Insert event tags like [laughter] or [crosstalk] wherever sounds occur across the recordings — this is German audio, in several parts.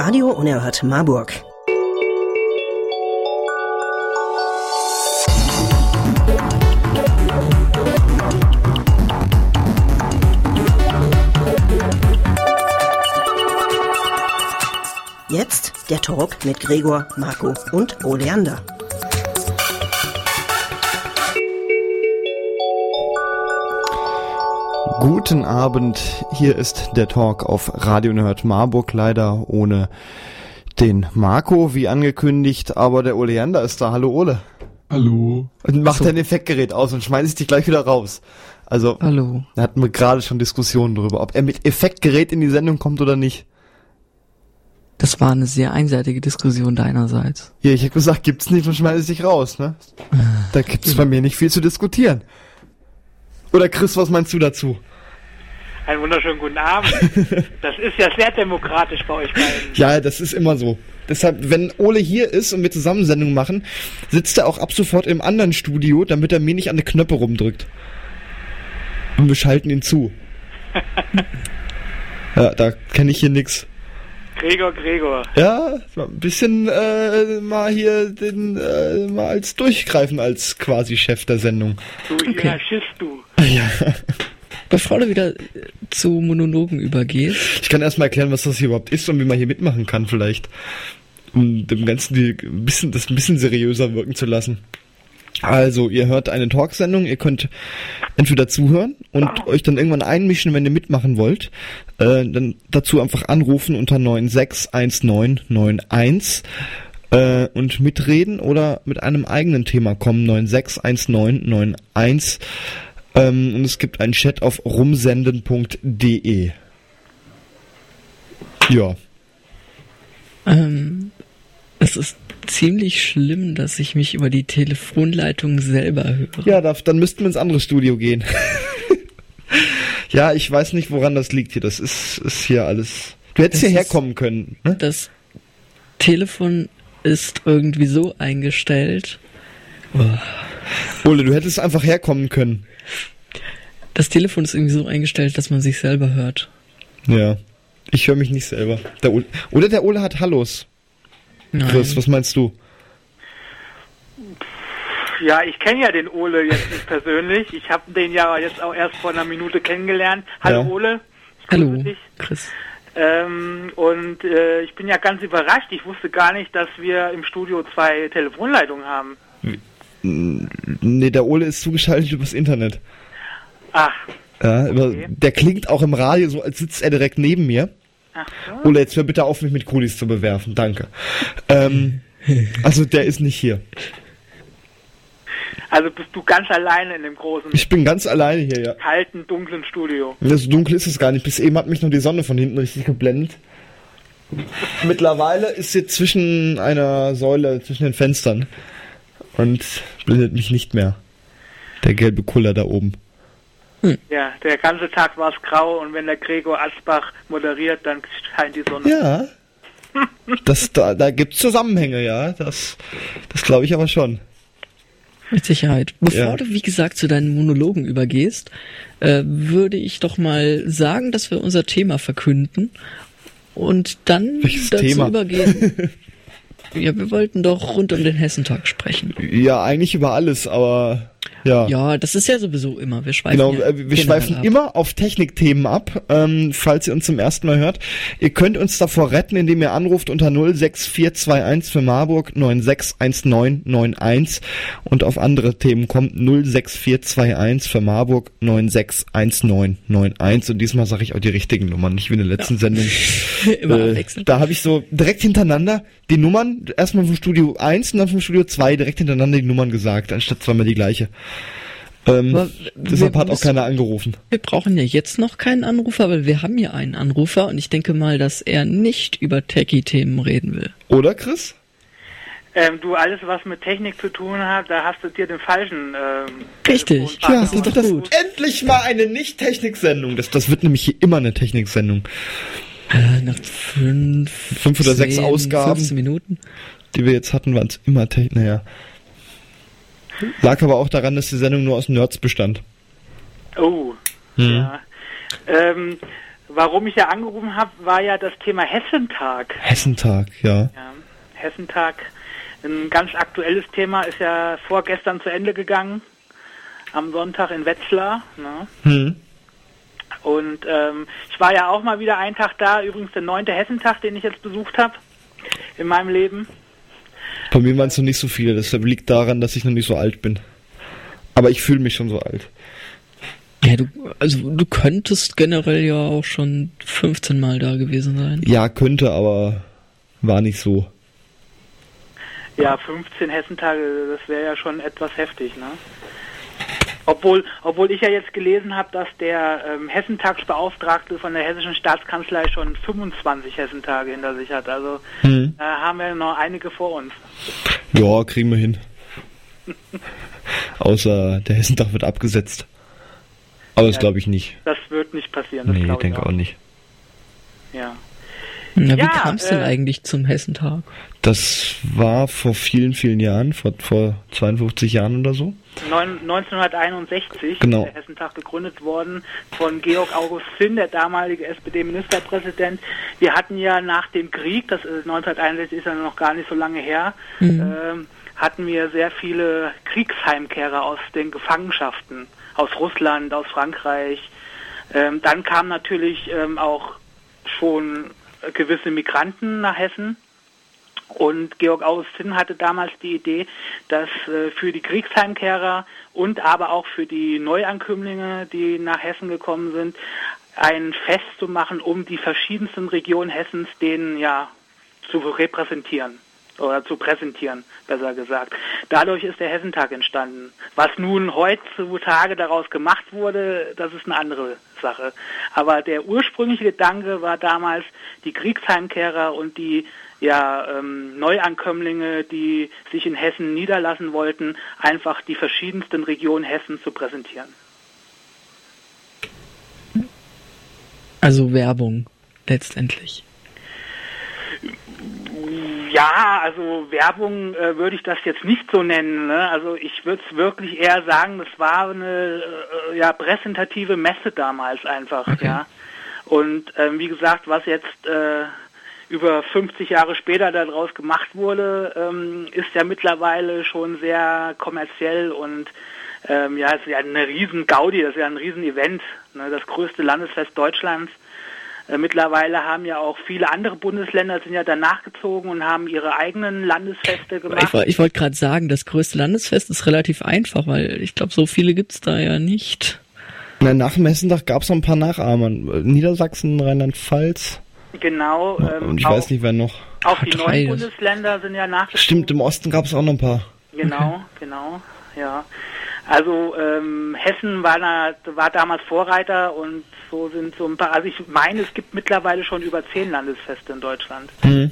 Radio Unerhört Marburg. Jetzt der Talk mit Gregor, Marco und Oleander. Guten Abend, hier ist der Talk auf Radio Nerd Marburg, leider ohne den Marco, wie angekündigt, aber der Oleander ist da. Hallo Ole. Hallo. Und macht so. dein Effektgerät aus und schmeißt dich gleich wieder raus. Also, Hallo. da hatten wir gerade schon Diskussionen darüber, ob er mit Effektgerät in die Sendung kommt oder nicht. Das war eine sehr einseitige Diskussion deinerseits. Ja, ich hätte gesagt, gibt's nicht und schmeiß dich raus, ne? [laughs] Da gibt's bei mir nicht viel zu diskutieren. Oder Chris, was meinst du dazu? Einen wunderschönen guten Abend. [laughs] Das ist ja sehr demokratisch bei euch beiden. Ja, das ist immer so. Deshalb, wenn Ole hier ist und wir zusammen Sendung machen, sitzt er auch ab sofort im anderen Studio, damit er mir nicht an die Knöpfe rumdrückt. Und wir schalten ihn zu. [laughs] ja, da kenne ich hier nix. Gregor, Gregor. Ja, ein bisschen äh, mal hier den äh, mal als durchgreifen als quasi Chef der Sendung. Du okay. Schiss, du. Ja. [laughs] Bevor du wieder zu Monologen übergehst. Ich kann erstmal erklären, was das hier überhaupt ist und wie man hier mitmachen kann vielleicht. Um dem Ganzen die, ein bisschen, das ein bisschen seriöser wirken zu lassen. Also, ihr hört eine Talksendung, ihr könnt entweder zuhören und euch dann irgendwann einmischen, wenn ihr mitmachen wollt. Äh, dann dazu einfach anrufen unter 961991 äh, und mitreden oder mit einem eigenen Thema kommen, 961991. Ähm, und es gibt einen Chat auf rumsenden.de. Ja. Ähm, es ist ziemlich schlimm, dass ich mich über die Telefonleitung selber höre. Ja, da, dann müssten wir ins andere Studio gehen. [laughs] ja, ich weiß nicht, woran das liegt hier. Das ist, ist hier alles. Du hättest hierher kommen können. Ne? Das Telefon ist irgendwie so eingestellt. Oh. Ole, du hättest einfach herkommen können. Das Telefon ist irgendwie so eingestellt, dass man sich selber hört. Ja. Ich höre mich nicht selber. Der Ole, oder der Ole hat Hallos. Nein. Chris, was meinst du? Ja, ich kenne ja den Ole jetzt nicht persönlich. Ich habe den ja jetzt auch erst vor einer Minute kennengelernt. Hallo ja. Ole. Hallo, dich. Chris. Ähm, und äh, ich bin ja ganz überrascht. Ich wusste gar nicht, dass wir im Studio zwei Telefonleitungen haben. Nee, der Ole ist zugeschaltet übers Internet. Ach. Ja, okay. der klingt auch im Radio so, als sitzt er direkt neben mir. So. Ole, jetzt hör bitte auf, mich mit Kulis zu bewerfen. Danke. Ähm, also der ist nicht hier. Also bist du ganz alleine in dem großen. Ich bin ganz alleine hier, ja. Kalten, dunklen Studio. Ja, so dunkel ist es gar nicht. Bis eben hat mich noch die Sonne von hinten richtig geblendet. Mittlerweile ist sie zwischen einer Säule, zwischen den Fenstern. Und blendet mich nicht mehr. Der gelbe Kuller da oben. Hm. Ja, der ganze Tag war es grau und wenn der Gregor Asbach moderiert, dann scheint die Sonne. Ja. Das, da da gibt es Zusammenhänge, ja. Das, das glaube ich aber schon. Mit Sicherheit. Bevor ja. du, wie gesagt, zu deinen Monologen übergehst, äh, würde ich doch mal sagen, dass wir unser Thema verkünden und dann Welches dazu Thema? übergehen. [laughs] ja, wir wollten doch rund um den Hessentag sprechen. Ja, eigentlich über alles, aber ja. ja, das ist ja sowieso immer. Wir schweifen, genau, ja wir schweifen ab. immer auf Technikthemen ab, ähm, falls ihr uns zum ersten Mal hört. Ihr könnt uns davor retten, indem ihr anruft unter 06421 für Marburg 961991 und auf andere Themen kommt 06421 für Marburg 961991 und diesmal sage ich auch die richtigen Nummern, nicht wie in der letzten ja. Sendung. [laughs] immer äh, da habe ich so direkt hintereinander die Nummern, erstmal vom Studio 1 und dann vom Studio 2 direkt hintereinander die Nummern gesagt, anstatt zweimal die gleiche. Ähm, deshalb hat auch keiner angerufen. Wir brauchen ja jetzt noch keinen Anrufer, weil wir haben ja einen Anrufer und ich denke mal, dass er nicht über Techie-Themen reden will. Oder, Chris? Ähm, du, alles was mit Technik zu tun hat, da hast du dir den falschen. Ähm, Richtig, ja, das ist das gut. Endlich mal eine Nicht-Technik-Sendung. Das, das wird nämlich hier immer eine Technik-Sendung. Äh, nach fünf, fünf oder 10, sechs Ausgaben, 15 Minuten, die wir jetzt hatten, waren es immer Technik. Naja. Lag aber auch daran, dass die Sendung nur aus Nerds bestand. Oh, hm. ja. Ähm, warum ich ja angerufen habe, war ja das Thema Hessentag. Hessentag, ja. Ja, Hessentag, ein ganz aktuelles Thema, ist ja vorgestern zu Ende gegangen, am Sonntag in Wetzlar. Ne? Hm. Und ähm, ich war ja auch mal wieder einen Tag da, übrigens der neunte Hessentag, den ich jetzt besucht habe in meinem Leben. Bei mir waren es noch nicht so viele, das liegt daran, dass ich noch nicht so alt bin. Aber ich fühle mich schon so alt. Ja, du, also du könntest generell ja auch schon 15 Mal da gewesen sein. Ja, könnte, aber war nicht so. Ja, 15 Hessentage, das wäre ja schon etwas heftig, ne? Obwohl, obwohl ich ja jetzt gelesen habe, dass der ähm, Hessentagsbeauftragte von der Hessischen Staatskanzlei schon 25 Hessentage hinter sich hat. Also Hm. da haben wir noch einige vor uns. Ja, kriegen wir hin. [laughs] Außer der Hessentag wird abgesetzt. Aber das Ja. glaube ich nicht. Das wird nicht passieren. Das Nee, ich denke auch nicht. Ja. Na, wie Ja, kam es denn äh, eigentlich zum Hessentag? Das war vor vielen, vielen Jahren, vor, vor 52 Jahren oder so. Neun- 1961 Genau. ist der Hessentag gegründet worden von Georg August Zinn, der damalige SPD-Ministerpräsident. Wir hatten ja nach dem Krieg, das ist 1961 ist ja noch gar nicht so lange her, ähm, hatten wir sehr viele Kriegsheimkehrer aus den Gefangenschaften, aus Russland, aus Frankreich. Ähm, dann kamen natürlich ähm, auch schon gewisse Migranten nach Hessen. Und Georg Augustin hatte damals die Idee, dass äh, für die Kriegsheimkehrer und aber auch für die Neuankömmlinge, die nach Hessen gekommen sind, ein Fest zu machen, um die verschiedensten Regionen Hessens denen ja zu repräsentieren oder zu präsentieren, besser gesagt. Dadurch ist der Hessentag entstanden. Was nun heutzutage daraus gemacht wurde, das ist eine andere Sache. Aber der ursprüngliche Gedanke war damals, die Kriegsheimkehrer und die ja, ähm, Neuankömmlinge, die sich in Hessen niederlassen wollten, einfach die verschiedensten Regionen Hessens zu präsentieren. Also Werbung letztendlich. Ja, also Werbung äh, würde ich das jetzt nicht so nennen. Ne? Also ich würde es wirklich eher sagen, das war eine äh, ja, präsentative Messe damals einfach, Okay. ja. Und ähm, wie gesagt, was jetzt äh, über 50 Jahre später daraus gemacht wurde, ähm, ist ja mittlerweile schon sehr kommerziell und ähm, ja, es ist ja eine riesen Gaudi, das ist ja ein riesen Event, ne? das größte Landesfest Deutschlands. Äh, Mittlerweile haben ja auch viele andere Bundesländer sind ja danach gezogen und haben ihre eigenen Landesfeste Ich, gemacht. woll- ich wollte gerade sagen, das größte Landesfest ist relativ einfach, weil ich glaube, so viele gibt's da ja nicht. Na, nach dem Hessentag gab es noch ein paar Nachahmer. Niedersachsen, Rheinland-Pfalz Genau. Ähm, und ich auch, weiß nicht, wer noch. Auch die Drei neuen Bundesländer sind ja nachgezogen. Stimmt, im Osten gab es auch noch ein paar. Genau, [laughs] genau, ja. Also ähm, Hessen war, da, war damals Vorreiter und so sind so ein paar, also ich meine, es gibt mittlerweile schon über zehn Landesfeste in Deutschland. Hm.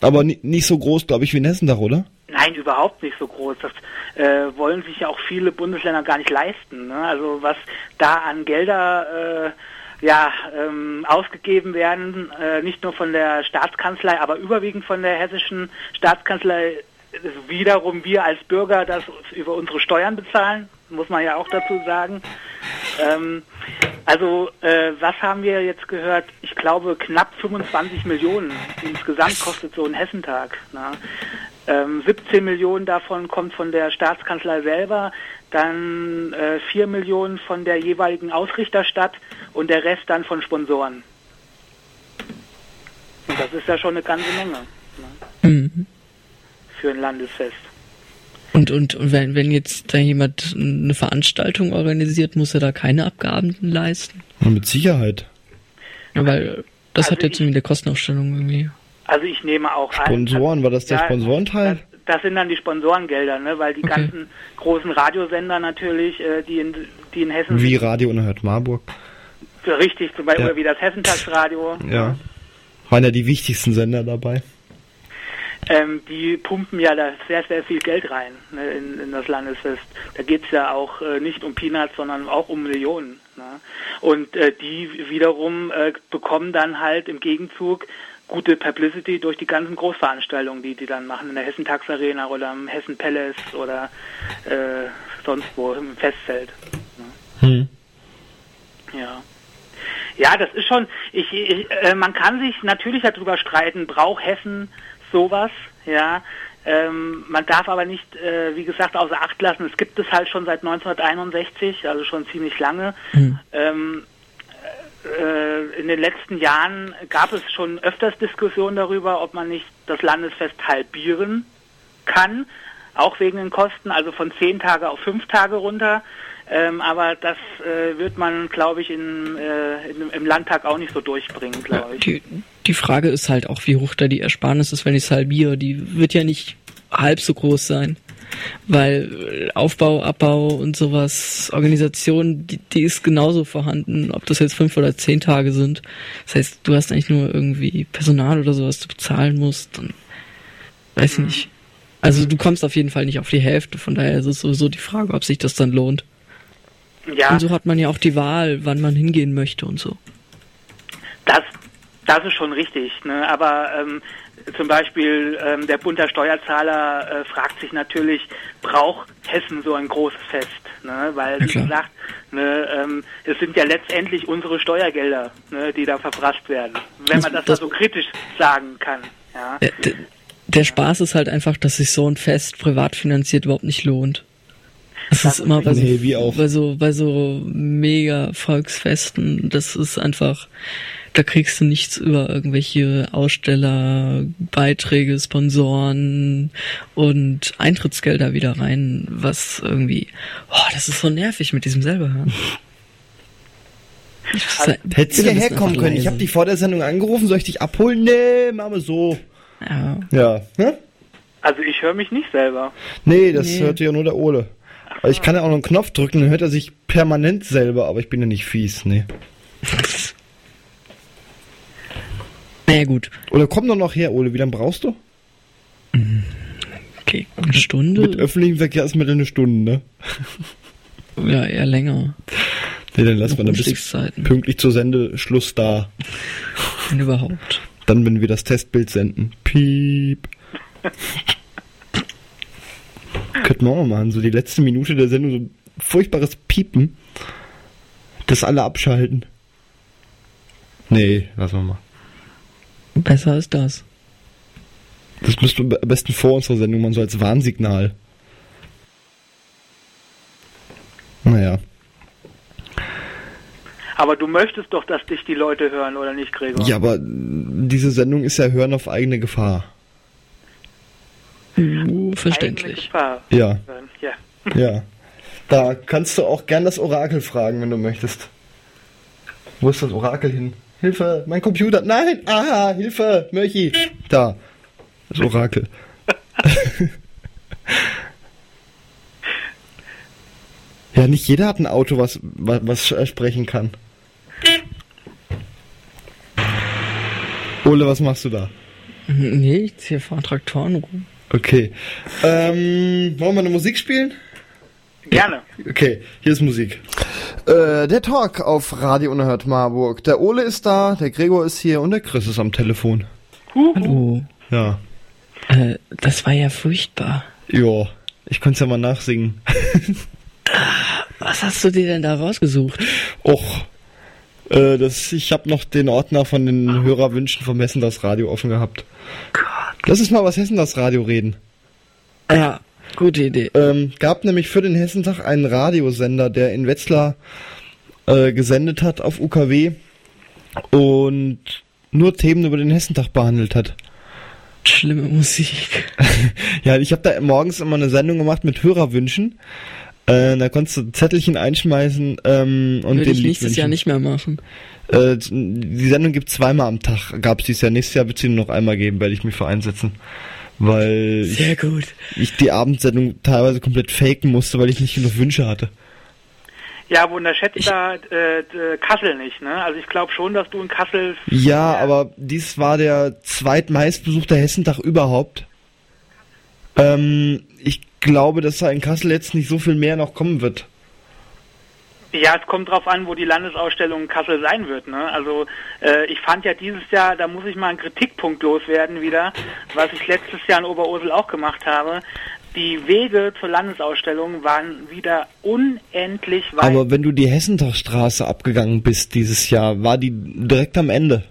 Aber ni nicht so groß, glaube ich, wie ein Hessentag, oder? Nein, überhaupt nicht so groß. Das äh, wollen sich ja auch viele Bundesländer gar nicht leisten. Ne? Also was da an Gelder äh, ja, ähm, ausgegeben werden, äh, nicht nur von der Staatskanzlei, aber überwiegend von der hessischen Staatskanzlei, wiederum wir als Bürger das über unsere Steuern bezahlen, muss man ja auch dazu sagen. Ähm, also äh, was haben wir jetzt gehört? Ich glaube knapp 25 Millionen insgesamt kostet so ein Hessentag. Ne? Ähm, 17 Millionen davon kommt von der Staatskanzlei selber, dann äh, 4 Millionen von der jeweiligen Ausrichterstadt und der Rest dann von Sponsoren. Und das ist ja schon eine ganze Menge ne, Mhm. für ein Landesfest. Und, und, und wenn, wenn jetzt da jemand eine Veranstaltung organisiert, muss er da keine Abgaben leisten? Ja, mit Sicherheit. Ja, weil das Also hat ja zumindest der Kostenaufstellung irgendwie. Also ich nehme auch an. Sponsoren, war das der Ja, Sponsorenteil? Das, das sind dann die Sponsorengelder, ne? weil die Okay. ganzen großen Radiosender natürlich, äh, die, in, die in Hessen Wie Radio Unerhört Marburg. richtig, zum Beispiel Ja. wie das Hessentagsradio, Ja. Waren ja die wichtigsten Sender dabei. Ähm, die pumpen ja da sehr, sehr viel Geld rein ne, in, in das Landesfest. Da geht's ja auch äh, nicht um Peanuts, sondern auch um Millionen. Ne? Und äh, die wiederum äh, bekommen dann halt im Gegenzug gute Publicity durch die ganzen Großveranstaltungen, die die dann machen in der Hessentagsarena oder im Hessen Palace oder äh, sonst wo im Festzelt. Hm. Ja. Ja, das ist schon, ich, ich äh, man kann sich natürlich darüber streiten, braucht Hessen sowas, ja. Ähm, man darf aber nicht, äh, wie gesagt, außer Acht lassen, es gibt es halt schon seit 1961, also schon ziemlich lange. Mhm. Ähm, äh, in den letzten Jahren gab es schon öfters Diskussionen darüber, ob man nicht das Landesfest halbieren kann, auch wegen den Kosten, also von zehn Tage auf fünf Tage runter. Ähm, aber das äh, wird man, glaube ich, in, äh, in, im Landtag auch nicht so durchbringen, glaube ich. Die, die, Frage ist halt auch, wie hoch da die Ersparnis ist, wenn ich es halbiere. Die wird ja nicht halb so groß sein. Weil Aufbau, Abbau und sowas, Organisation, die, die ist genauso vorhanden, ob das jetzt fünf oder zehn Tage sind. Das heißt, du hast eigentlich nur irgendwie Personal oder sowas, du bezahlen musst. Und weiß mhm. nicht. Also du kommst auf jeden Fall nicht auf die Hälfte, von daher ist es sowieso die Frage, ob sich das dann lohnt. Ja. Und so hat man ja auch die Wahl, wann man hingehen möchte und so. Das, das ist schon richtig, ne? aber ähm, zum Beispiel ähm, der Bund der Steuerzahler äh, fragt sich natürlich, braucht Hessen so ein großes Fest? Ne? Weil, ja, wie gesagt, ne, ähm, es sind ja letztendlich unsere Steuergelder, ne, die da verprasst werden, wenn man das, das mal so kritisch sagen kann. Ja. Der, der Spaß ist halt einfach, dass sich so ein Fest privat finanziert überhaupt nicht lohnt. Das, das ist immer bei so, nee, bei so, bei so mega Volksfesten, das ist einfach, da kriegst du nichts über irgendwelche Aussteller, Beiträge, Sponsoren und Eintrittsgelder wieder rein, was irgendwie, oh, das ist so nervig mit diesem selber hören. Also, [laughs] Hättest du herkommen können. Ich habe dich vor der Sendung angerufen, soll ich dich abholen? Nee, machen wir so. Ja. Ja. Hm? Also ich höre mich nicht selber. Nee, das nee. hört ja nur der Ole. Aber ich kann ja auch noch einen Knopf drücken, dann hört er sich permanent selber, aber ich bin ja nicht fies, nee. [laughs] Naja, gut. Oder komm doch noch her, Ole, wie lange brauchst du? Okay, eine Stunde. Mit öffentlichem Verkehrsmitteln eine Stunde, ne? Ja, eher länger. Nee, dann lassen wir dann bis pünktlich zur Sendeschluss da. Wenn überhaupt. Dann, wenn wir das Testbild senden. Piep. [laughs] Könnten wir auch mal machen, so die letzte Minute der Sendung, so ein furchtbares Piepen. Das alle abschalten. Nee, lassen wir mal. Besser ist das. Das müsste am besten vor unserer Sendung machen, so als Warnsignal. Naja. Aber du möchtest doch, dass dich die Leute hören, oder nicht, Gregor? Ja, aber diese Sendung ist ja Hören auf eigene Gefahr. Verständlich. Ja. ja. Ja. Da kannst du auch gern das Orakel fragen, wenn du möchtest. Wo ist das Orakel hin? Hilfe, mein Computer. Nein, aha, Hilfe, Mörchi. Da, das Orakel. [laughs] ja, nicht jeder hat ein Auto, was, was, was sprechen kann. Ole, was machst du da? Nee, ich ziehe vor Traktoren rum. Okay. Ähm, wollen wir eine Musik spielen? Gerne. Okay, hier ist Musik. Äh, der Talk auf Radio Unerhört Marburg. Der Ole ist da, der Gregor ist hier und der Chris ist am Telefon. Huhu. Hallo. Ja. Äh, das war ja furchtbar. Ja, ich konnte es ja mal nachsingen. [laughs] Was hast du dir denn da rausgesucht? Och, äh, das, ich habe noch den Ordner von den Hörerwünschen vom Hessen das Radio offen gehabt. Gott. Lass uns mal was Hessen das Radio reden. Ja, Gute Idee. Ähm, gab nämlich für den Hessentag einen Radiosender, der in Wetzlar äh, gesendet hat auf UKW und nur Themen über den Hessentag behandelt hat. Schlimme Musik. [laughs] ja, ich habe da morgens immer eine Sendung gemacht mit Hörerwünschen. Äh, da konntest du Zettelchen einschmeißen ähm, und Würde den ich nächstes Jahr nicht mehr machen. Äh, die Sendung gibt zweimal am Tag. Gab es dieses Jahr. Nächstes Jahr wird sie nur noch einmal geben, werde ich mich für einsetzen weil Sehr gut. ich die Abendsendung teilweise komplett faken musste, weil ich nicht genug Wünsche hatte. Ja, aber unterschätzt da äh, Kassel nicht, ne? Also ich glaube schon, dass du in Kassel... Ja, aber dies war der zweitmeistbesuchte Hessentag überhaupt. Ähm, ich glaube, dass da in Kassel jetzt nicht so viel mehr noch kommen wird. Ja, es kommt drauf an, wo die Landesausstellung in Kassel sein wird. Ne? Also äh, ich fand ja dieses Jahr, da muss ich mal einen Kritikpunkt loswerden wieder, was ich letztes Jahr in Oberursel auch gemacht habe. die Wege zur Landesausstellung waren wieder unendlich weit. Aber wenn du die Hessentagstraße abgegangen bist dieses Jahr, war die direkt am Ende?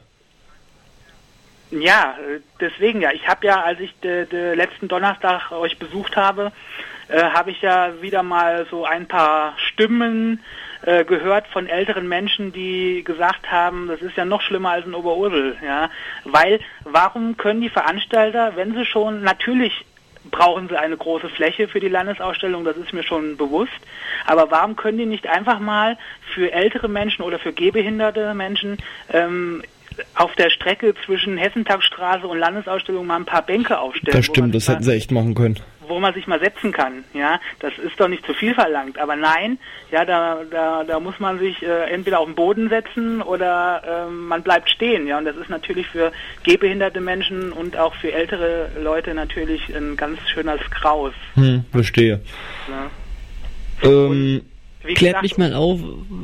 Ja, äh, deswegen ja. Ich habe ja, als ich de, de letzten Donnerstag euch besucht habe, äh, habe ich ja wieder mal so ein paar Stimmen äh, gehört von älteren Menschen, die gesagt haben, das ist ja noch schlimmer als in Oberursel, ja. Weil, warum können die Veranstalter, wenn sie schon, natürlich brauchen sie eine große Fläche für die Landesausstellung, das ist mir schon bewusst. Aber warum können die nicht einfach mal für ältere Menschen oder für gehbehinderte Menschen ähm, auf der Strecke zwischen Hessentagstraße und Landesausstellung mal ein paar Bänke aufstellen? Das stimmt, das hätten sie echt machen können wo man sich mal setzen kann. Ja, das ist doch nicht zu viel verlangt. Aber nein, ja, da, da, da muss man sich äh, entweder auf den Boden setzen oder äh, man bleibt stehen. Ja, und das ist natürlich für gehbehinderte Menschen und auch für ältere Leute natürlich ein ganz schöner Kraus. Hm, verstehe. Ja. Ähm, Klärt mich mal auf,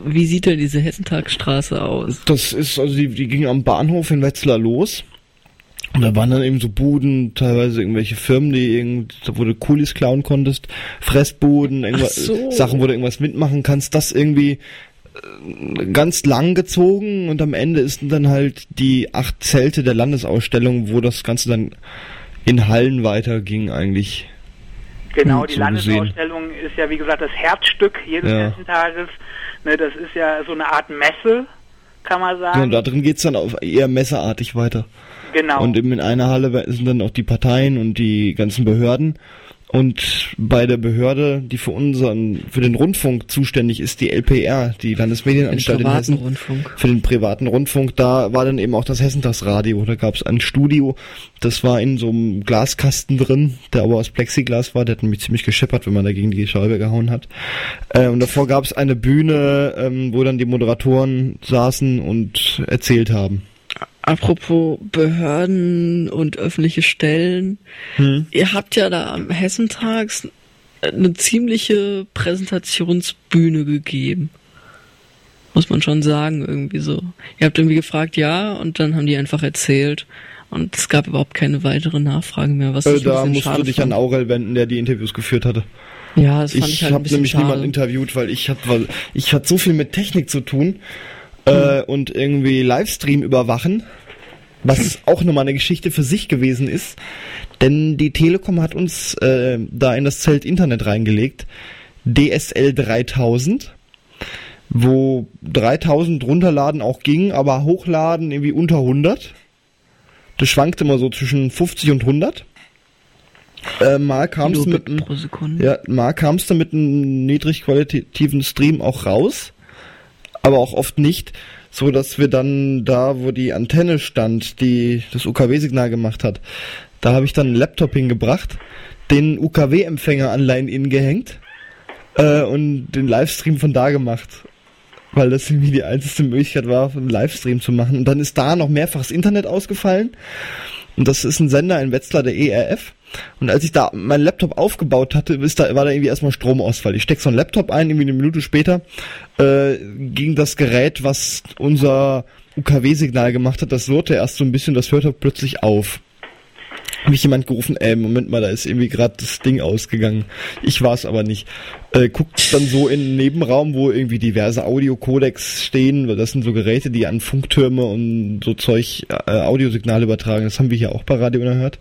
wie sieht denn diese Hessentagsstraße aus? Das ist, also die, die ging am Bahnhof in Wetzlar los und da waren dann eben so Buden, teilweise irgendwelche Firmen, die irgend, wo du Coolies klauen konntest, Fressbuden, irgendwas, so. Sachen, wo du irgendwas mitmachen kannst, das irgendwie äh, ganz lang gezogen und am Ende ist dann halt die acht Zelte der Landesausstellung, wo das Ganze dann in Hallen weiterging eigentlich. Genau, die so Landesausstellung gesehen. ist ja wie gesagt das Herzstück jedes ja. Tages. Ne, das ist ja so eine Art Messe, kann man sagen. Ja, und da drin geht's dann auf eher messeartig weiter. Genau. Und eben in einer Halle sind dann auch die Parteien und die ganzen Behörden. Und bei der Behörde, die für unseren, für den Rundfunk zuständig ist, die LPR, die Landesmedienanstalt in Hessen, Rundfunk. für den privaten Rundfunk, da war dann eben auch das Hessentagsradio. Da gab es ein Studio, das war in so einem Glaskasten drin, der aber aus Plexiglas war, der hat nämlich ziemlich gescheppert, wenn man dagegen die Scheibe gehauen hat. Äh, und davor gab es eine Bühne, ähm, wo dann die Moderatoren saßen und erzählt haben. Apropos Behörden und öffentliche Stellen. Hm. Ihr habt ja da am Hessentags eine ziemliche Präsentationsbühne gegeben. Muss man schon sagen, irgendwie so. Ihr habt irgendwie gefragt, ja, und dann haben die einfach erzählt. Und es gab überhaupt keine weiteren Nachfragen mehr. Was äh, da musst du dich fand. an Aurel wenden, der die Interviews geführt hatte. Ja, das fand ich, ich halt habe nämlich schade. niemand interviewt, weil ich hatte, ich hatte so viel mit Technik zu tun äh, und irgendwie Livestream überwachen, was auch nochmal eine Geschichte für sich gewesen ist. Denn die Telekom hat uns äh, da in das Zelt Internet reingelegt, DSL 3000, wo 3000 runterladen auch ging, aber hochladen irgendwie unter 100. Das schwankt immer so zwischen 50 und 100. Äh, mal kam es mit, ja, mal kam's mit einem niedrig qualitativen Stream auch raus aber auch oft nicht, so dass wir dann da, wo die Antenne stand, die das UKW-Signal gemacht hat, da habe ich dann einen Laptop hingebracht, den UKW-Empfänger an Line-In gehängt äh, und den Livestream von da gemacht. Weil das irgendwie die einzige Möglichkeit war, einen Livestream zu machen. Und dann ist da noch mehrfach das Internet ausgefallen. Und das ist ein Sender in Wetzlar, der ERF. Und als ich da meinen Laptop aufgebaut hatte, ist da, war da irgendwie erstmal Stromausfall. Ich steck so einen Laptop ein, irgendwie eine Minute später äh, ging das Gerät, was unser UKW-Signal gemacht hat, das surrte erst so ein bisschen, das hörte plötzlich auf mich jemand gerufen, ey, Moment mal, da ist irgendwie gerade das Ding ausgegangen. Ich war es aber nicht. Äh, guckt dann so in den Nebenraum, wo irgendwie diverse Audiocodecs stehen, weil das sind so Geräte, die an Funktürme und so Zeug äh, Audiosignale übertragen. Das haben wir hier auch bei Radio Unerhört.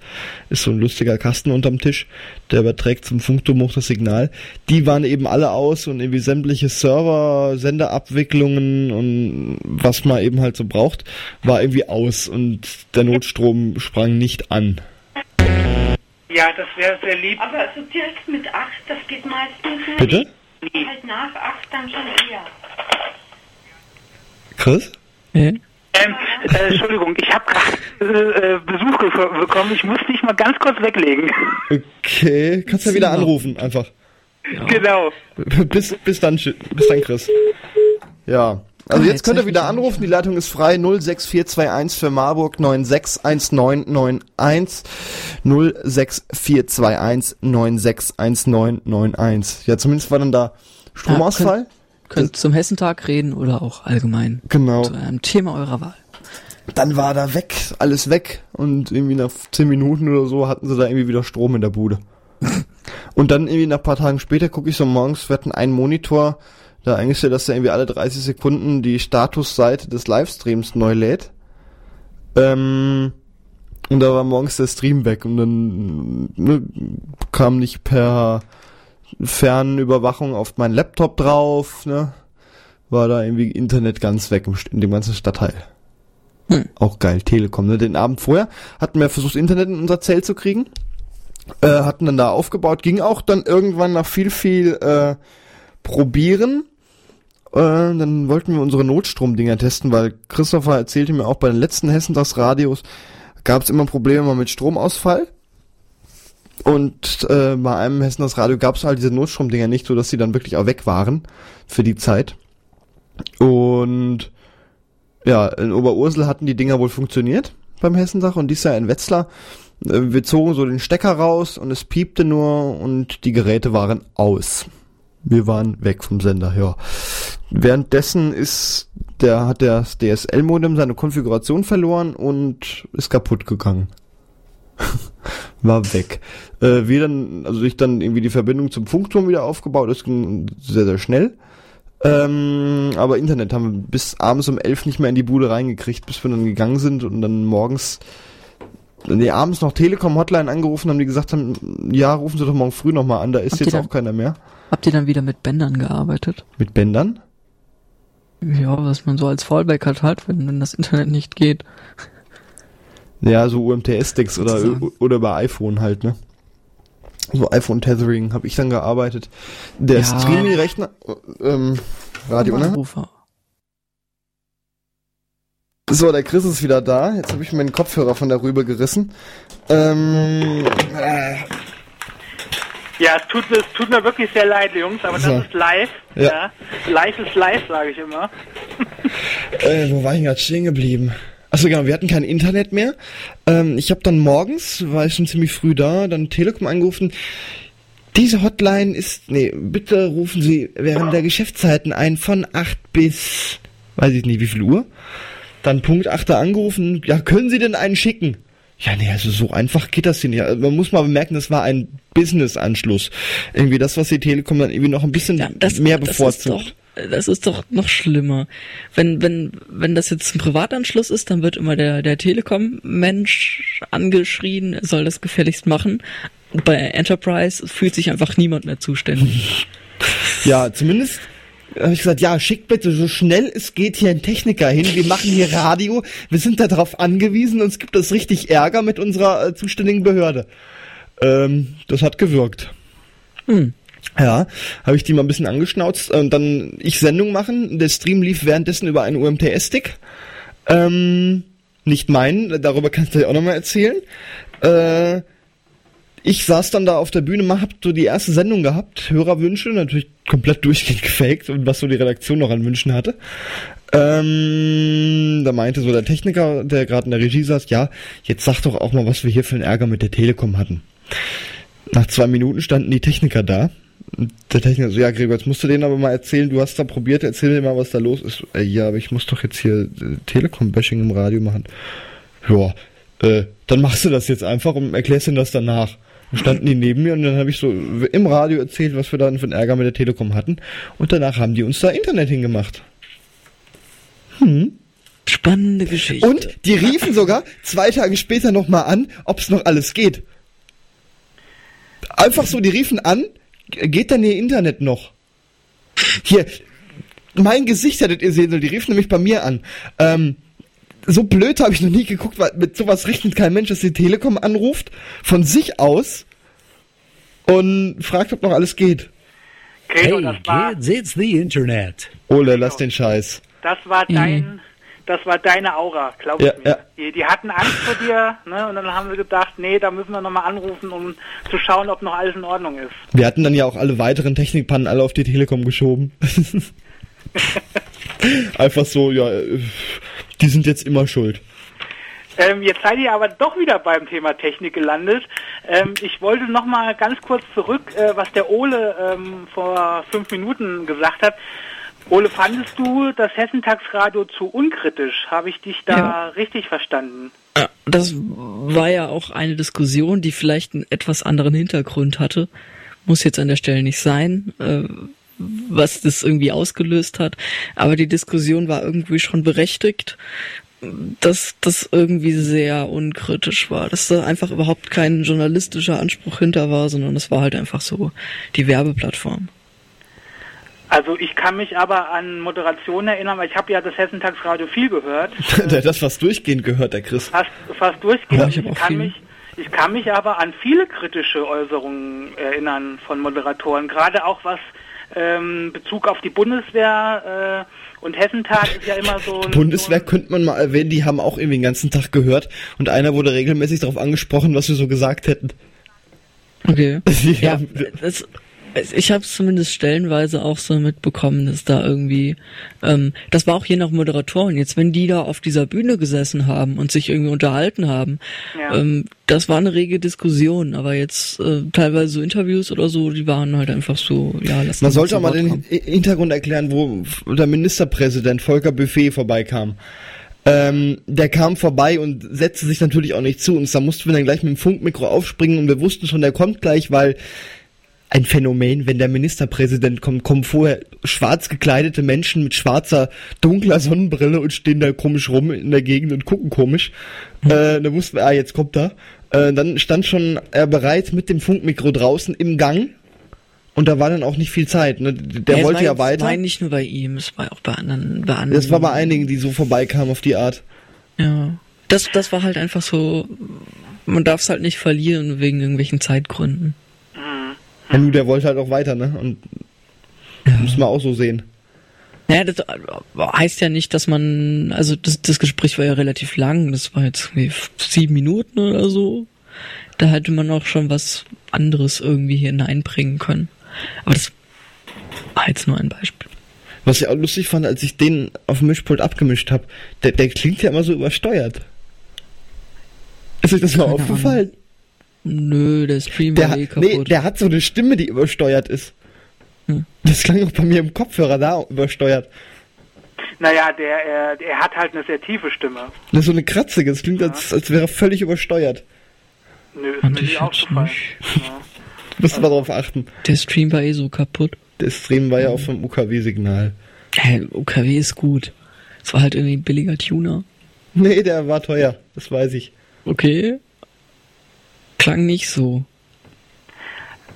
Ist so ein lustiger Kasten unterm Tisch, der überträgt zum Funkturm hoch das Signal. Die waren eben alle aus und irgendwie sämtliche Server, Senderabwicklungen und was man eben halt so braucht, war irgendwie aus und der Notstrom sprang nicht an. Ja, das wäre sehr lieb. Aber so direkt mit 8, das geht meistens nicht. Bitte? Nee. Halt nach 8 dann schon eher. Chris? Ja. Ähm, äh, Entschuldigung, ich habe gerade äh, Besuch bekommen. Ich muss dich mal ganz kurz weglegen. Okay, kannst du ja wieder anrufen, einfach. Ja. Genau. Bis, bis dann, bis dann, Chris. Ja. Also jetzt könnt ihr wieder anrufen, die Leitung ist frei 06421 für Marburg 961991 06421 961991. Ja, zumindest war dann da Stromausfall. Ja, könnt, könnt zum Hessentag reden oder auch allgemein. Genau. Zu einem Thema eurer Wahl. Dann war da weg, alles weg und irgendwie nach 10 Minuten oder so hatten sie da irgendwie wieder Strom in der Bude. [laughs] Und dann irgendwie nach ein paar Tagen später gucke ich so morgens, wir hatten einen Monitor, da eingestellt, dass er irgendwie alle 30 Sekunden die Statusseite des Livestreams neu lädt. Ähm, und da war morgens der Stream weg und dann ne, kam nicht per Fernüberwachung auf meinen Laptop drauf, ne? War da irgendwie Internet ganz weg in dem ganzen Stadtteil. Hm. Auch geil, Telekom. Ne? Den Abend vorher hatten wir versucht, Internet in unser Zelt zu kriegen. Äh, hatten dann da aufgebaut, ging auch dann irgendwann nach viel, viel äh, probieren. Äh, dann wollten wir unsere Notstromdinger testen, weil Christopher erzählte mir auch bei den letzten Hessentagsradios gab es immer Probleme mit Stromausfall. Und äh, bei einem Hessentagsradio gab es halt diese Notstromdinger nicht, so dass sie dann wirklich auch weg waren für die Zeit. Und ja, in Oberursel hatten die Dinger wohl funktioniert beim Hessentag und dies Jahr in Wetzlar. Äh, wir zogen so den Stecker raus und es piepte nur und die Geräte waren aus. Wir waren weg vom Sender, ja. Währenddessen ist der hat das DSL-Modem seine Konfiguration verloren und ist kaputt gegangen. [laughs] War weg. Äh, wir dann, also ich dann irgendwie die Verbindung zum Funkturm wieder aufgebaut, das ging sehr, sehr schnell. Ähm, aber Internet haben wir bis abends um elf nicht mehr in die Bude reingekriegt, bis wir dann gegangen sind und dann morgens, nee, abends noch Telekom-Hotline angerufen haben, die gesagt haben, ja, rufen Sie doch morgen früh nochmal an, da ist habt jetzt dann, auch keiner mehr. Habt ihr dann wieder mit Bändern gearbeitet? Mit Bändern? Ja, was man so als Fallback hat, halt, wenn, wenn das Internet nicht geht. Ja, so UMTS-Sticks oder, oder bei iPhone halt, ne? so iPhone Tethering habe ich dann gearbeitet. Der ja. Streaming-Rechner, ähm, Radio, ne? So, der Chris ist wieder da. Jetzt habe ich meinen Kopfhörer von der Rübe gerissen. Ähm, äh. Ja, es tut, es tut mir wirklich sehr leid, Jungs, aber das ist live. Ja. ja. Live ist live, sage ich immer. äh, wo war ich gerade stehen geblieben? Achso, genau, wir hatten kein Internet mehr. Ähm, ich habe dann morgens, war ich schon ziemlich früh da, dann Telekom angerufen. Diese Hotline ist, nee, bitte rufen Sie während der Geschäftszeiten ein von 8 bis, weiß ich nicht, wie viel Uhr. Dann Punkt 8 angerufen, ja, können Sie denn einen schicken? Ja, nee, also so einfach geht das hier nicht. Also man muss mal bemerken, das war ein Business-Anschluss. Irgendwie das, was die Telekom dann irgendwie noch ein bisschen ja, das, mehr bevorzugt das ist doch noch schlimmer. Wenn, wenn, wenn das jetzt ein Privatanschluss ist, dann wird immer der, der Telekom-Mensch angeschrien, er soll das gefälligst machen. Bei Enterprise fühlt sich einfach niemand mehr zuständig. Ja, zumindest habe ich gesagt, ja, schickt bitte so schnell es geht hier ein Techniker hin. Wir machen hier Radio. Wir sind darauf angewiesen. Uns gibt es richtig Ärger mit unserer äh, zuständigen Behörde. Ähm, das hat gewirkt. Hm. Ja, habe ich die mal ein bisschen angeschnauzt und dann ich Sendung machen. Der Stream lief währenddessen über einen UMTS-Stick. Ähm, nicht meinen, darüber kannst du ja auch nochmal erzählen. Äh, ich saß dann da auf der Bühne, hab so die erste Sendung gehabt, Hörerwünsche, natürlich komplett [laughs] durchgehend gefaked und was so die Redaktion noch an Wünschen hatte. Ähm, da meinte so der Techniker, der gerade in der Regie saß, ja, jetzt sag doch auch mal, was wir hier für einen Ärger mit der Telekom hatten. Nach zwei Minuten standen die Techniker da der Techniker so, ja Gregor, jetzt musst du denen aber mal erzählen, du hast da probiert, erzähl mir mal, was da los ist. Äh, ja, aber ich muss doch jetzt hier äh, Telekom-Bashing im Radio machen. Ja, äh, dann machst du das jetzt einfach und erklärst ihnen das danach. Standen die neben mir und dann habe ich so im Radio erzählt, was wir dann für einen Ärger mit der Telekom hatten. Und danach haben die uns da Internet hingemacht. Hm. Spannende Geschichte. Und die riefen sogar zwei Tage später nochmal an, ob es noch alles geht. Einfach so, die riefen an, geht denn ihr Internet noch? Hier, mein Gesicht hättet ihr sehen sollen, die riefen nämlich bei mir an. Ähm, so blöd habe ich noch nie geguckt, weil mit sowas rechnet kein Mensch, dass die Telekom anruft, von sich aus und fragt, ob noch alles geht. Gregor, hey, kids, it's the Internet. Ole, lass den Scheiß. Das war dein, mhm das war deine Aura, glaub ja, mir. Ja. Die, die, hatten Angst vor dir, ne? Und dann haben wir gedacht, nee, da müssen wir nochmal anrufen, um zu schauen, ob noch alles in Ordnung ist. Wir hatten dann ja auch alle weiteren Technikpannen alle auf die Telekom geschoben. [laughs] Einfach so, ja, die sind jetzt immer schuld. Ähm, jetzt seid ihr aber doch wieder beim Thema Technik gelandet. Ähm, ich wollte noch mal ganz kurz zurück, äh, was der Ole ähm, vor fünf Minuten gesagt hat. Ole, fandest du das Hessentagsradio zu unkritisch? Habe ich dich da ja. richtig verstanden? Ja, das war ja auch eine Diskussion, die vielleicht einen etwas anderen Hintergrund hatte, muss jetzt an der Stelle nicht sein, äh, was das irgendwie ausgelöst hat. Aber die Diskussion war irgendwie schon berechtigt, dass das irgendwie sehr unkritisch war, dass da einfach überhaupt kein journalistischer Anspruch hinter war, sondern das war halt einfach so die Werbeplattform. Also ich kann mich aber an Moderationen erinnern, weil ich habe ja das Hessentagsradio viel gehört. [laughs] der hat das fast durchgehend gehört, der Chris. Fast, fast durchgehend. Ja, ich ich, kann viel. mich, ich kann mich aber an viele kritische Äußerungen erinnern von Moderatoren, gerade auch was ähm, Bezug auf die Bundeswehr äh, und Hessentag ist ja immer so ein... Bundeswehr so ein, könnte man mal erwähnen, die haben auch irgendwie den ganzen Tag gehört und einer wurde regelmäßig darauf angesprochen, was wir so gesagt hätten. Okay. [laughs] Ja, haben- das, ich habe es zumindest stellenweise auch so mitbekommen, dass da irgendwie, ähm, das war auch je nach Moderatoren. Jetzt, wenn die da auf dieser Bühne gesessen haben und sich irgendwie unterhalten haben, Ja. ähm, das war eine rege Diskussion. Aber jetzt äh, teilweise so Interviews oder so, die waren halt einfach so, ja, lass Man sollte auch mal den kommen. Hi- Hintergrund erklären, wo der Ministerpräsident Volker Buffet vorbeikam. Ähm, der kam vorbei und setzte sich natürlich auch nicht zu uns. Da mussten wir dann gleich mit dem Funkmikro aufspringen und wir wussten schon, der kommt gleich, weil ein Phänomen, wenn der Ministerpräsident kommt, kommen vorher schwarz gekleidete Menschen mit schwarzer, dunkler Sonnenbrille und stehen da komisch rum in der Gegend und gucken komisch. Äh, da wussten wir, ah, jetzt kommt er. Äh, dann stand schon er bereit mit dem Funkmikro draußen im Gang. Und da war dann auch nicht viel Zeit. Ne? Der es wollte ja weiter. War nicht nur bei ihm, es war auch bei anderen, bei anderen. Das war bei einigen, die so vorbeikamen auf die Art. Ja. Das, das war halt einfach so, man darf es halt nicht verlieren wegen irgendwelchen Zeitgründen. Ja, nur der wollte halt auch weiter, ne? Und muss man auch so sehen. Naja, das heißt ja nicht, dass man, also das, das Gespräch war ja relativ lang, das war jetzt irgendwie sieben Minuten oder so. Da hätte man auch schon was anderes irgendwie hineinbringen können. Aber das war jetzt nur ein Beispiel. Was ich auch lustig fand, als ich den auf dem Mischpult abgemischt habe, der, der klingt ja immer so übersteuert. Ist euch das mal Keine aufgefallen? Nö, der Stream Der, war eh hat- kaputt. nee, der hat so eine Stimme, die übersteuert ist. Hm. Das klang auch bei mir im Kopfhörer da übersteuert. naja, der, er, er hat halt eine sehr tiefe Stimme. Das ist so eine kratzige, das klingt, als, als wäre er völlig übersteuert. Nö, ist Und mir ich nicht aufgefallen. nicht. Ja. [laughs] Müssen wir darauf achten. der Stream war eh so kaputt. Der Stream war ja auch vom UKW-Signal. Hey, OKW ist gut. Es war halt irgendwie ein billiger Tuner. Nee, der war teuer, das weiß ich. Okay. Klang nicht so.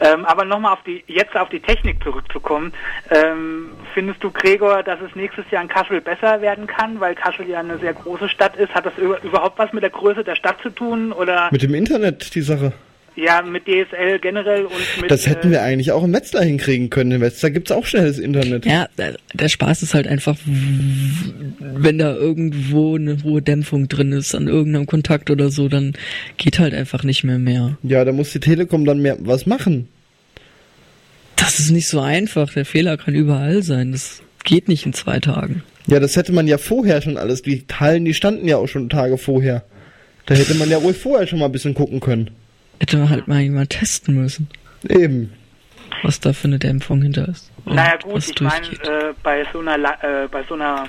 Ähm, aber nochmal auf die, jetzt auf die Technik zurückzukommen. Ähm, findest du, Gregor, dass es nächstes Jahr in Kassel besser werden kann, weil Kassel ja eine sehr große Stadt ist? Hat das über, überhaupt was mit der Größe der Stadt zu tun oder Mit dem Internet, die Sache. Ja mit DSL generell und mit Das hätten äh, wir eigentlich auch im Wetzlar hinkriegen können. Im Wetzlar gibt's auch schnelles Internet. Ja, der, der Spaß ist halt einfach, wenn da irgendwo eine hohe Dämpfung drin ist an irgendeinem Kontakt oder so, dann geht halt einfach nicht mehr mehr. Ja, da muss die Telekom dann mehr was machen. Das ist nicht so einfach. Der Fehler kann überall sein. Das geht nicht in zwei Tagen. Ja, das hätte man ja vorher schon alles. Die Hallen, die standen ja auch schon Tage vorher. Da hätte man ja ruhig vorher schon mal ein bisschen gucken können. Hätte man halt mal jemand testen müssen, Eben. was da für eine Dämpfung hinter ist. Naja gut, ich meine, äh, bei so einer La äh, bei so einer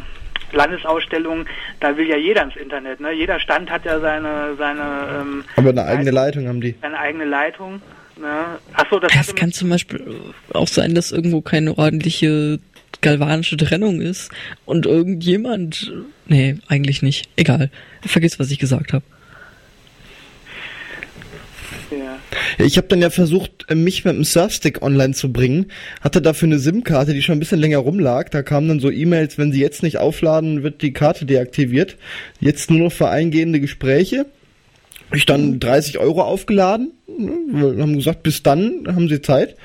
Landesausstellung, da will ja jeder ins Internet, ne? Jeder Stand hat ja seine seine ähm, Aber eine eigene Leitung haben die. seine eigene Leitung. Ne? Achso, das, Es hatte kann zum Beispiel auch sein, dass irgendwo keine ordentliche galvanische Trennung ist und irgendjemand. Nee, eigentlich nicht. Egal. Vergiss, was ich gesagt habe. ja. Ja, Ich habe dann ja versucht, äh, mich mit dem Surfstick online zu bringen. Hatte dafür eine SIM-Karte, die schon ein bisschen länger rumlag. Da kamen dann so E-Mails, wenn Sie jetzt nicht aufladen, wird die Karte deaktiviert. Jetzt nur noch für eingehende Gespräche. Ich dann 30 Euro aufgeladen. ne, haben gesagt, bis dann haben Sie Zeit.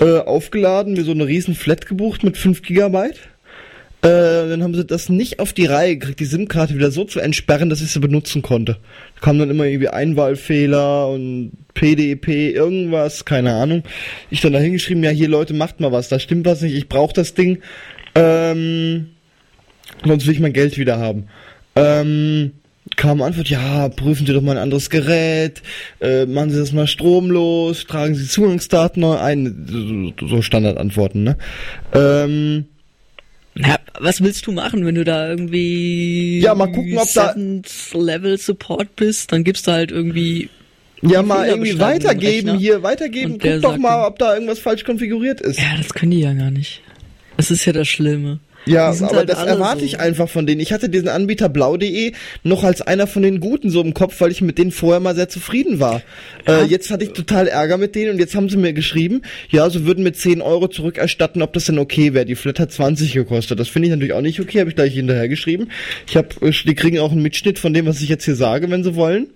Äh, aufgeladen, mir so eine riesen Flat gebucht mit 5 Gigabyte. Äh, dann haben sie das nicht auf die Reihe gekriegt, die SIM-Karte wieder so zu entsperren, dass ich sie benutzen konnte. Da kam dann immer irgendwie Einwahlfehler und PDP, irgendwas, keine Ahnung. Ich dann da hingeschrieben, ja hier Leute, macht mal was, da stimmt was nicht, ich brauche das Ding. Ähm, sonst will ich mein Geld wieder haben. Ähm, kam Antwort, ja, prüfen Sie doch mal ein anderes Gerät, äh, machen Sie das mal stromlos, tragen Sie Zugangsdaten neu ein, so, so Standardantworten, ne? Ähm, Ja, was willst du machen, wenn du da irgendwie Ja, mal gucken, ob da- Level Support bist? Dann gibst du halt irgendwie Ja, mal irgendwie weitergeben, hier weitergeben. Guck doch mal, ob da irgendwas falsch konfiguriert ist. Ja, das können die ja gar nicht. Das ist ja das Schlimme. Ja, aber halt das erwarte so. ich einfach von denen. Ich hatte diesen Anbieter blau.de noch als einer von den Guten so im Kopf, weil ich mit denen vorher mal sehr zufrieden war. Äh, jetzt hatte ich total Ärger mit denen und jetzt haben sie mir geschrieben, ja, sie würden mir 10 Euro zurückerstatten, ob das denn okay wäre. Die Flat hat 20 gekostet. Das finde ich natürlich auch nicht okay, habe ich gleich hinterher geschrieben. Ich habe, die kriegen auch einen Mitschnitt von dem, was ich jetzt hier sage, wenn sie wollen.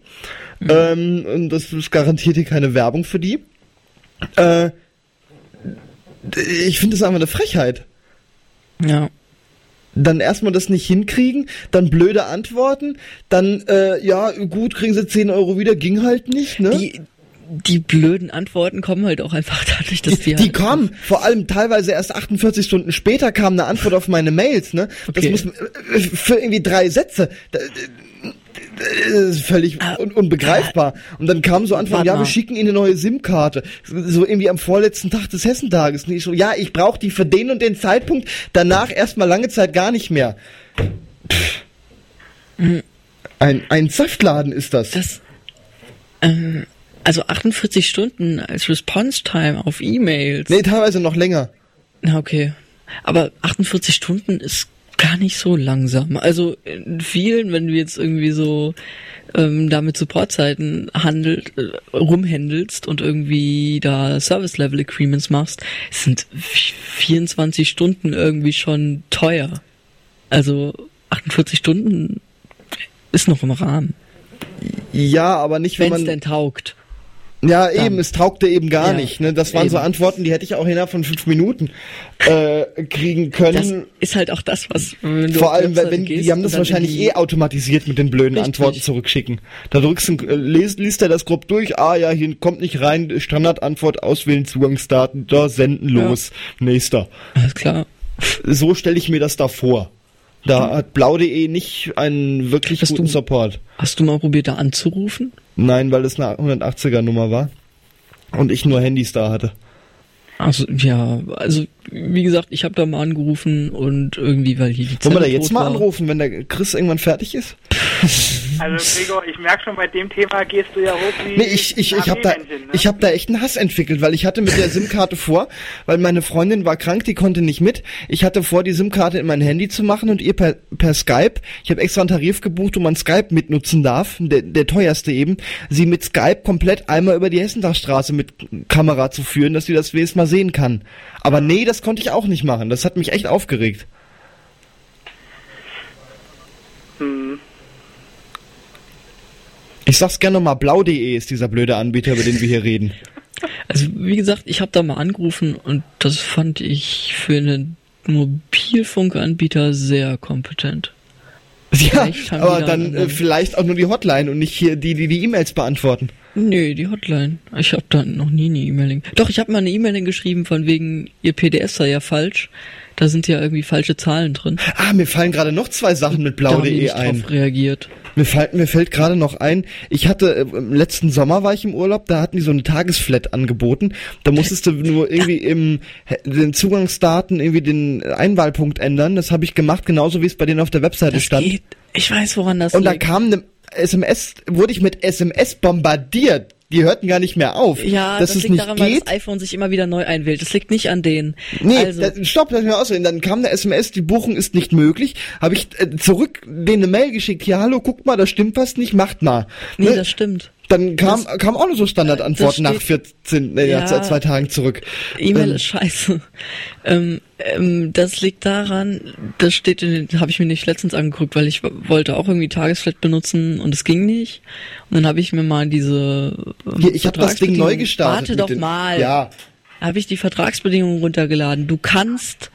Ähm, und das ist garantiert hier keine Werbung für die. Äh, ich finde das einfach eine Frechheit Ja. dann erstmal das nicht hinkriegen, dann blöde Antworten, dann, äh, ja, gut, kriegen sie 10 Euro wieder, ging halt nicht, ne? Die, die blöden Antworten kommen halt auch einfach [laughs] dadurch, dass die, die, die halt kommen, vor allem teilweise erst 48 Stunden später kam eine Antwort auf meine Mails, ne? Das Okay. muss äh, für irgendwie drei Sätze. Da, das ist völlig un unbegreifbar. Und dann kam so Warte ja, wir schicken Ihnen eine neue SIM-Karte. So irgendwie am vorletzten Tag des Hessentages. Und ich so, ja, ich brauche die für den und den Zeitpunkt, danach erstmal lange Zeit gar nicht mehr. Pff. Ein, ein Saftladen ist das. das, ähm, also 48 Stunden als Response-Time auf E-Mails. Nee, teilweise noch länger. Na, okay. Aber 48 Stunden ist gar nicht so langsam. Also in vielen, wenn du jetzt irgendwie so ähm, da mit Supportzeiten handelt, äh, rumhändelst und irgendwie da Service-Level-Agreements machst, sind v- 24 Stunden irgendwie schon teuer. Also 48 Stunden ist noch im Rahmen. Ja, aber nicht, wenn Wenn es man... denn taugt. Ja, eben, es taugte eben gar Ja, nicht. Ne? Das waren so eben. Antworten, die hätte ich auch innerhalb von fünf Minuten äh, kriegen Das können. ist halt auch das, was wenn Vor allem, wenn, gehst die haben das wahrscheinlich eh automatisiert mit den blöden Richtig. Antworten zurückschicken. Da drückst du, äh, liest, liest er das grob durch, ah ja, hier kommt nicht rein, Standardantwort, auswählen, Zugangsdaten, da senden, Ja. los, nächster. Alles klar. So stelle ich mir das da vor. Da hat blau.de nicht einen wirklich Hast guten du- Support. Hast du mal probiert, da anzurufen? Nein, weil es eine 180er Nummer war. Und ich nur Handys da hatte. Also ja, also wie gesagt, ich habe da mal angerufen und irgendwie, weil hier die Wollen wir da jetzt mal war. anrufen, wenn der Chris irgendwann fertig ist? [laughs] Also [laughs] Gregor, ich merke schon, bei dem Thema gehst du ja hoch wie Nee, ich, ich, ich habe da, ne? ich hab da echt einen Hass entwickelt, weil ich hatte mit der SIM-Karte vor, weil meine Freundin war krank, die konnte nicht mit. Ich hatte vor, die SIM-Karte in mein Handy zu machen und ihr per, per Skype. Ich habe extra einen Tarif gebucht, wo man Skype mitnutzen darf, der, der teuerste eben, sie mit Skype komplett einmal über die Hessentagstraße mit Kamera zu führen, dass sie das wenigstens mal sehen kann. Aber nee, das konnte ich auch nicht machen. Das hat mich echt aufgeregt. Hm. Ich sag's gerne nochmal, blau.de ist dieser blöde Anbieter, über den wir hier reden. Also wie gesagt, ich habe da mal angerufen und das fand ich für einen Mobilfunkanbieter sehr kompetent. Ja, aber dann äh, vielleicht auch nur die Hotline und nicht hier die, die die E-Mails beantworten. Nee, die Hotline. Ich habe da noch nie eine E-Mail. Doch, ich habe mal eine E-Mail hingeschrieben von wegen, ihr PDF sei ja falsch. Da sind ja irgendwie falsche Zahlen drin. Ah, mir fallen gerade noch zwei Sachen mit da blau.de ein. drauf reagiert. Mir fällt, mir fällt gerade noch ein, ich hatte, äh, im letzten Sommer war ich im Urlaub, da hatten die so eine Tagesflat angeboten. Da musstest du nur irgendwie im, den Zugangsdaten irgendwie den Einwahlpunkt ändern. Das habe ich gemacht, genauso wie es bei denen auf der Webseite Das stand. geht. Ich weiß, woran das Und da liegt. kam eine SMS, wurde ich mit SMS bombardiert. Die hörten gar nicht mehr auf. Ja, dass das es liegt nicht daran, weil geht. das iPhone sich immer wieder neu einwählt. Das liegt nicht an denen. Nee, also, da, stopp, lass mich mal ausreden. Dann kam eine SMS, die Buchung ist nicht möglich. Habe ich äh, zurück denen eine Mail geschickt. Hier, hallo, guckt mal, da stimmt was nicht, macht mal. nee, Ne? das stimmt. Dann kam, kam auch nur so Standardantwort das nach steht- 14, äh, Ja. ja. zwei Tagen zurück. E-Mail Ähm, ist scheiße. Ähm, ähm, das liegt daran, das steht in den, habe ich mir nicht letztens angeguckt, weil ich wollte auch irgendwie Tagesflat benutzen und es ging nicht. Und dann habe ich mir mal diese äh, Hier, ich habe das Ding neu gestartet. Warte doch den- mal. Ja, Habe ich die Vertragsbedingungen runtergeladen. Du kannst,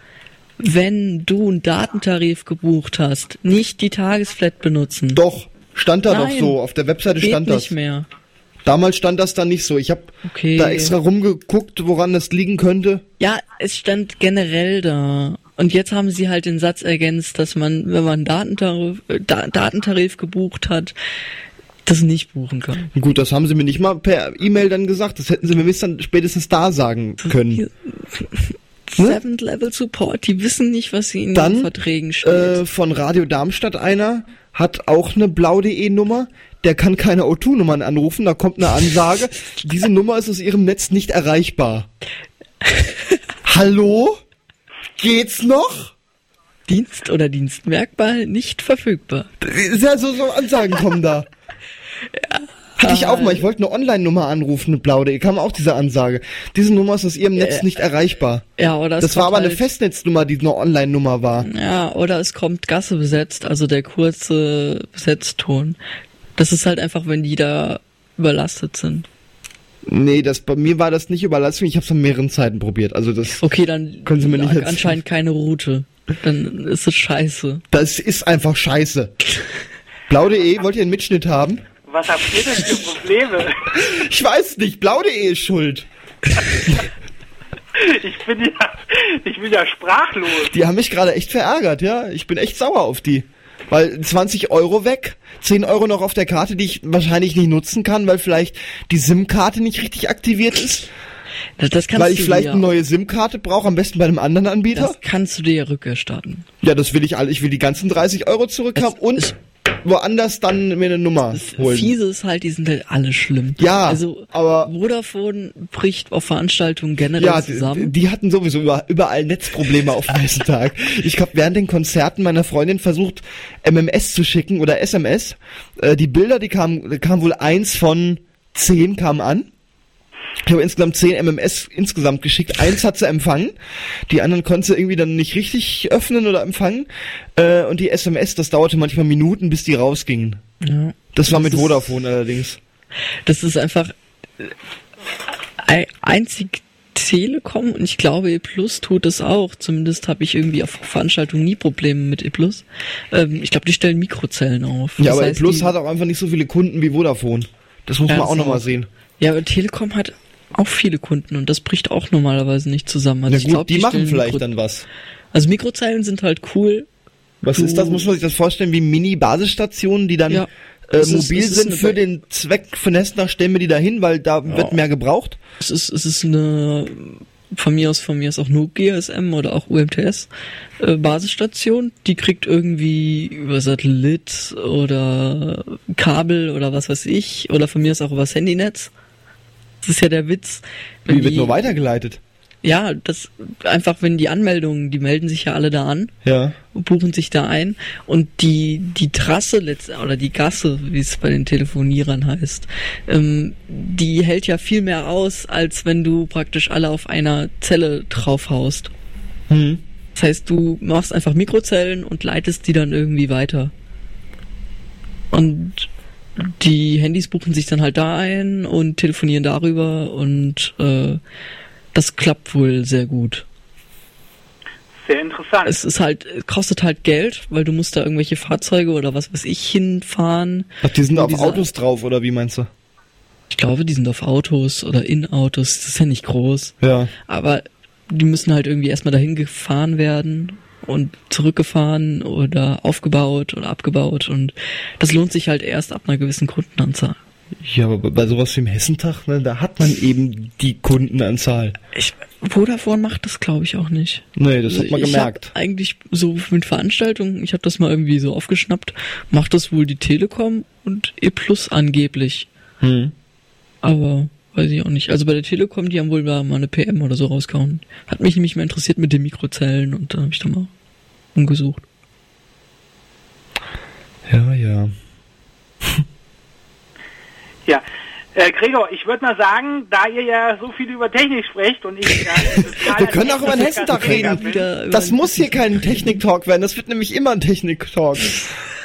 wenn du einen Datentarif gebucht hast, nicht die Tagesflat benutzen. doch. Stand da Nein. doch so. Auf der Webseite stand nicht das. mehr. Damals stand das da nicht so. Ich habe Okay. da extra rumgeguckt, woran das liegen könnte. Ja, es stand generell da. Und jetzt haben sie halt den Satz ergänzt, dass man, wenn man Datentarif, äh, da, Datentarif gebucht hat, das nicht buchen kann. Gut, das haben sie mir nicht mal per E-Mail dann gesagt. Das hätten sie mir bis dann spätestens da sagen können. Hier- [laughs] Seventh Level Support, die wissen nicht, was sie in Dann, den Verträgen steht. Äh, von Radio Darmstadt einer hat auch eine blau.de Nummer. der kann keine O2-Nummern anrufen, da kommt eine Ansage, [laughs] diese Nummer ist aus ihrem Netz nicht erreichbar. [laughs] Hallo? Geht's noch? Dienst oder Dienstmerkmal nicht verfügbar. Ja, so, so Ansagen kommen da. [laughs] Hatte ich auch mal. Ich wollte eine Online-Nummer anrufen mit Blau.de. Kam auch diese Ansage. Diese Nummer ist aus ihrem Netz Äh, nicht erreichbar. Ja, oder Das war aber eine halt, Festnetznummer, die eine Online-Nummer war. Ja, oder es kommt Gasse besetzt, also der kurze Besetzton. Das ist halt einfach, wenn die da überlastet sind. Nee, das bei mir war das nicht Überlastung. Ich habe es an mehreren Zeiten probiert. Also das, Okay, dann Können Sie mir nicht anscheinend keine Route. Dann ist es scheiße. das ist einfach scheiße. Blau.de, wollt ihr einen Mitschnitt haben? Was habt ihr denn für Probleme? Ich weiß nicht. Blau.de ist schuld. Ich bin ja, ich bin ja sprachlos. Die haben mich gerade echt verärgert, ja. Ich bin echt sauer auf die. Weil 20 Euro weg, 10 Euro noch auf der Karte, die ich wahrscheinlich nicht nutzen kann, weil vielleicht die SIM-Karte nicht richtig aktiviert ist. Das, das kannst Weil ich du vielleicht eine neue SIM-Karte brauche, am besten bei einem anderen Anbieter. Das kannst du dir ja rückerstatten. Ja, das will ich alle. Ich will die ganzen 30 Euro zurückhaben Es und woanders dann mir eine Nummer Das holen. Fiese ist halt, die sind halt alle schlimm. Ja, also aber- Vodafone bricht auf Veranstaltungen generell Ja, die, zusammen. die hatten sowieso über, überall Netzprobleme auf dem nächsten Tag. Ich habe während den Konzerten meiner Freundin versucht, MMS zu schicken oder SMS. Äh, die Bilder, die kamen, kamen wohl eins von zehn kamen an. Ich habe insgesamt zehn MMS insgesamt geschickt. Eins hat sie empfangen. Die anderen konnte sie irgendwie dann nicht richtig öffnen oder empfangen. Äh, und die SMS, das dauerte manchmal Minuten, bis die rausgingen. ja. Das war mit ist- Vodafone allerdings. Das ist einfach äh, ein- einzig Telekom und ich glaube E Plus tut es auch. Zumindest habe ich irgendwie auf Veranstaltungen nie Probleme mit E Plus. Ähm, ich glaube, die stellen Mikrozellen auf. Ja, Das aber heißt, Plus hat auch einfach nicht so viele Kunden wie Vodafone. Das muss Ja, man das auch nochmal sehen. Ja, aber Telekom hat auch viele Kunden und das bricht auch normalerweise nicht zusammen. Also Ja ich gut, glaub, die machen stellen vielleicht Mikro- dann was. Also Mikrozellen sind halt cool. Was Du- ist das? Muss man sich das vorstellen wie Mini-Basisstationen, die dann Ja. äh, ist- mobil ist sind für den Zweck von Hessner stellen wir die dahin, weil da wird mehr gebraucht. Es ist, es ist eine von mir aus, von mir aus auch nur GSM oder auch UMTS äh, Basisstation. Die kriegt irgendwie über Satellit oder Kabel oder was weiß ich oder von mir aus auch übers Handynetz. Das ist ja der Witz. Die wird die- nur weitergeleitet. Ja, das einfach, wenn die Anmeldungen, die melden sich ja alle da an, Ja. buchen sich da ein und die die Trasse letzt oder die Gasse, wie es bei den Telefonierern heißt, ähm, die hält ja viel mehr aus, als wenn du praktisch alle auf einer Zelle draufhaust. Hm. Das heißt, du machst einfach Mikrozellen und leitest die dann irgendwie weiter. Und die Handys buchen sich dann halt da ein und telefonieren darüber und äh, das klappt wohl sehr gut. Sehr interessant. Es ist halt, es kostet halt Geld, weil du musst da irgendwelche Fahrzeuge oder was weiß ich hinfahren. Ach, die sind auf diese- Autos drauf, oder wie meinst du? Ich glaube, die sind auf Autos oder in Autos. Das ist ja nicht groß. Ja. Aber die müssen halt irgendwie erstmal dahin gefahren werden und zurückgefahren oder aufgebaut oder abgebaut und das lohnt sich halt erst ab einer gewissen Kundenanzahl. Ja, aber bei sowas wie im Hessentag, ne, da hat man eben die Kundenanzahl. Ich, Vodafone macht das glaube ich auch nicht. Nee, das hat man ich gemerkt. Eigentlich so mit Veranstaltungen, ich habe das mal irgendwie so aufgeschnappt, macht das wohl die Telekom und E Plus angeblich. Hm. Aber weiß ich auch nicht. Also bei der Telekom, die haben wohl mal eine PM oder so rausgehauen. Hat mich nämlich mehr interessiert mit den Mikrozellen und da habe ich da mal umgesucht. Ja, ja. [laughs] Ja. Äh, Gregor, ich würde mal sagen, da ihr ja so viel über Technik sprecht und ich [laughs] ja, Wir können auch über den Hessentag reden. Das muss hier kein Technik-Talk werden. Das wird nämlich immer ein Technik-Talk.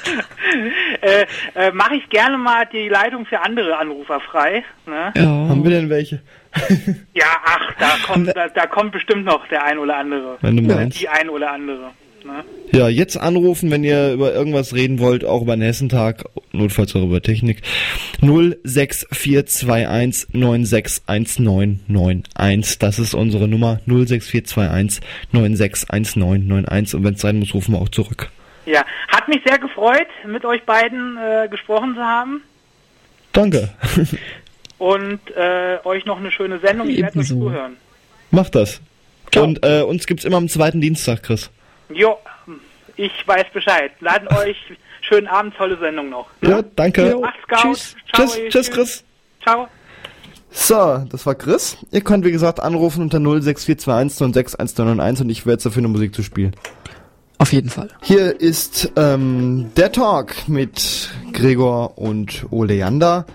[laughs] äh, äh, mache ich gerne mal die Leitung für andere Anrufer frei. Ne? Ja, Haben wir denn welche? Ja, ach, da kommt, da, da kommt bestimmt noch der ein oder andere. Wenn du meinst. Die ein oder andere. Ne? Ja, jetzt anrufen, wenn ihr über irgendwas reden wollt, auch über den Hessentag, notfalls auch über Technik. 06421 961991. Das ist unsere Nummer 06421 961991 und wenn es sein muss, rufen wir auch zurück. Ja, hat mich sehr gefreut, mit euch beiden äh, gesprochen zu haben. Danke. [laughs] Und äh, euch noch eine schöne Sendung. Ich werde euch Ebenso. zuhören. Macht das. Ciao. Und äh, uns gibt's immer am zweiten Dienstag, Chris. Jo, ich weiß Bescheid. Laden [laughs] euch schönen Abend, tolle Sendung noch. Ja, danke. Jo. Macht's gut. Tschüss. Ciao, Tschüss, ihr. tschüss, Chris. Ciao. So, das war Chris. Ihr könnt, wie gesagt, anrufen unter 06421 und ich werde jetzt dafür eine Musik zu spielen. Auf jeden Fall. Hier ist ähm, der Talk mit Gregor und Oleander.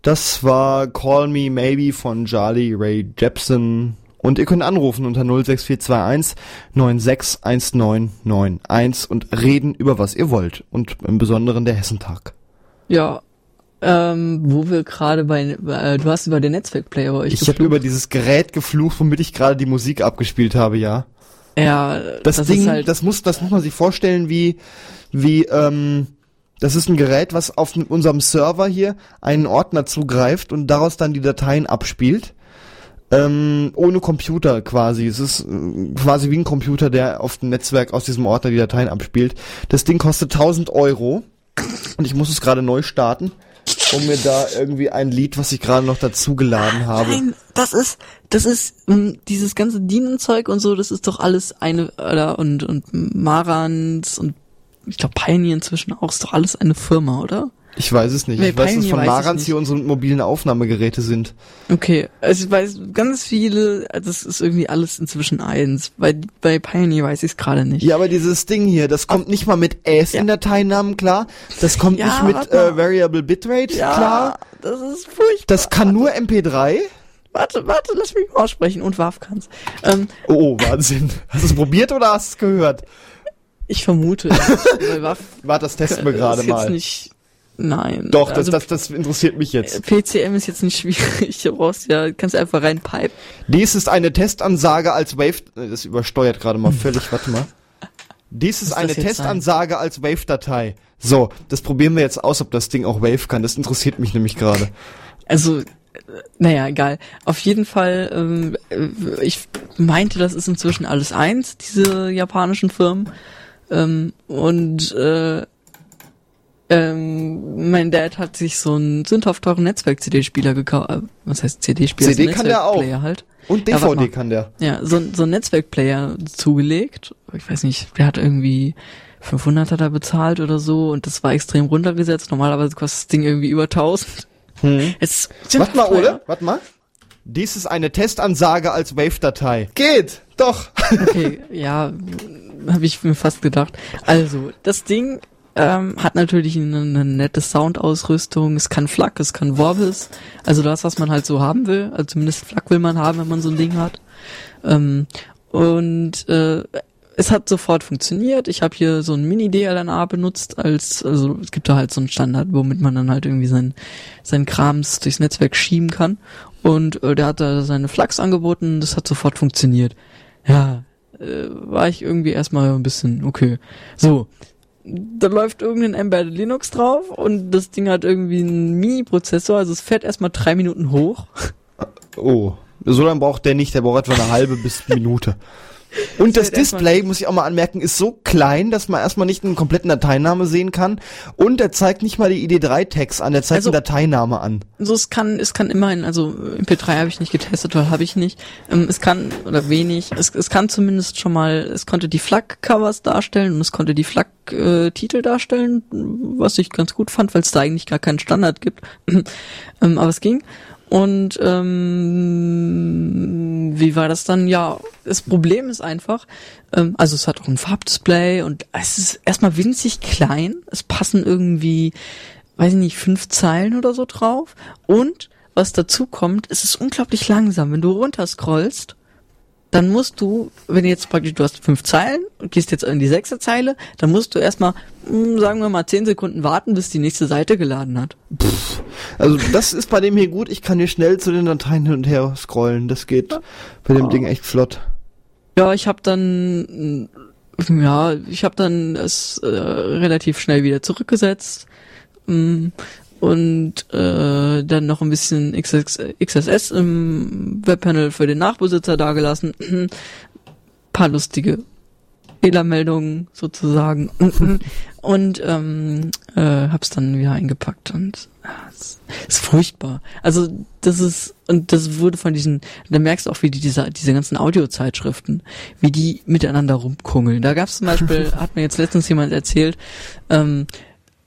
Das war Call Me Maybe von Charlie Ray Jepsen. Und ihr könnt anrufen unter 06421 961991 und reden über was ihr wollt. Und im Besonderen der Hessentag. Ja, ähm, wo wir gerade bei, äh, du hast über den Netzwerkplayer euch Ich habe über dieses Gerät geflucht, womit ich gerade die Musik abgespielt habe, ja. Ja, Das, das Ding, halt, das muss, das muss man sich vorstellen wie, wie, ähm, das ist ein Gerät, was auf unserem Server hier einen Ordner zugreift und daraus dann die Dateien abspielt. Ähm, ohne Computer quasi. Es ist äh, quasi wie ein Computer, der auf dem Netzwerk aus diesem Ordner die Dateien abspielt. Das Ding kostet 1000 Euro und ich muss es gerade neu starten, um mir da irgendwie ein Lied, was ich gerade noch dazu geladen habe. Nein, das ist, das ist ähm, dieses ganze Dienenzeug und so, das ist doch alles eine oder und und Marans und ich glaube Pioneer inzwischen auch, ist doch alles eine Firma, oder? Ich weiß es nicht. Nee, ich weiß, dass Pioneer von Marans hier unsere mobilen Aufnahmegeräte sind. Okay, also ich weiß ganz viele, das ist irgendwie alles inzwischen eins. Bei bei Pioneer weiß ich es gerade nicht. Ja, aber dieses Ding hier, das kommt nicht mal mit AS in Dateinamen klar. Das kommt Ja, nicht mit äh, Variable Bitrate klar. das ist furchtbar. Das kann nur MP3. Warte, warte, lass mich mal aussprechen und Waf kann's. Ähm, Oh, Wahnsinn. Hast du es probiert oder hast du es gehört? ich vermute, [laughs] Waf Warte, das testen wir gerade jetzt mal. nicht. Nein. Doch, das, also, das, das interessiert mich jetzt. PCM ist jetzt nicht [laughs] schwierig. Du brauchst ja, kannst einfach reinpipen. Dies ist eine Testansage als Wave... äh, Das übersteuert gerade mal völlig, warte mal. Dies ist eine Testansage als Wave-Datei. So, das probieren wir jetzt aus, ob das Ding auch Wave kann. Das interessiert mich nämlich gerade. Also, äh, naja, egal. Auf jeden Fall, ähm, äh, ich meinte, das ist inzwischen alles eins, diese japanischen Firmen. Ähm, und äh, ähm, mein Dad hat sich so einen sündhaft teuren Netzwerk-CD-Spieler gekauft. Äh, was heißt CD-Spieler? CD einen kann der auch. Halt. Und Ja, DVD mal. kann der. Ja, so, so ein Netzwerkplayer zugelegt. Ich weiß nicht, der hat irgendwie 500 hat er bezahlt oder so und das war extrem runtergesetzt. Normalerweise kostet das Ding irgendwie über 1000. Hm. Es Warte mal, Ole, warte mal. Dies ist eine Testansage als Wave-Datei. Geht, doch. [laughs] Okay, ja, habe ich mir fast gedacht. Also, das Ding ähm, hat natürlich eine, eine nette Soundausrüstung. Es kann FLAC, es kann Vorbis. Also das, was man halt so haben will. Also zumindest FLAC will man haben, wenn man so ein Ding hat. Ähm, und äh, es hat sofort funktioniert. Ich habe hier so ein Mini-DLNA benutzt als, also es gibt da halt so einen Standard, womit man dann halt irgendwie sein, sein Krams durchs Netzwerk schieben kann. Und äh, der hat da seine Flux angeboten, das hat sofort funktioniert. Ja, äh, war ich irgendwie erstmal ein bisschen, okay. So, da läuft irgendein Embedded Linux drauf und das Ding hat irgendwie einen Mini-Prozessor, also es fährt erstmal drei Minuten hoch. Oh, so lange braucht der nicht, der braucht etwa eine halbe bis Minute. Und das erstmal- Display, muss ich auch mal anmerken, ist so klein, dass man erstmal nicht einen kompletten Dateiname sehen kann. Und er zeigt nicht mal die ID3-Tags an, er zeigt Also- einen Dateiname an. So, es kann, es kann immerhin, also MP3 habe ich nicht getestet, weil habe ich nicht. Ähm, es kann, oder wenig, es, es kann zumindest schon mal, es konnte die FLAC-Covers darstellen und es konnte die FLAC-Titel darstellen, was ich ganz gut fand, weil es da eigentlich gar keinen Standard gibt. [clears throat] ähm, aber es ging. Und ähm, wie war das dann? Ja, das Problem ist einfach, ähm, also es hat auch ein Farbdisplay und es ist erstmal winzig klein. Es passen irgendwie, weiß ich nicht, fünf Zeilen oder so drauf. Und was dazu kommt, es ist unglaublich langsam. Wenn du runterscrollst, dann musst du, wenn du jetzt praktisch, du hast fünf Zeilen und gehst jetzt in die sechste Zeile, dann musst du erstmal, mh, sagen wir mal, zehn Sekunden warten, bis die nächste Seite geladen hat. Also das ist bei dem hier gut, ich kann hier schnell zu den Dateien hin und her scrollen. Das geht bei dem Ding echt flott. Ja, ich habe dann, mh, ja, ich habe dann es äh, relativ schnell wieder zurückgesetzt mh, und äh, dann noch ein bisschen XS, XSS im Webpanel für den Nachbesitzer dagelassen. [clears throat] paar lustige Fehlermeldungen sozusagen [laughs] und ähm, äh, hab's dann wieder eingepackt und ja, es ist furchtbar. Also das ist und das wurde von diesen, da merkst du auch, wie die diese diese ganzen Audiozeitschriften, wie die miteinander rumkungeln. Da gab's zum Beispiel, [laughs] hat mir jetzt letztens jemand erzählt, ähm,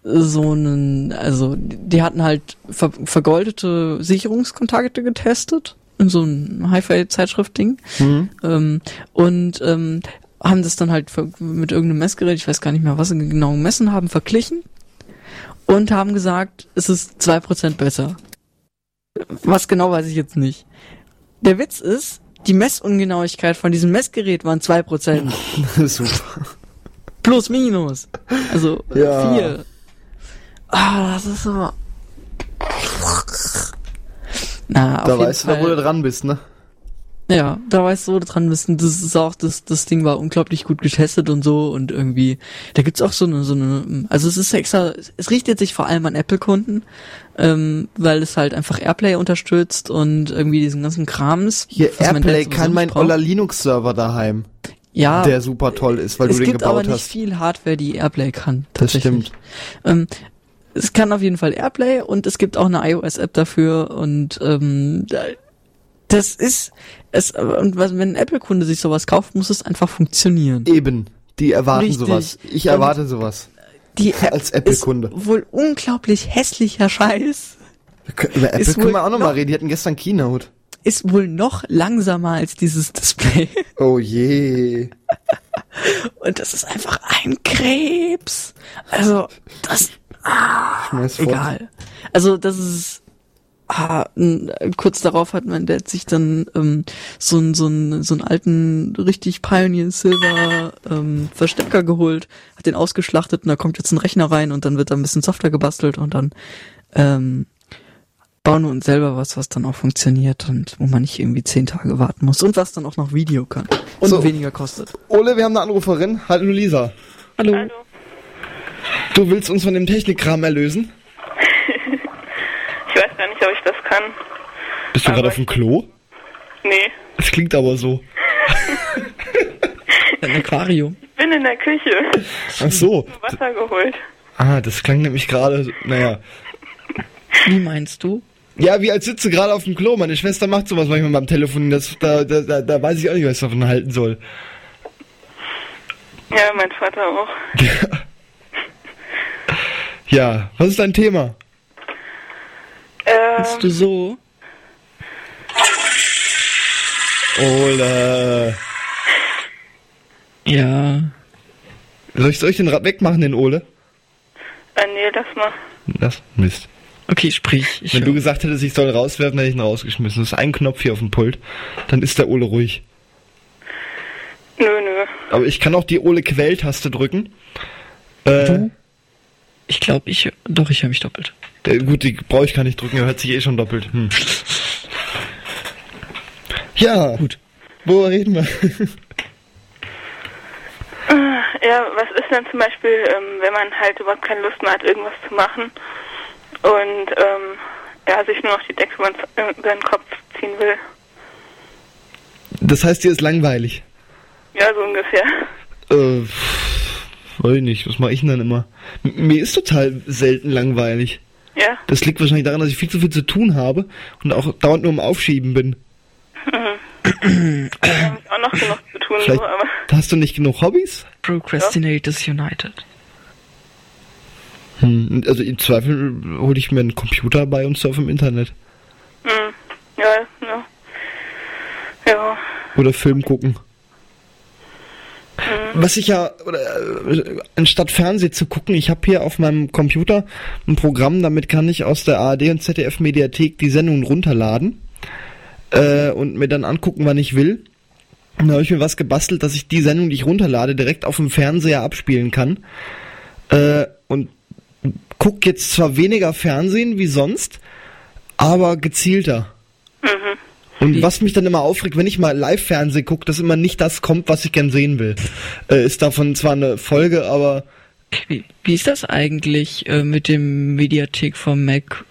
so einen, also die hatten halt ver vergoldete Sicherungskontakte getestet in so ein Hi-Fi-Zeitschrift-Ding Mhm. ähm, und ähm, haben das dann halt mit irgendeinem Messgerät, ich weiß gar nicht mehr, was sie genau gemessen haben, verglichen und haben gesagt, es ist zwei Prozent besser. Was genau weiß ich jetzt nicht. Der Witz ist, die Messungenauigkeit von diesem Messgerät waren zwei Prozent. [laughs] Super. Plus, minus. Also Ja. vier. Ah, das ist so. Na, Da weißt du, Fall. da wo du dran bist, ne? Ja, da weißt du, wo du dran bist. Und das ist auch, das, das Ding war unglaublich gut getestet und so und irgendwie, da gibt's auch so eine, so eine, also es ist extra, es richtet sich vor allem an Apple-Kunden, ähm, weil es halt einfach Airplay unterstützt und irgendwie diesen ganzen Krams. Hier, man Airplay sowieso kann mein braucht. Linux-Server daheim, ja, der super toll ist, weil es du den gibt aber gebaut nicht hast. viel Hardware, die Airplay kann. Das Tatsächlich. stimmt. Ähm, es kann auf jeden Fall Airplay und es gibt auch eine iOS-App dafür und ähm, da- das ist es und was, wenn ein Apple-Kunde sich sowas kauft, muss es einfach funktionieren. Eben. Die erwarten Richtig. sowas. Ich Und- erwarte sowas. Die [laughs] App Als Apple-Kunde. wohl unglaublich hässlicher Scheiß. Über Apple können wir auch noch mal noch- reden. Die hatten gestern Keynote. Ist wohl noch langsamer als dieses Display. [laughs] Oh je. Und das ist einfach ein Krebs. Also, das Schmeiß fort. egal. Also das ist ah, n- kurz darauf hat man der hat sich dann ähm, so einen so so alten richtig Pioneer Silver ähm, Verstärker geholt, hat den ausgeschlachtet und da kommt jetzt ein Rechner rein und dann wird da ein bisschen Software gebastelt und dann ähm, bauen wir uns selber was, was dann auch funktioniert und wo man nicht irgendwie zehn Tage warten muss und was dann auch noch Video kann und So. weniger kostet. Ole, wir haben eine Anruferin. Hallo Lisa. Hallo. Hallo. Du willst uns von dem Technikkram erlösen? Ich weiß gar nicht, ob ich das kann. Bist du gerade auf dem Klo? Nee. Das klingt aber so. [laughs] Ein Aquarium. Ich bin in der Küche. Ach so. Nur Wasser geholt. Ah, das klang nämlich gerade, so- naja. Wie meinst du? Ja, wie als sitze gerade auf dem Klo. Meine Schwester macht sowas manchmal beim Telefon. Das, da, da, da, da weiß ich auch nicht, was ich davon halten soll. Ja, mein Vater auch. [laughs] [laughs] Ja, was ist dein Thema? Ähm, Bist du so? Ole. Ja. Soll ich, soll ich den Rad wegmachen, den Ole? äh, nee, lass mal. Das Mist. Okay, sprich. Ich Wenn du gesagt hättest, ich soll rauswerfen, hätte ich ihn rausgeschmissen. Das ist ein Knopf hier auf dem Pult. Dann ist der Ole ruhig. Nö, nö. Aber ich kann auch die Ole-Quell-Taste drücken. Äh, Du? Ich glaube, ich doch, ich höre mich doppelt. äh, gut, die brauche ich gar nicht drücken, er hört sich eh schon doppelt. Hm. Ja, Gut. worüber reden wir? Ja, was ist denn zum Beispiel, ähm, wenn man halt überhaupt keine Lust mehr hat, irgendwas zu machen und ähm, ja, sich nur noch die Decke über den- den Kopf ziehen will? Das heißt, dir ist langweilig. Ja, so ungefähr. Äh, weiß ich nicht, was mache ich denn dann immer? M mir ist total selten langweilig. Ja, Das liegt wahrscheinlich daran, dass ich viel zu viel zu tun habe und auch dauernd nur im Aufschieben bin. da habe ich auch noch genug zu tun, Vielleicht so, aber hast du nicht genug Hobbys? Procrastinators United. Hm, also im Zweifel hole ich mir einen Computer bei und surfe im Internet. hm, ja, ja. Ja, Oder Film gucken. Was ich ja, oder, äh, anstatt Fernsehen zu gucken, ich habe hier auf meinem Computer ein Programm, damit kann ich aus der ARD und ZDF Mediathek die Sendungen runterladen äh, und mir dann angucken, wann ich will. Und da habe ich mir was gebastelt, dass ich die Sendung, die ich runterlade, direkt auf dem Fernseher abspielen kann. Äh, und guck jetzt zwar weniger Fernsehen wie sonst, aber gezielter. Und was mich dann immer aufregt, wenn ich mal Live-Fernsehen gucke, dass immer nicht das kommt, was ich gern sehen will. Äh, ist davon zwar eine Folge, aber Wie, wie ist das eigentlich äh, mit dem Mediathek vom Mac?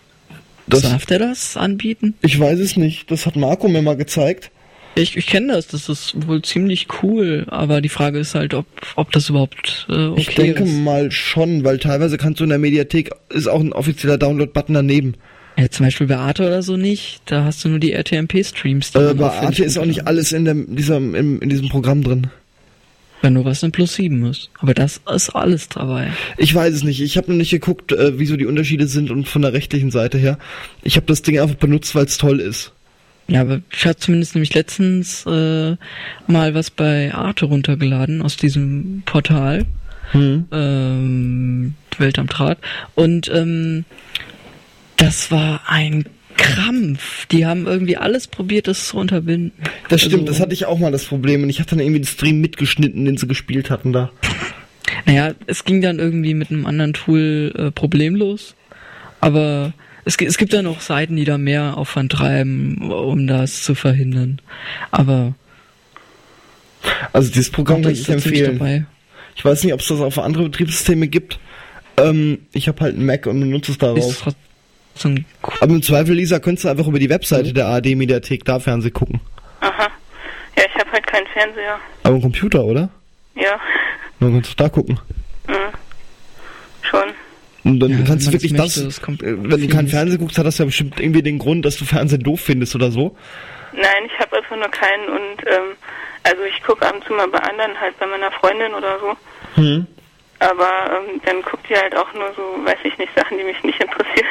das, Darf der das anbieten? ich weiß es nicht. Das hat Marco mir mal gezeigt. Ich, ich kenne das, das ist wohl ziemlich cool, aber die Frage ist halt, ob, ob das überhaupt äh, okay Ich denke ist. mal schon, weil teilweise kannst du in der Mediathek, ist auch ein offizieller Download-Button daneben. Ja, zum Beispiel bei Arte oder so nicht, da hast du nur die RTMP-Streams. Äh, bei Arte ist auch nicht alles in, dem, dieser, im, in diesem Programm drin. Wenn nur was ein Plus 7 ist. Aber das ist alles dabei. Ich weiß es nicht. Ich habe noch nicht geguckt, äh, wieso die Unterschiede sind und von der rechtlichen Seite her. Ich habe das Ding einfach benutzt, weil es toll ist. Ja, aber ich hatte zumindest nämlich letztens äh, mal was bei Arte runtergeladen aus diesem Portal. Hm. Ähm, Welt am Draht. Und ähm, das war ein Krampf. Die haben irgendwie alles probiert, das zu unterbinden. Das stimmt, Also- das hatte ich auch mal das Problem. Und ich hatte dann irgendwie den Stream mitgeschnitten, den sie gespielt hatten da. Naja, es ging dann irgendwie mit einem anderen Tool äh, problemlos. Aber es, es gibt ja noch Seiten, die da mehr Aufwand treiben, um das zu verhindern. Aber Also dieses Programm kann ich empfehlen. dabei. Ich weiß nicht, ob es das auf andere Betriebssysteme gibt. Ähm, ich habe halt einen Mac und benutze es Ist cool. Aber im Zweifel, Lisa, könntest du einfach über die Webseite der ARD-Mediathek da Fernsehen gucken. Aha. Ja, ich habe halt keinen Fernseher. Aber im Computer, oder? Ja. Dann kannst du da gucken. Mhm. Schon. Und dann Ja, wenn kannst du wirklich das das, äh, wenn du keinen nicht. Fernsehen guckst, hat das ja bestimmt irgendwie den Grund, dass du Fernsehen doof findest oder so. Nein, ich habe einfach nur keinen und ähm, also ich gucke ab und zu mal bei anderen, halt bei meiner Freundin oder so. Hm. Aber ähm, dann guckt die halt auch nur so, weiß ich nicht, Sachen, die mich nicht interessieren.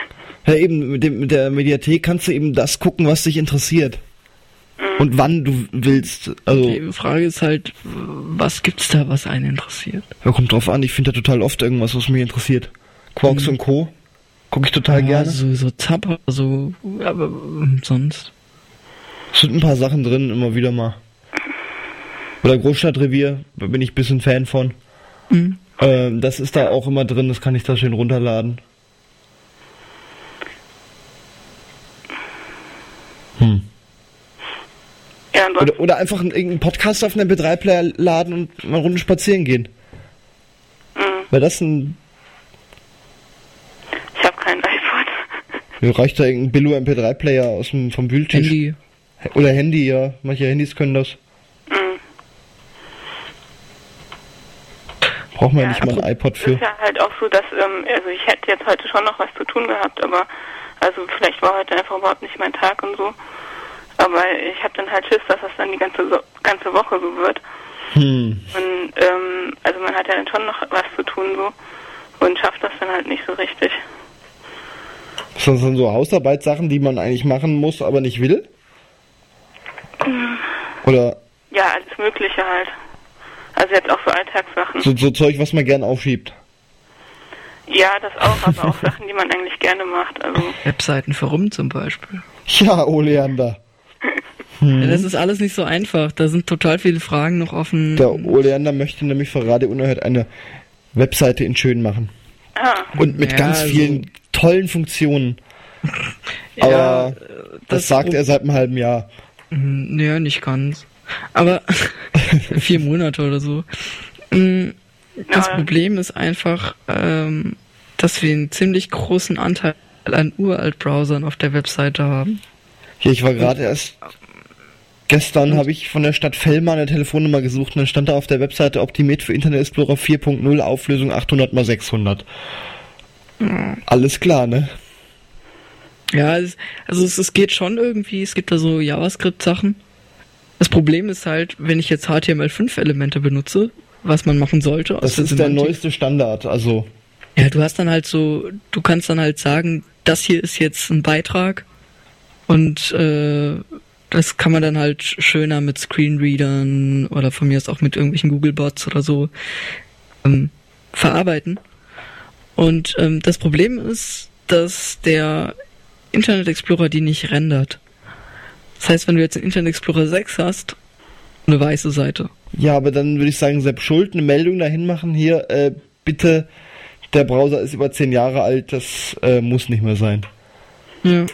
Ja, eben, mit, dem, mit der Mediathek kannst du eben das gucken, was dich interessiert. Und wann du willst. Also, Die Frage ist halt, was gibt's da, was einen interessiert? ja, kommt drauf an, ich finde da total oft irgendwas, was mich interessiert. Quarks und Co. Gucke ich total Ja, gerne. so, so Zapper, so, aber ähm, sonst. Es sind ein paar Sachen drin, immer wieder mal. Oder Großstadtrevier, da bin ich ein bisschen Fan von. Mhm. Ähm, das ist da auch immer drin, das kann ich da schön runterladen. Hm. Ja, Oder, oder einfach einen, irgendeinen Podcast auf einen MP3-Player laden und mal eine Runde spazieren gehen. mhm. Wäre das ein. ich habe kein iPod. Ja, reicht da irgendein Billo MP3-Player aus dem, vom Wühltisch? Handy. Oder Handy, ja. Manche Handys können das. Mhm. Braucht man ja Ja, nicht mal ein iPod Es für. ist ja halt auch so, dass, ähm, also ich hätte jetzt heute schon noch was zu tun gehabt, aber also vielleicht war heute einfach überhaupt nicht mein Tag und so. Aber ich habe dann halt Schiss, dass das dann die ganze so ganze Woche so wird. Hm. Und ähm, also man hat ja dann schon noch was zu tun so und schafft das dann halt nicht so richtig. Das sind so Hausarbeitssachen, die man eigentlich machen muss, aber nicht will? Oder Ja, alles Mögliche halt. Also jetzt auch so Alltagssachen. so, so Zeug, was man gern aufschiebt? Ja, das auch, aber auch [laughs] Sachen, die man eigentlich gerne macht. Also Webseiten für rum zum Beispiel. Ja, Oleander. [laughs] Ja, das ist alles nicht so einfach. Da sind total viele Fragen noch offen. Der Oleander möchte nämlich für Radio Unerhört eine Webseite in schön machen. ah, Und mit Ja, ganz also- vielen tollen Funktionen. [laughs] Aber Ja, das, das sagt er seit einem halben Jahr. Hm, Ja, nicht ganz. Aber vier Monate oder so. Das Ja. Problem ist einfach, ähm, dass wir einen ziemlich großen Anteil an Uralt-Browsern auf der Webseite haben. Hier, ich war gerade erst. Gestern habe ich von der Stadt Fellmar eine Telefonnummer gesucht und dann stand da auf der Webseite optimiert für Internet Explorer 4.0 Auflösung 800 x 600. Alles klar, ne? Ja, es, also es, es geht schon irgendwie. Es gibt da so JavaScript-Sachen. Das Problem ist halt, wenn ich jetzt HTML5-Elemente benutze, was man machen sollte. Das ist der neueste Standard, also. Ja, du hast dann halt so, du kannst dann halt sagen, das hier ist jetzt ein Beitrag und äh, das kann man dann halt schöner mit Screenreadern oder von mir aus auch mit irgendwelchen Google-Bots oder so ähm, verarbeiten. Und ähm, das Problem ist, dass der Internet Explorer die nicht rendert. Das heißt, wenn du jetzt einen Internet Explorer 6 hast, eine weiße Seite. Ja, aber dann würde ich sagen, Sepp Schuld, eine Meldung dahin machen, hier, äh, bitte, der Browser ist über 10 Jahre alt, das äh, muss nicht mehr sein. Ja.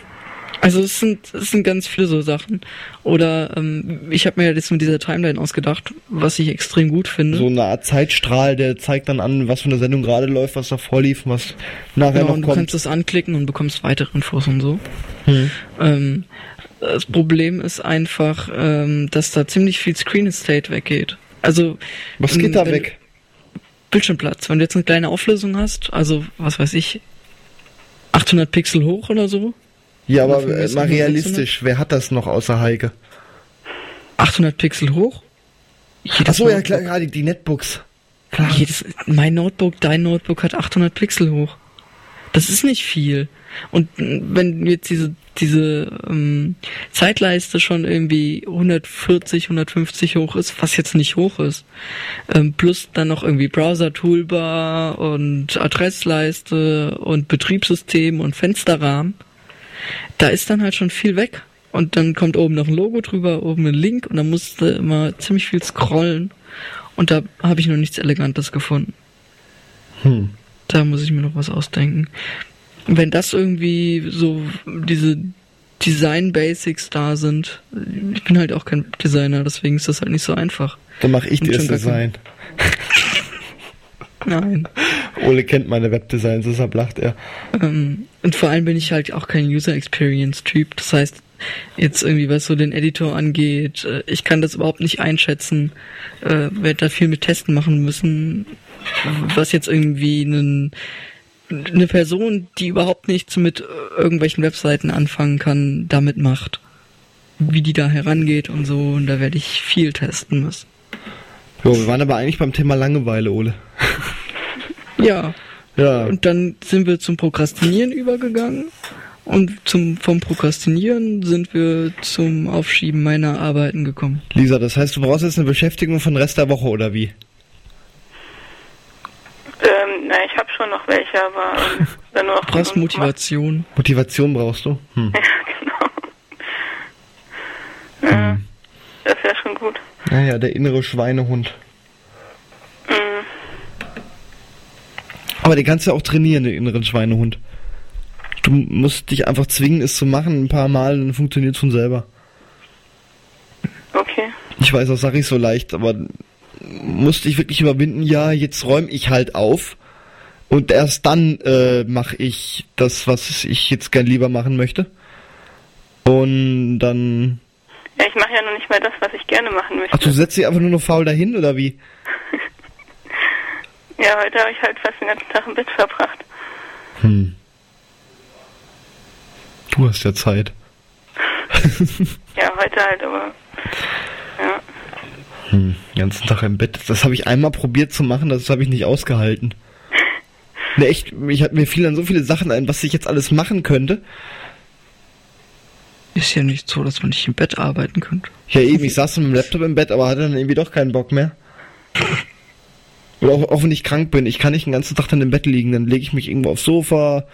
Also es sind, es sind ganz viele so Sachen. Oder ähm, ich habe mir ja jetzt mit dieser Timeline ausgedacht, was ich extrem gut finde. So eine Art Zeitstrahl, der zeigt dann an, was für eine Sendung gerade läuft, was davor lief, was nachher genau, noch und du kommt. kannst es anklicken und bekommst weitere Infos und so. Hm. Ähm, das Problem ist einfach, ähm, dass da ziemlich viel Screen Estate weggeht. Also Was geht da weg? Bildschirmplatz. Wenn du jetzt eine kleine Auflösung hast, also was weiß ich, 800 Pixel hoch oder so, Ja, aber äh, mal noch 600? realistisch, wer hat das noch außer Heike? 800 Pixel hoch Achso, ja klar, ja, die, die Netbooks. Klar. Jedes, mein Notebook, dein Notebook hat 800 Pixel hoch. Das ist nicht viel. Und wenn jetzt diese, diese ähm, Zeitleiste schon irgendwie 140, 150 hoch ist, was jetzt nicht hoch ist, ähm, plus dann noch irgendwie Browser-Toolbar und Adressleiste und Betriebssystem und Fensterrahmen, da ist dann halt schon viel weg. Und dann kommt oben noch ein Logo drüber, oben ein Link und dann musst du immer ziemlich viel scrollen. Und da habe ich noch nichts Elegantes gefunden. Hm. Da muss ich mir noch was ausdenken. Wenn das irgendwie so diese Design Basics da sind, ich bin halt auch kein Designer, deswegen ist das halt nicht so einfach. Dann mach ich Und dir das Design. [laughs] Nein. Ole kennt meine Webdesigns, deshalb lacht er. Ähm, und vor allem bin ich halt auch kein User Experience Typ. Das heißt, jetzt irgendwie was so den Editor angeht, äh, ich kann das überhaupt nicht einschätzen, äh, werde da viel mit Testen machen müssen, was jetzt irgendwie einen, eine Person, die überhaupt nichts mit äh, irgendwelchen Webseiten anfangen kann, damit macht. Wie die da herangeht und so, und da werde ich viel testen müssen. Jo, wir waren aber eigentlich beim Thema Langeweile, Ole. [laughs] Ja, Ja. Und dann sind wir zum Prokrastinieren übergegangen. Und zum, vom Prokrastinieren sind wir zum Aufschieben meiner Arbeiten gekommen. Lisa, das heißt, du brauchst jetzt eine Beschäftigung von Rest der Woche, oder wie? Ähm, na, ich habe schon noch welche, aber ähm, dann nur noch Du brauchst Motivation. Motivation brauchst du? Hm. [laughs] Ja, genau. Ja, das wäre schon gut. Naja, der innere Schweinehund. Mhm. Aber den kannst du auch trainieren, den inneren Schweinehund. Du musst dich einfach zwingen, es zu machen, ein paar Mal, dann funktioniert von selber. Okay. Ich weiß, das sage ich so leicht, aber musste ich wirklich überwinden, ja, jetzt räume ich halt auf und erst dann äh, mache ich das, was ich jetzt gern lieber machen möchte. Und dann... Ja, ich mache ja noch nicht mal das, was ich gerne machen möchte. Ach, du setzt dich einfach nur noch faul dahin, oder wie? [laughs] Ja, heute habe ich halt fast den ganzen Tag im Bett verbracht. Hm. Du hast ja Zeit. [laughs] Ja, heute halt, aber. Hm, den ganzen Tag im Bett. Das habe ich einmal probiert zu machen, das habe ich nicht ausgehalten. Ne, echt, ich hatte mir fielen so viele Sachen ein, was ich jetzt alles machen könnte. Ist ja nicht so, dass man nicht im Bett arbeiten könnte. Ja, eben, ich saß mit dem Laptop im Bett, aber hatte dann irgendwie doch keinen Bock mehr. Oder auch, auch wenn ich krank bin, ich kann nicht den ganzen Tag dann im Bett liegen, dann lege ich mich irgendwo aufs Sofa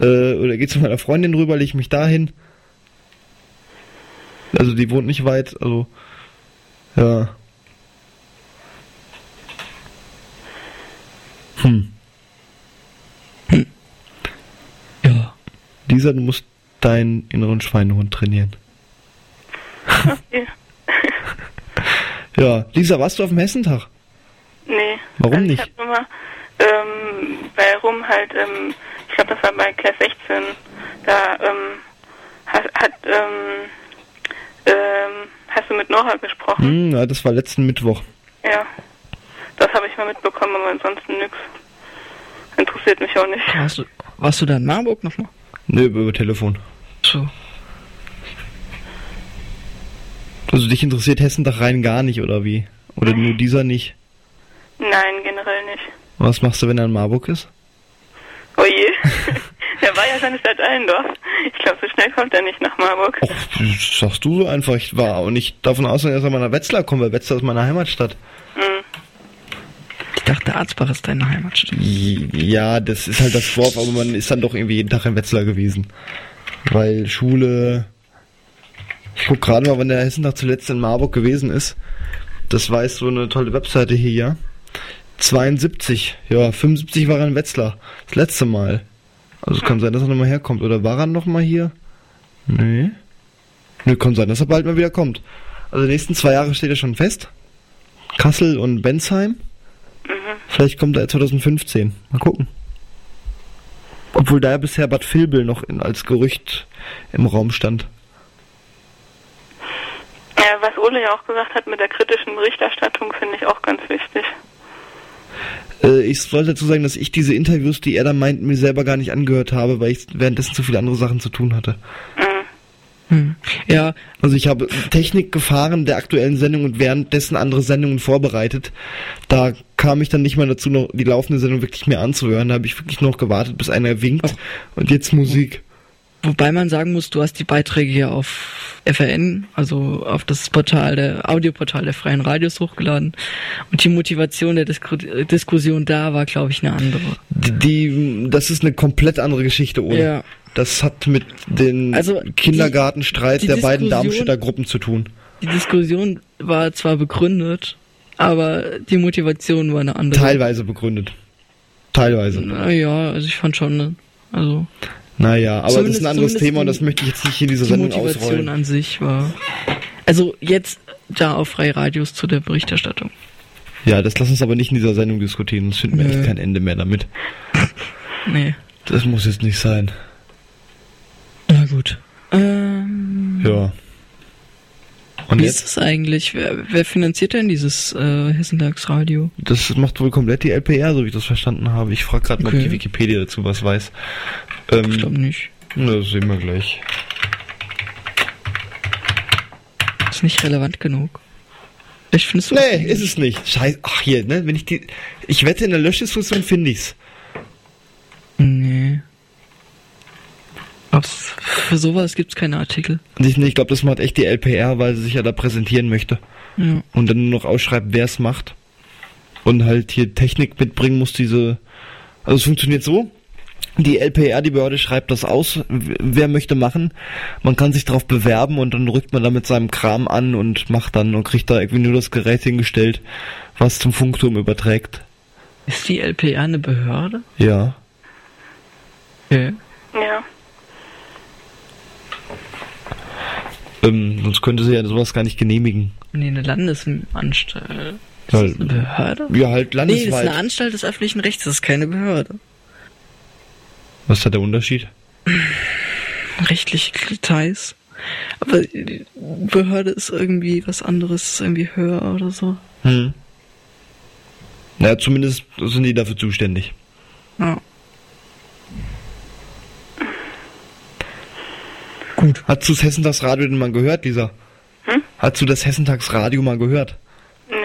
äh, oder gehe zu meiner Freundin rüber, lege mich dahin. Also die wohnt nicht weit, also ja. Hm. Ja. Lisa, du musst deinen inneren Schweinehund trainieren. Okay. [laughs] Ja, Lisa, warst du auf dem Hessentag? Nee. Warum also nicht? Ich habe nur mal ähm, bei Rum halt, ähm, ich glaube, das war bei Class 16, da ähm, hat, hat ähm, ähm, hast du mit Nora gesprochen? Hm, ja, das war letzten Mittwoch. Ja. Das habe ich mal mitbekommen, aber ansonsten nix. Interessiert mich auch nicht. Warst du, warst du da in Marburg nochmal? Ne, über, über Telefon. So. Also dich interessiert Hessentag rein gar nicht, oder wie? Oder nur dieser nicht? Nein, generell nicht. Was machst du, wenn er in Marburg ist? Oh je. [laughs] Der war ja seine Stadt Allendorf. Ich glaube, so schnell kommt er nicht nach Marburg. Och, das sagst du so einfach. Ich war auch nicht davon ausgegangen, dass er mal nach Wetzlar kommt, weil Wetzlar ist meine Heimatstadt. Hm. Dachte, Arzbach ist deine Heimatstadt. Ja, das ist halt das Dorf, aber man ist dann doch irgendwie jeden Tag in Wetzlar gewesen. Weil Schule... Ich guck gerade mal, wann der Hessentag zuletzt in Marburg gewesen ist. Das jetzt so eine tolle Webseite hier, ja. 72. Ja, 75 war er in Wetzlar. Das letzte Mal. Also es kann sein, dass er nochmal herkommt. Oder war er nochmal hier? Nee. Nö, kann sein, dass er bald mal wieder kommt. Also die nächsten zwei Jahre steht er schon fest. Kassel und Bensheim. Vielleicht kommt er 2015. Mal gucken. Obwohl da ja bisher Bad Vilbel noch in, als Gerücht im Raum stand. Ja, was Ole ja auch gesagt hat mit der kritischen Berichterstattung, finde ich auch ganz wichtig. Äh, ich sollte dazu sagen, dass ich diese Interviews, die er da meint, mir selber gar nicht angehört habe, weil ich währenddessen zu viele andere Sachen zu tun hatte. Mhm. Hm. Ja, Also ich habe Technik gefahren der aktuellen Sendung und währenddessen andere Sendungen vorbereitet. Da kam ich dann nicht mal dazu, noch die laufende Sendung wirklich mehr anzuhören. Da habe ich wirklich noch gewartet, bis einer winkt. Und jetzt Musik. wobei man sagen muss, du hast die Beiträge hier auf FRN, also auf das Portal der Audioportal der Freien Radios hochgeladen. Und die Motivation der Disku Diskussion da war, glaube ich, eine andere. Die, die, das ist eine komplett andere Geschichte, oder? Ja. Das hat mit den Also, die- Kindergartenstreit die der beiden Darmstädter Gruppen zu tun. Die Diskussion war zwar begründet, aber die Motivation war eine andere. Teilweise begründet. Teilweise. Naja, also ich fand schon, also Naja, aber das ist ein anderes Thema und die- das möchte ich jetzt nicht in dieser die Sendung Motivation ausrollen. an sich war. Also jetzt da auf Freie Radios zu der Berichterstattung. Ja, das lass uns aber nicht in dieser Sendung diskutieren, sonst finden wir echt kein Ende mehr damit. Nee. Das muss jetzt nicht sein. Gut. Ähm, Ja. Und wie jetzt? ist es eigentlich? Wer, wer finanziert denn dieses äh, Hessentagsradio? Das macht wohl komplett die LPR, so wie ich das verstanden habe. Ich frage gerade mal, ob Okay. die Wikipedia dazu was weiß. Ich Ähm, glaube nicht. na, das sehen wir gleich. Ist nicht relevant genug. Ich findest du Nee, ist es nicht. Scheiße. Ach hier, ne? Wenn ich die. Ich wette, in der Löschdiskussion finde ich's. Ob's, für sowas gibt's keine Artikel. Ich, ich glaube, das macht echt die LPR, weil sie sich ja da präsentieren möchte. Ja. Und dann nur noch ausschreibt, wer es macht. Und halt hier Technik mitbringen muss, diese. Also es funktioniert so. Die LPR, die Behörde, schreibt das aus, wer möchte machen. Man kann sich darauf bewerben und dann rückt man da mit seinem Kram an und macht dann und kriegt da irgendwie nur das Gerät hingestellt, was zum Funkturm überträgt. Ist die LPR eine Behörde? Ja. Okay. Ja. Ähm, sonst könnte sie ja sowas gar nicht genehmigen. Nee, eine Landesanstalt. Ist Ja, das eine Behörde? Ja, halt Nee, das ist landesweit. eine Anstalt des öffentlichen Rechts, das ist keine Behörde. Was ist da der Unterschied? Rechtliche Details. Aber die Behörde ist irgendwie was anderes, ist irgendwie höher oder so. Hm. Naja, zumindest sind die dafür zuständig. Ja. Gut. Hast du das Hessentagsradio denn mal gehört, Lisa? Hm? Hast du das Hessentagsradio mal gehört? Nee.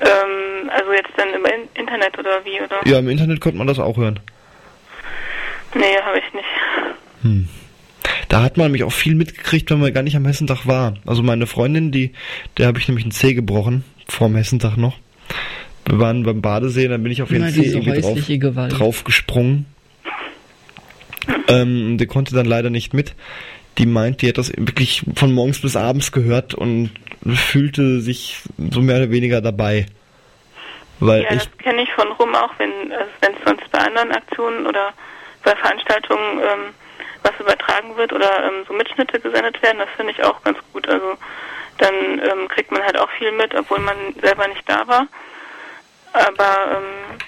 Ähm, also jetzt dann im In Internet oder wie, oder? Ja, im Internet konnte man das auch hören. Nee, habe ich nicht. Da hat man nämlich auch viel mitgekriegt, wenn man gar nicht am Hessentag war. Also meine Freundin, die, der habe ich nämlich einen Zeh gebrochen, vorm Hessentag noch. Wir waren beim Badesee, dann bin ich auf drauf, häusliche Gewalt. drauf gesprungen. Ähm, der konnte dann leider nicht mit. Die meint, die hat das wirklich von morgens bis abends gehört und fühlte sich so mehr oder weniger dabei. Weil Ja, das kenne ich von rum auch, wenn also es sonst bei anderen Aktionen oder bei Veranstaltungen ähm, was übertragen wird oder ähm, so Mitschnitte gesendet werden, das finde ich auch ganz gut. Also dann ähm, kriegt man halt auch viel mit, obwohl man selber nicht da war. Aber ähm,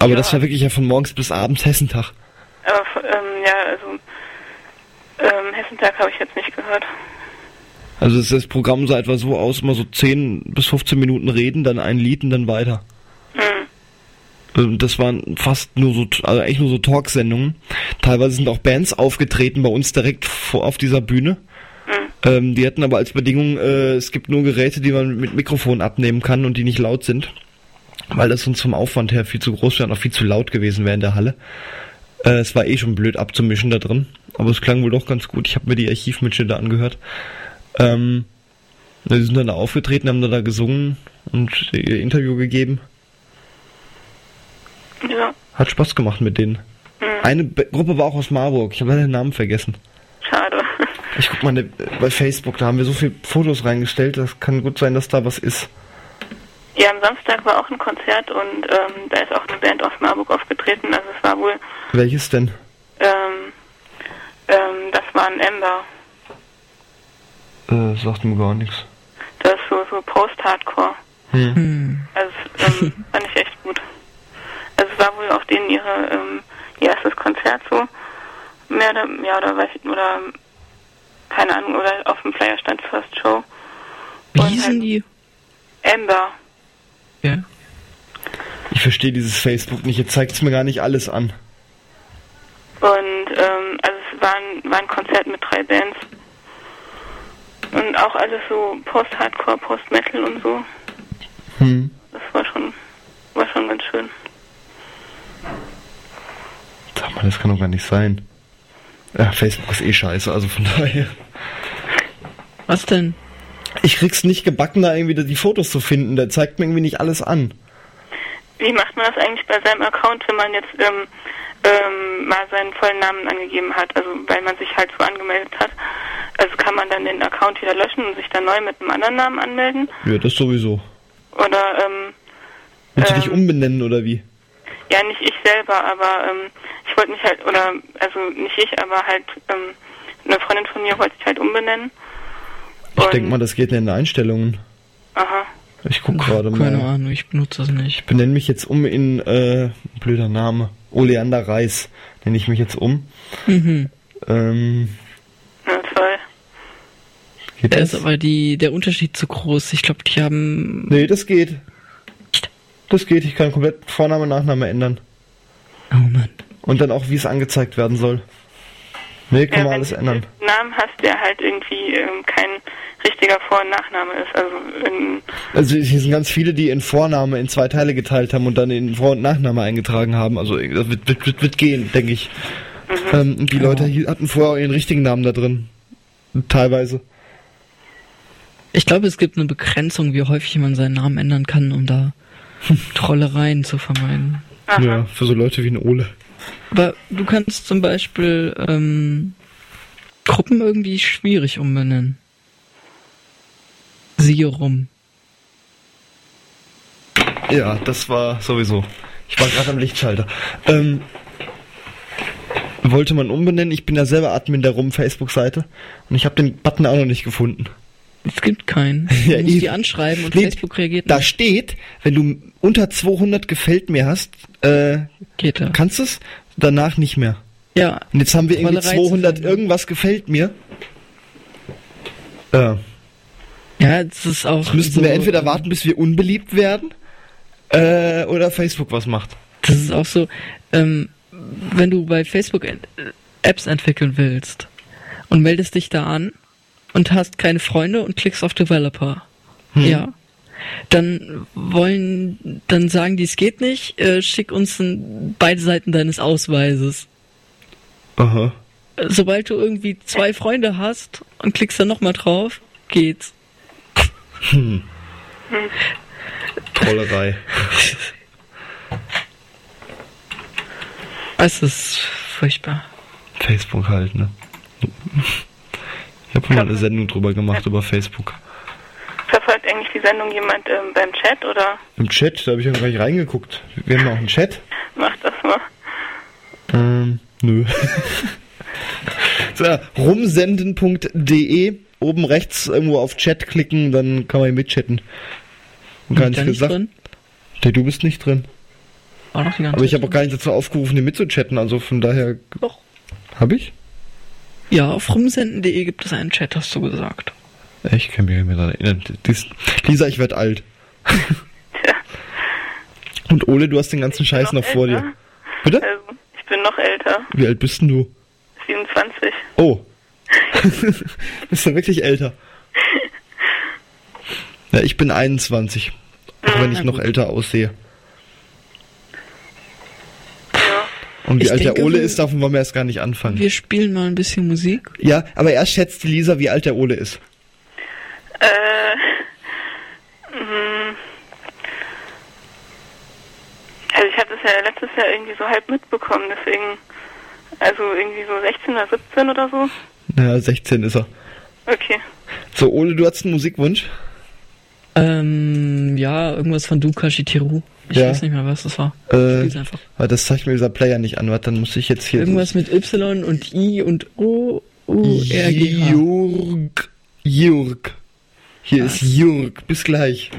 Aber Ja. das war wirklich ja von morgens bis abends Hessentag. Aber ähm, ja, also ähm, Hessentag habe ich jetzt nicht gehört. Also das, das Programm sah etwa so aus, immer so 10 bis 15 Minuten reden, dann ein Lied und dann weiter. Hm. Ähm, Das waren fast nur so, also eigentlich nur so Talksendungen. Teilweise sind auch Bands aufgetreten bei uns direkt vor auf dieser Bühne. Ähm, die hatten aber als Bedingung, äh, es gibt nur Geräte, die man mit Mikrofon abnehmen kann und die nicht laut sind. Weil das sonst vom Aufwand her viel zu groß wäre und auch viel zu laut gewesen wäre in der Halle. Äh, es war eh schon blöd abzumischen da drin. Aber es klang wohl doch ganz gut. Ich habe mir die Archivmitschnitte angehört. Ähm, die sind dann da aufgetreten, haben dann da gesungen und ihr Interview gegeben. Ja, Hat Spaß gemacht mit denen. Eine Be Gruppe war auch aus Marburg. Ich habe den Namen vergessen. schade. Ich guck mal ne, bei Facebook, da haben wir so viele Fotos reingestellt. Das kann gut sein, dass da was ist. Ja, am Samstag war auch ein Konzert und ähm, da ist auch eine Band aus Marburg aufgetreten. Also es war wohl, Welches denn? ähm, ähm, das war ein Ember. Äh, sagt mir gar nichts. Das ist so, so Post-Hardcore. Hm. Hm. Also ähm, [laughs] fand ich echt gut. Also es war wohl auch denen ihre ähm, ihr erstes Konzert so. Mehr oder ja oder weiß ich, oder keine Ahnung, oder auf dem Flyer stand First Show. Wie hießen halt die? Amber. Ja. Ich verstehe dieses Facebook nicht. Jetzt zeigt es mir gar nicht alles an. Und ähm, also es war ein, war ein Konzert mit drei Bands Und auch alles so Post-Hardcore, Post-Metal und so. Hm. Das war schon, war schon ganz schön. Sag mal, das kann doch gar nicht sein. Ja, Facebook ist eh scheiße, also von daher. Was denn? Ich krieg's nicht gebacken, da irgendwie die Fotos zu finden. Der zeigt mir irgendwie nicht alles an. Wie macht man das eigentlich bei seinem Account, wenn man jetzt ähm, ähm, mal seinen vollen Namen angegeben hat, also weil man sich halt so angemeldet hat? Also kann man dann den Account wieder löschen und sich dann neu mit einem anderen Namen anmelden? Ja, das sowieso. Oder ähm, Willst du dich Ähm. umbenennen oder wie? ja nicht ich selber, aber ähm, ich wollte mich halt oder also nicht ich, aber halt ähm, eine Freundin von mir wollte sich halt umbenennen. Ich denke mal, das geht in den Einstellungen. Aha. Ich guck gerade Keine mal. Ahnung, ich benutze das nicht. Ich benenne mich jetzt um in, äh, blöder Name, Oleander Reis. Nenne ich mich jetzt um. Mhm. Ähm, Ja, toll. geht Da das? ist aber die, der Unterschied zu groß. Ich glaube, die haben. Nee, das geht. Das geht, ich kann komplett Vorname, Nachname ändern. Oh Mann. Und dann auch, wie es angezeigt werden soll. Nee, kann Ja, man wenn alles du ändern. einen Namen hast, der halt irgendwie ähm, kein richtiger Vor- und Nachname ist. Also in, Also hier sind ganz viele, die in Vorname in zwei Teile geteilt haben und dann in Vor- und Nachname eingetragen haben. Also das wird, wird, wird, wird gehen, denke ich. Ähm, und die Leute hier hatten vorher auch ihren richtigen Namen da drin. Teilweise. Ich glaube, es gibt eine Begrenzung, wie häufig man seinen Namen ändern kann, um da [laughs] Trollereien zu vermeiden. aha. Ja, für so Leute wie ein Ole. Aber du kannst zum Beispiel ähm, Gruppen irgendwie schwierig umbenennen. Siehe rum. Ja, das war sowieso. Ich war gerade am Lichtschalter. Ähm, wollte man umbenennen. Ich bin ja selber Admin der Rum Facebook-Seite und ich habe den Button auch noch nicht gefunden. Es gibt keinen. [laughs] Du Ja, musst die anschreiben und Nee, Facebook reagiert Da nicht. steht, wenn du unter 200 gefällt mir hast, äh, Geht da. kannst es, danach nicht mehr. Ja. Und jetzt haben wir irgendwie Trollerei zu 200 finden. irgendwas gefällt mir. Ja. Ja, es ist auch. Jetzt müssten so, wir entweder warten, bis wir unbeliebt werden, äh, oder Facebook was macht. Das ist auch so, ähm, wenn du bei Facebook Apps entwickeln willst und meldest dich da an und hast keine Freunde und klickst auf Developer. Ja. Dann wollen, dann sagen die, es geht nicht, äh, schick uns ein, beide Seiten deines Ausweises. Aha. Sobald du irgendwie zwei Freunde hast und klickst dann nochmal drauf, geht's. Trollerei. Es ist furchtbar. Facebook halt, ne? Ich habe mal eine Sendung drüber gemacht, über Facebook. Verfolgt eigentlich die Sendung jemand ähm, beim Chat oder Im Chat, da habe ich ja nicht reingeguckt. Wir haben auch einen Chat. macht das mal? Ähm, nö. so, rumsenden.de, oben rechts irgendwo auf Chat klicken, dann kann man hier mitchatten. Gar nicht gesagt. drin? Nee, du bist nicht drin. War noch die ganze Aber ich habe auch gar nicht dazu aufgerufen, hier mitzuchatten, also von daher. Doch. Hab ich? Ja, auf rumsenden.de gibt es einen Chat, hast du gesagt. Ich kann mich nicht mehr daran erinnern. Dies, Lisa, ich werd alt. Tja, [laughs] Und Ole, du hast den ganzen Scheiß noch vor dir. Bitte? Also, ich bin noch älter, Wie alt bist denn du? 27. Oh. [laughs] bist du wirklich älter? [laughs] Ja, ich bin 21. Auch wenn ich noch älter aussehe. Ja. Und wie Ich alt der denke, Ole wir- ist, davon wollen wir erst gar nicht anfangen. Wir spielen mal ein bisschen Musik. Ja, aber erst schätzt die Lisa, wie alt der Ole ist. Äh, mh. also ich habe das ja letztes Jahr irgendwie so halb mitbekommen, deswegen, also irgendwie so 16 oder 17 oder so. Naja, 16 ist er. Okay. So, Ole, du hast einen Musikwunsch? Ähm, ja, irgendwas von Dukashi Tiru. Ich Ja. weiß nicht mehr, was das war. Äh, Spiel's einfach. aber das zeigt mir dieser Player nicht an. Warte, dann muss ich jetzt hier... Irgendwas mit Y und I und O, U, R, G, H. Jürg. Jürg. Hier ist Jürg. Bis gleich.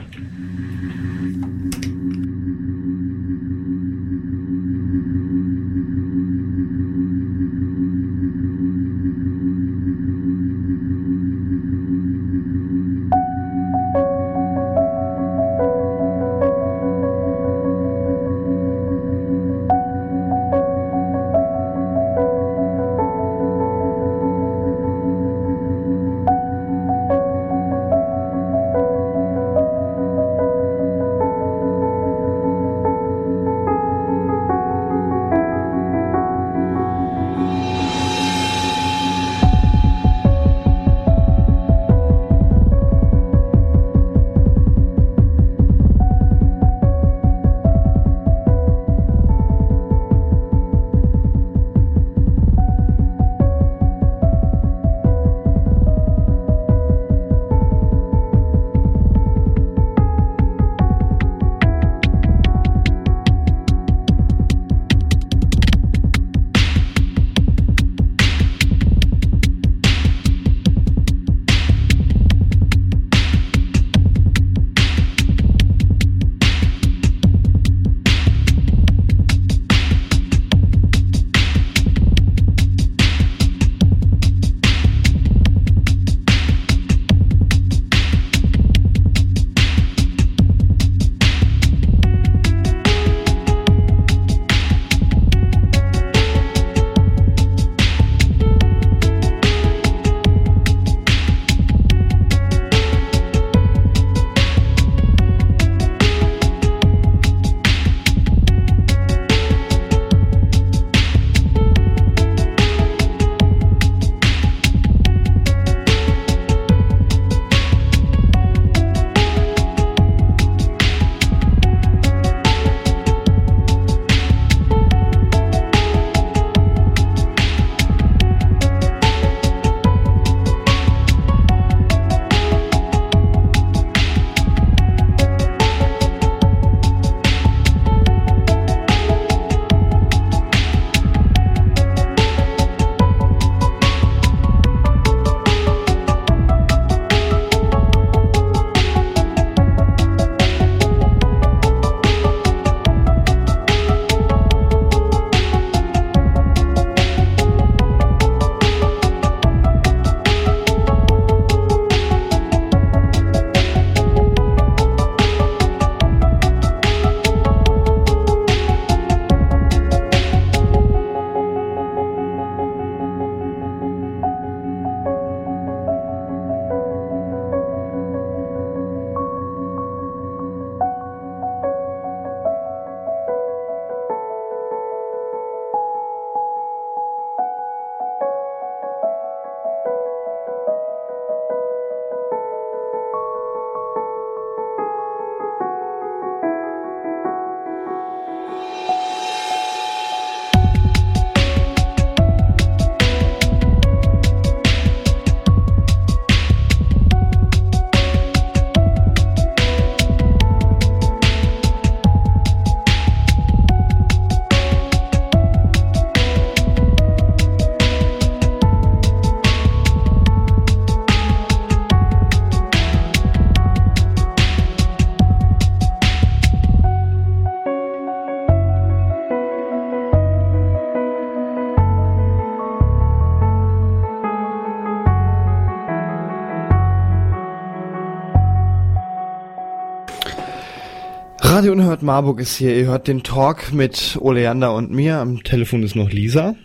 Radio Unerhört Marburg ist hier. Ihr hört den Talk mit Oleander und mir. Am Telefon ist noch Lisa.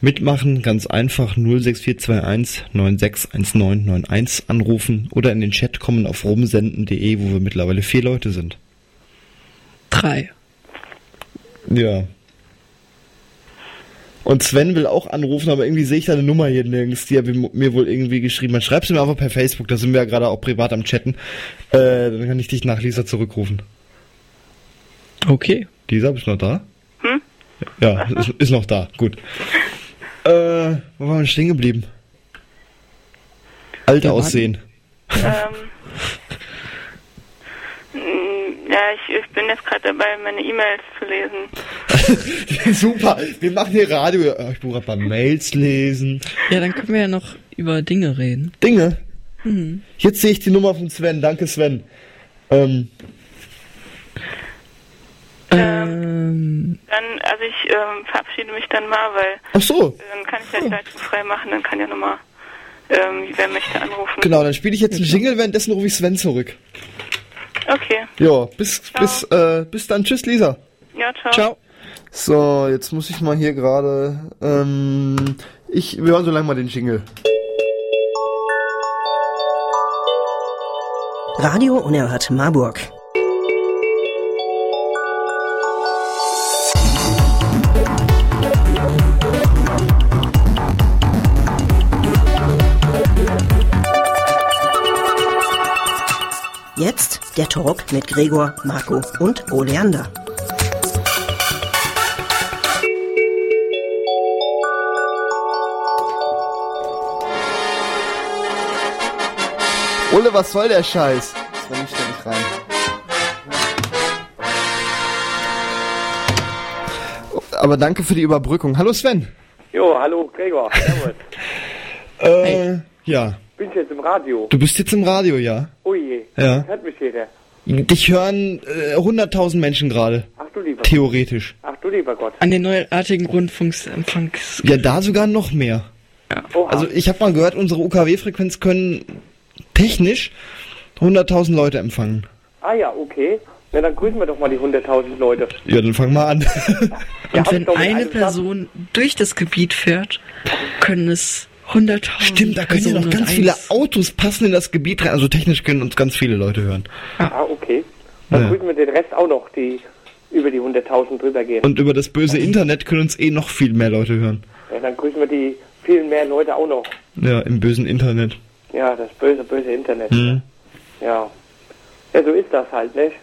Mitmachen ganz einfach 06421 961991 anrufen oder in den Chat kommen auf rumsenden.de, wo wir mittlerweile vier Leute sind. Drei. Ja. Und Sven will auch anrufen, aber irgendwie sehe ich da eine Nummer hier nirgends, die er mir wohl irgendwie geschrieben hat. Schreib's mir einfach per Facebook, da sind wir ja gerade auch privat am Chatten. Äh, dann kann ich dich nach Lisa zurückrufen. Okay. Lisa, bist du noch da? Hm? Ja, ist, ist noch da, gut. Äh, wo waren wir stehen geblieben? Alter aussehen. Ähm, ja, ich, ich bin jetzt gerade dabei, meine E-Mails zu lesen. [laughs] Super, wir machen hier Radio. Ich muss gerade mal Mails lesen. Ja, dann können wir ja noch über Dinge reden. Dinge? Mhm. Jetzt sehe ich die Nummer von Sven. Danke, Sven. Ähm, ähm, dann, also ich ähm, verabschiede mich dann mal, weil Ach so. dann kann ich ja die Leitung frei machen, dann kann ja nochmal, ähm, wer möchte anrufen. Genau, dann spiele ich jetzt einen Jingle, währenddessen rufe ich Sven zurück. Okay. Ja, bis, bis, äh, bis dann. Tschüss, Lisa. Ja, ciao. Ciao. So, jetzt muss ich mal hier gerade, ähm, ich, wir hören so lange mal den Jingle. Radio Unerhört Marburg. Jetzt der Talk mit Gregor, Marco und Oleander. Ole, was soll der Scheiß? Das war nicht ständig rein. Aber danke für die Überbrückung. Hallo Sven. Jo, hallo Gregor. Servus. [laughs] äh, hey. ja. Bin ich jetzt im Radio? Du bist jetzt im Radio, ja. Oh je. Ja. Hört mich jeder. Dich hören äh, 100.000 Menschen gerade. Ach du lieber Theoretisch. Gott. Ach du lieber Gott. An den neuartigen Rundfunkempfangs. Ja, da sogar noch mehr. Ja. Also ich habe mal gehört, unsere UKW-Frequenz können technisch 100.000 Leute empfangen. Ah ja, okay. Na dann grüßen wir doch mal die 100.000 Leute. Ja, dann fang mal an. Und wenn eine Person durch das Gebiet fährt, können es 100.000 Stimmt, da können ja noch ganz viele Autos passen in das Gebiet rein. Also technisch können uns ganz viele Leute hören. Ah, okay. Dann ja. grüßen wir den Rest auch noch, die über die 100.000 drüber gehen. Und über das böse Internet können uns eh noch viel mehr Leute hören. Ja, dann grüßen wir die vielen mehr Leute auch noch. Ja, im bösen Internet. Ja, das böse, böse Internet. Mhm. Ja. Ja, so ist das halt, [laughs] nicht?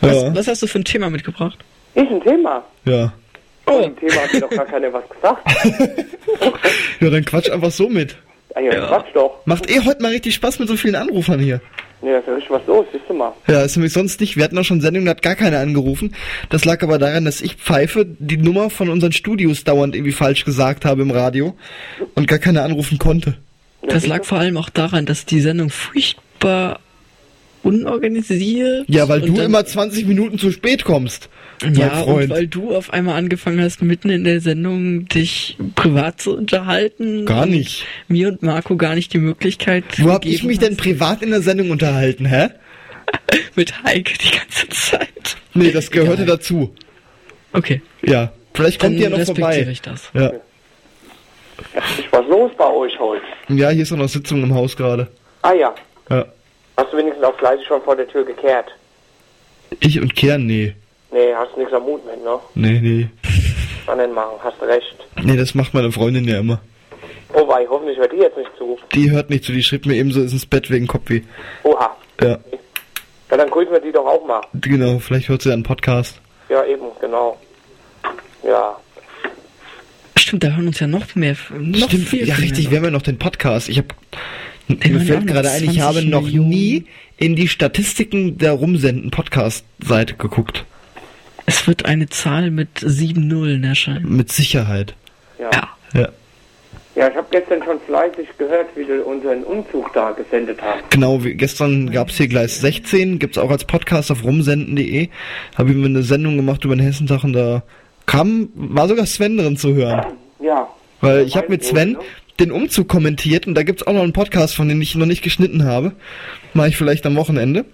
Was, ja. was hast du für ein Thema mitgebracht? Ich ein Thema? Ja. Oh. Dem Thema hat mir doch gar keiner was gesagt. [laughs] ja, dann quatsch einfach so mit. Ah, ja, ja. quatsch doch. Macht eh heute mal richtig Spaß mit so vielen Anrufern hier. Ja, ist ja richtig was los, siehst du mal. Ja, ist nämlich sonst nicht. Wir hatten auch schon Sendungen, da hat gar keiner angerufen. Das lag aber daran, dass ich pfeife, die Nummer von unseren Studios dauernd irgendwie falsch gesagt habe im Radio und gar keiner anrufen konnte. Das lag vor allem auch daran, dass die Sendung furchtbar unorganisiert. Ja, weil du immer 20 Minuten zu spät kommst. Ja, und weil du auf einmal angefangen hast, mitten in der Sendung dich privat zu unterhalten. Gar nicht. Mir und Marco gar nicht die Möglichkeit. Wo hab ich mich hast. denn privat in der Sendung unterhalten, hä? [laughs] Mit Heike die ganze Zeit. Nee, das gehörte Egal. dazu. Okay. Ja, vielleicht kommt Dann ihr noch vorbei. Ich das. Ja. Ist was los bei euch heute? Ja, hier ist noch eine Sitzung im Haus gerade. Ah ja. Ja. Hast du wenigstens auch fleißig schon vor der Tür gekehrt? Ich und Kern, nee. Nee, hast du nichts am Mut mit, ne? Nee, nee. Wann denn machen? Hast du recht. Nee, das macht meine Freundin ja immer. Oh wei, hoffentlich hört die jetzt nicht zu. Die hört nicht zu, die schrieb mir eben so, ist ins Bett wegen Kopfweh. Oha. Ja. Ja, dann grüßen wir die doch auch mal. Genau, vielleicht hört sie einen Podcast. Ja, eben, genau. Ja. Stimmt, da hören uns ja noch mehr. Noch Stimmt, viel ja mehr richtig, noch. wir haben ja noch den Podcast. Ich habe mir fällt noch gerade ein, ich 20 habe noch Millionen. nie in die Statistiken der Rumsenden Podcast-Seite geguckt. Es wird eine Zahl mit sieben Nullen erscheinen. Mit Sicherheit. Ja. Ja. Ja. Ja, ich habe gestern schon fleißig gehört, wie du unseren Umzug da gesendet hast. Genau, wie, gestern gab es hier Gleis 16, gibt's auch als Podcast auf rumsenden.de. Habe ich mir eine Sendung gemacht über den Hessentag und da kam, war sogar Sven drin zu hören. Ja. Weil ich habe mit Sven den Umzug kommentiert und da gibt's auch noch einen Podcast, von dem ich noch nicht geschnitten habe. Mache ich vielleicht am Wochenende.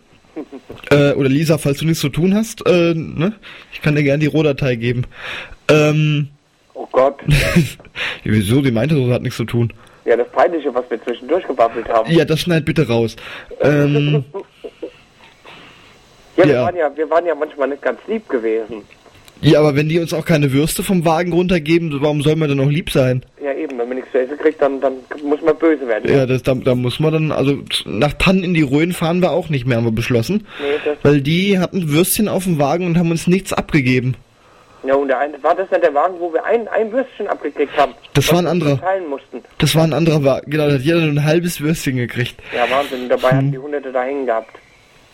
Äh, oder Lisa, falls du nichts zu tun hast, äh, ne? Ich kann dir gerne die Rohdatei geben. Ähm, Oh Gott. [laughs] wieso? Die meinte, so hat nichts zu tun. Ja, das Peinliche, was wir zwischendurch gebabbelt haben. Ja, das schneid bitte raus. Ähm, [laughs] Ja, wir, Ja. Waren ja, wir waren ja manchmal nicht ganz lieb gewesen. Ja, aber wenn die uns auch keine Würste vom Wagen runtergeben, warum soll man dann noch lieb sein? Ja, eben, wenn man nichts zu essen kriegt, dann, dann muss man böse werden. Ja, das, da, da muss man dann, also nach Tannen in die Rhön fahren wir auch nicht mehr, haben wir beschlossen. Nee, das, Weil die hatten Würstchen auf dem Wagen und haben uns nichts abgegeben. ja und der eine, war das dann der Wagen, wo wir ein, ein Würstchen abgekriegt haben? Das war ein anderer. Teilen mussten. Das war ein anderer Wagen, genau, da hat jeder nur ein halbes Würstchen gekriegt. Ja, Wahnsinn. Und dabei Hm. hatten die Hunderte da hängen gehabt.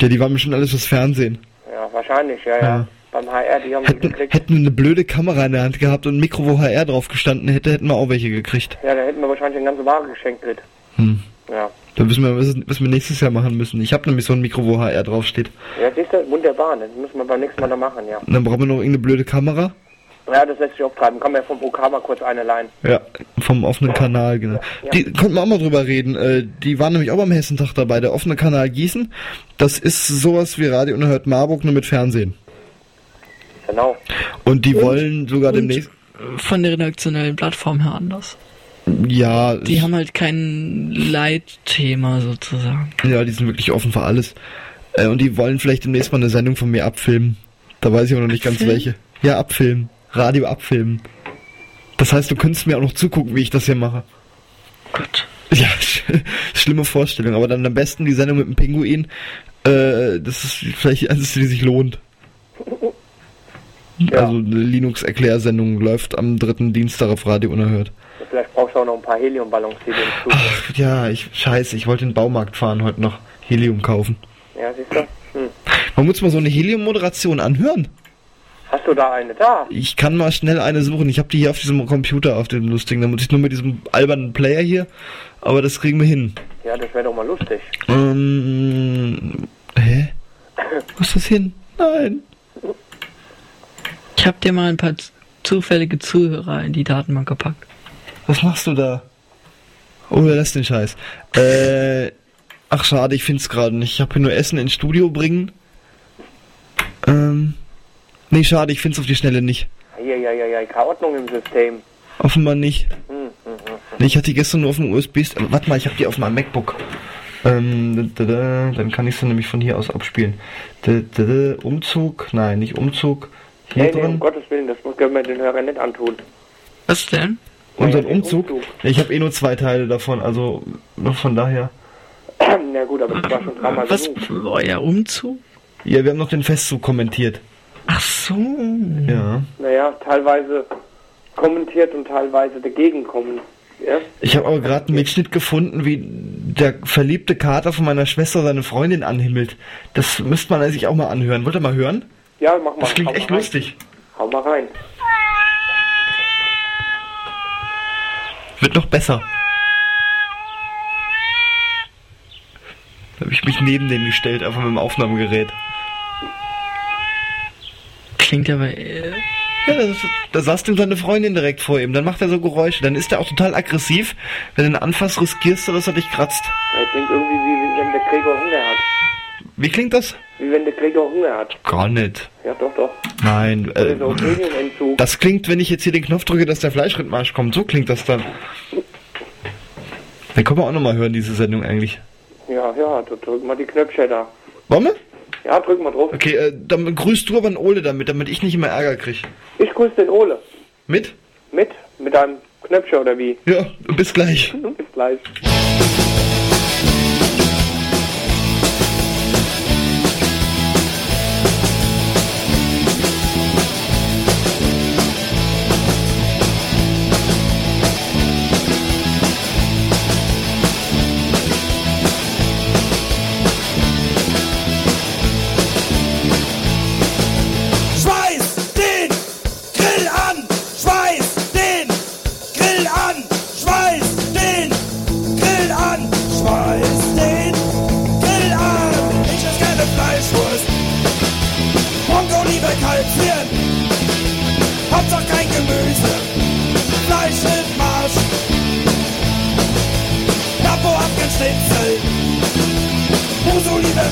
Ja, die waren bestimmt alles fürs Fernsehen. Ja, wahrscheinlich, ja, ja. Ja. Beim HR, die haben die Hätten, gekriegt. hätten wir eine blöde Kamera in der Hand gehabt und ein Mikro, wo HR drauf gestanden hätte, hätten wir auch welche gekriegt. Ja, da hätten wir wahrscheinlich eine ganze Ware geschenkt mit. Hm. Ja. Da wissen wir, was, was wir nächstes Jahr machen müssen. Ich habe nämlich so ein Mikro, wo HR draufsteht. Ja, siehst du, wunderbar. Das müssen wir beim nächsten Mal noch machen, ja. Und dann brauchen wir noch irgendeine blöde Kamera. Ja, das lässt sich auftreiben. Kann man ja vom OK mal kurz eine leihen. Ja, vom offenen Kanal, genau. Ja. Die konnten wir auch mal drüber reden. Äh, die waren nämlich auch beim Hessentag dabei. Der offene Kanal Gießen, das ist sowas wie Radio Unerhört Marburg, nur mit Fernsehen. Genau. Und die wollen sogar Und demnächst... von der redaktionellen Plattform her anders. Ja, Die haben halt kein Leitthema sozusagen. ja, die sind wirklich offen für alles. Äh, und die wollen vielleicht demnächst mal eine Sendung von mir abfilmen. Da weiß ich auch noch nicht ganz Abfilmen? welche. Ja, abfilmen. Radio abfilmen. Das heißt, du könntest mir auch noch zugucken, wie ich das hier mache. Gott. Ja, sch [laughs] schlimme Vorstellung. Aber dann am besten die Sendung mit dem Pinguin. Äh, das ist vielleicht die einzige, die sich lohnt. [laughs] Ja. Also eine Linux-Erklärsendung läuft am dritten Dienstag auf Radio Unerhört. Vielleicht brauchst du auch noch ein paar Heliumballons, die du im Zug Ach, ja, ich, scheiße, ich wollte in den Baumarkt fahren heute noch. Helium kaufen. Ja, siehst du? Hm. Man muss mal so eine Helium-Moderation anhören. Hast du da eine da? Ich kann mal schnell eine suchen. Ich habe die hier auf diesem Computer, auf dem lustigen. Da muss ich nur mit diesem albernen Player hier. Aber das kriegen wir hin. Ja, das wäre doch mal lustig. Ähm, hä? [laughs] Wo ist das hin? Nein. Ich habe dir mal ein paar zufällige Zuhörer in die Datenbank gepackt. Was machst du da? Oh, lass den Scheiß. Äh, ach schade, ich find's gerade nicht. Ich habe hier nur Essen ins Studio bringen. Ähm, nee, schade, ich find's auf die Schnelle nicht. Ja, ja, ja, ja, keine Ordnung im System. Offenbar nicht. Hm, hm, hm. Nee, ich hatte die gestern nur auf dem USB-Stick. Aber Warte mal, ich habe die auf meinem MacBook. Ähm, da, da, da, dann kann ich sie nämlich von hier aus abspielen. Da, Umzug? Nein, nicht Umzug. Hier Nee, nee, um. Gottes Willen, das muss- können wir den Hörern nicht antun. Was denn? Unseren Ja, Umzug. Umzug. Ich habe eh nur zwei Teile davon, also von daher. [clears throat] Na gut, aber das war schon dreimal Was? genug. Euer Umzug? Ja, wir haben noch den Festzug kommentiert. Ach so. Ja. Naja, teilweise kommentiert und teilweise dagegen kommen. Ja? Ich habe aber gerade einen Mitschnitt gefunden, wie der verliebte Kater von meiner Schwester seine Freundin anhimmelt. Das müsste man sich auch mal anhören. Wollt ihr mal hören? Ja, mach mal. Das klingt hau echt rein. lustig. Hau mal rein. Wird noch besser. Da habe ich mich neben den gestellt, einfach mit dem Aufnahmegerät. Klingt aber. Äh, Ja, das da saß dem seine Freundin direkt vor ihm. Dann macht er so Geräusche. Dann ist er auch total aggressiv. Wenn du ihn anfasst, riskierst du, dass er dich kratzt. Ja, klingt irgendwie wie, wie wenn der Gregor Hunger hat. Wie klingt das? Wie wenn der Gregor Hunger hat. Gar nicht. Ja, doch, doch. Nein. Äh, so das klingt, wenn ich jetzt hier den Knopf drücke, dass der Fleischrindmarsch kommt. So klingt das dann. Dann können wir auch nochmal hören, diese Sendung eigentlich. Ja, ja, du drück mal die Knöpfchen da. Wollen wir? Ja, drück mal drauf. Okay, äh, dann grüßt du aber einen Ole damit, damit ich nicht immer Ärger krieg. Ich grüße den Ole. Mit? Mit? Mit einem Knöpfchen oder wie? Ja, bis gleich. [laughs] Bis gleich.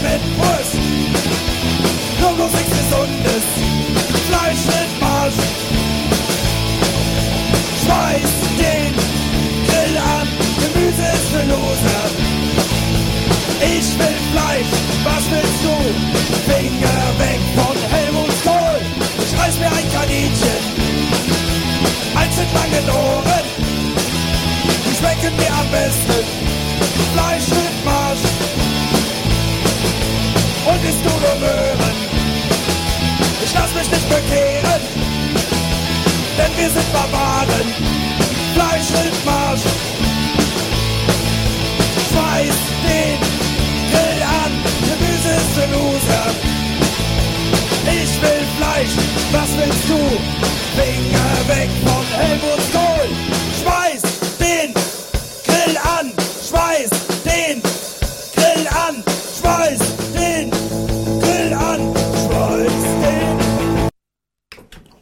mit Wurst. Logos nichts Gesundes, Fleisch mit Marsch. Schmeiß den Grill an, Gemüse ist für Loser. Ich will Fleisch, was willst du? Finger weg von Helmut Kohl. Ich reiß mir ein Kaninchen, eins mit langen Ohren. Die schmecken mir am besten. Fleisch mit und isst du Möhren. Ich lass mich nicht bekehren, denn wir sind Barbaren. Fleisch mit Marsch. Schmeiß den Grill an, Gemüse ist für Loser. Ich will Fleisch, was willst du? Finger weg von Helmut Kohl.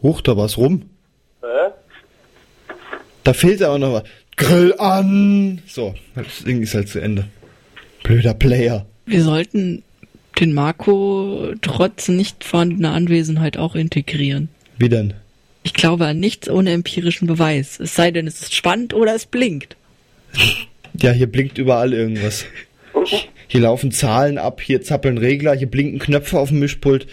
Huch, da war's rum. Da fehlt aber noch was. Grill an! So, das Ding ist halt zu Ende. Blöder Player. Wir sollten den Marco trotz nicht vorhandener Anwesenheit auch integrieren. Wie denn? Ich glaube an nichts ohne empirischen Beweis. Es sei denn, es ist spannend oder es blinkt. [laughs] Ja, hier blinkt überall irgendwas. [laughs] Hier laufen Zahlen ab, hier zappeln Regler, hier blinken Knöpfe auf dem Mischpult.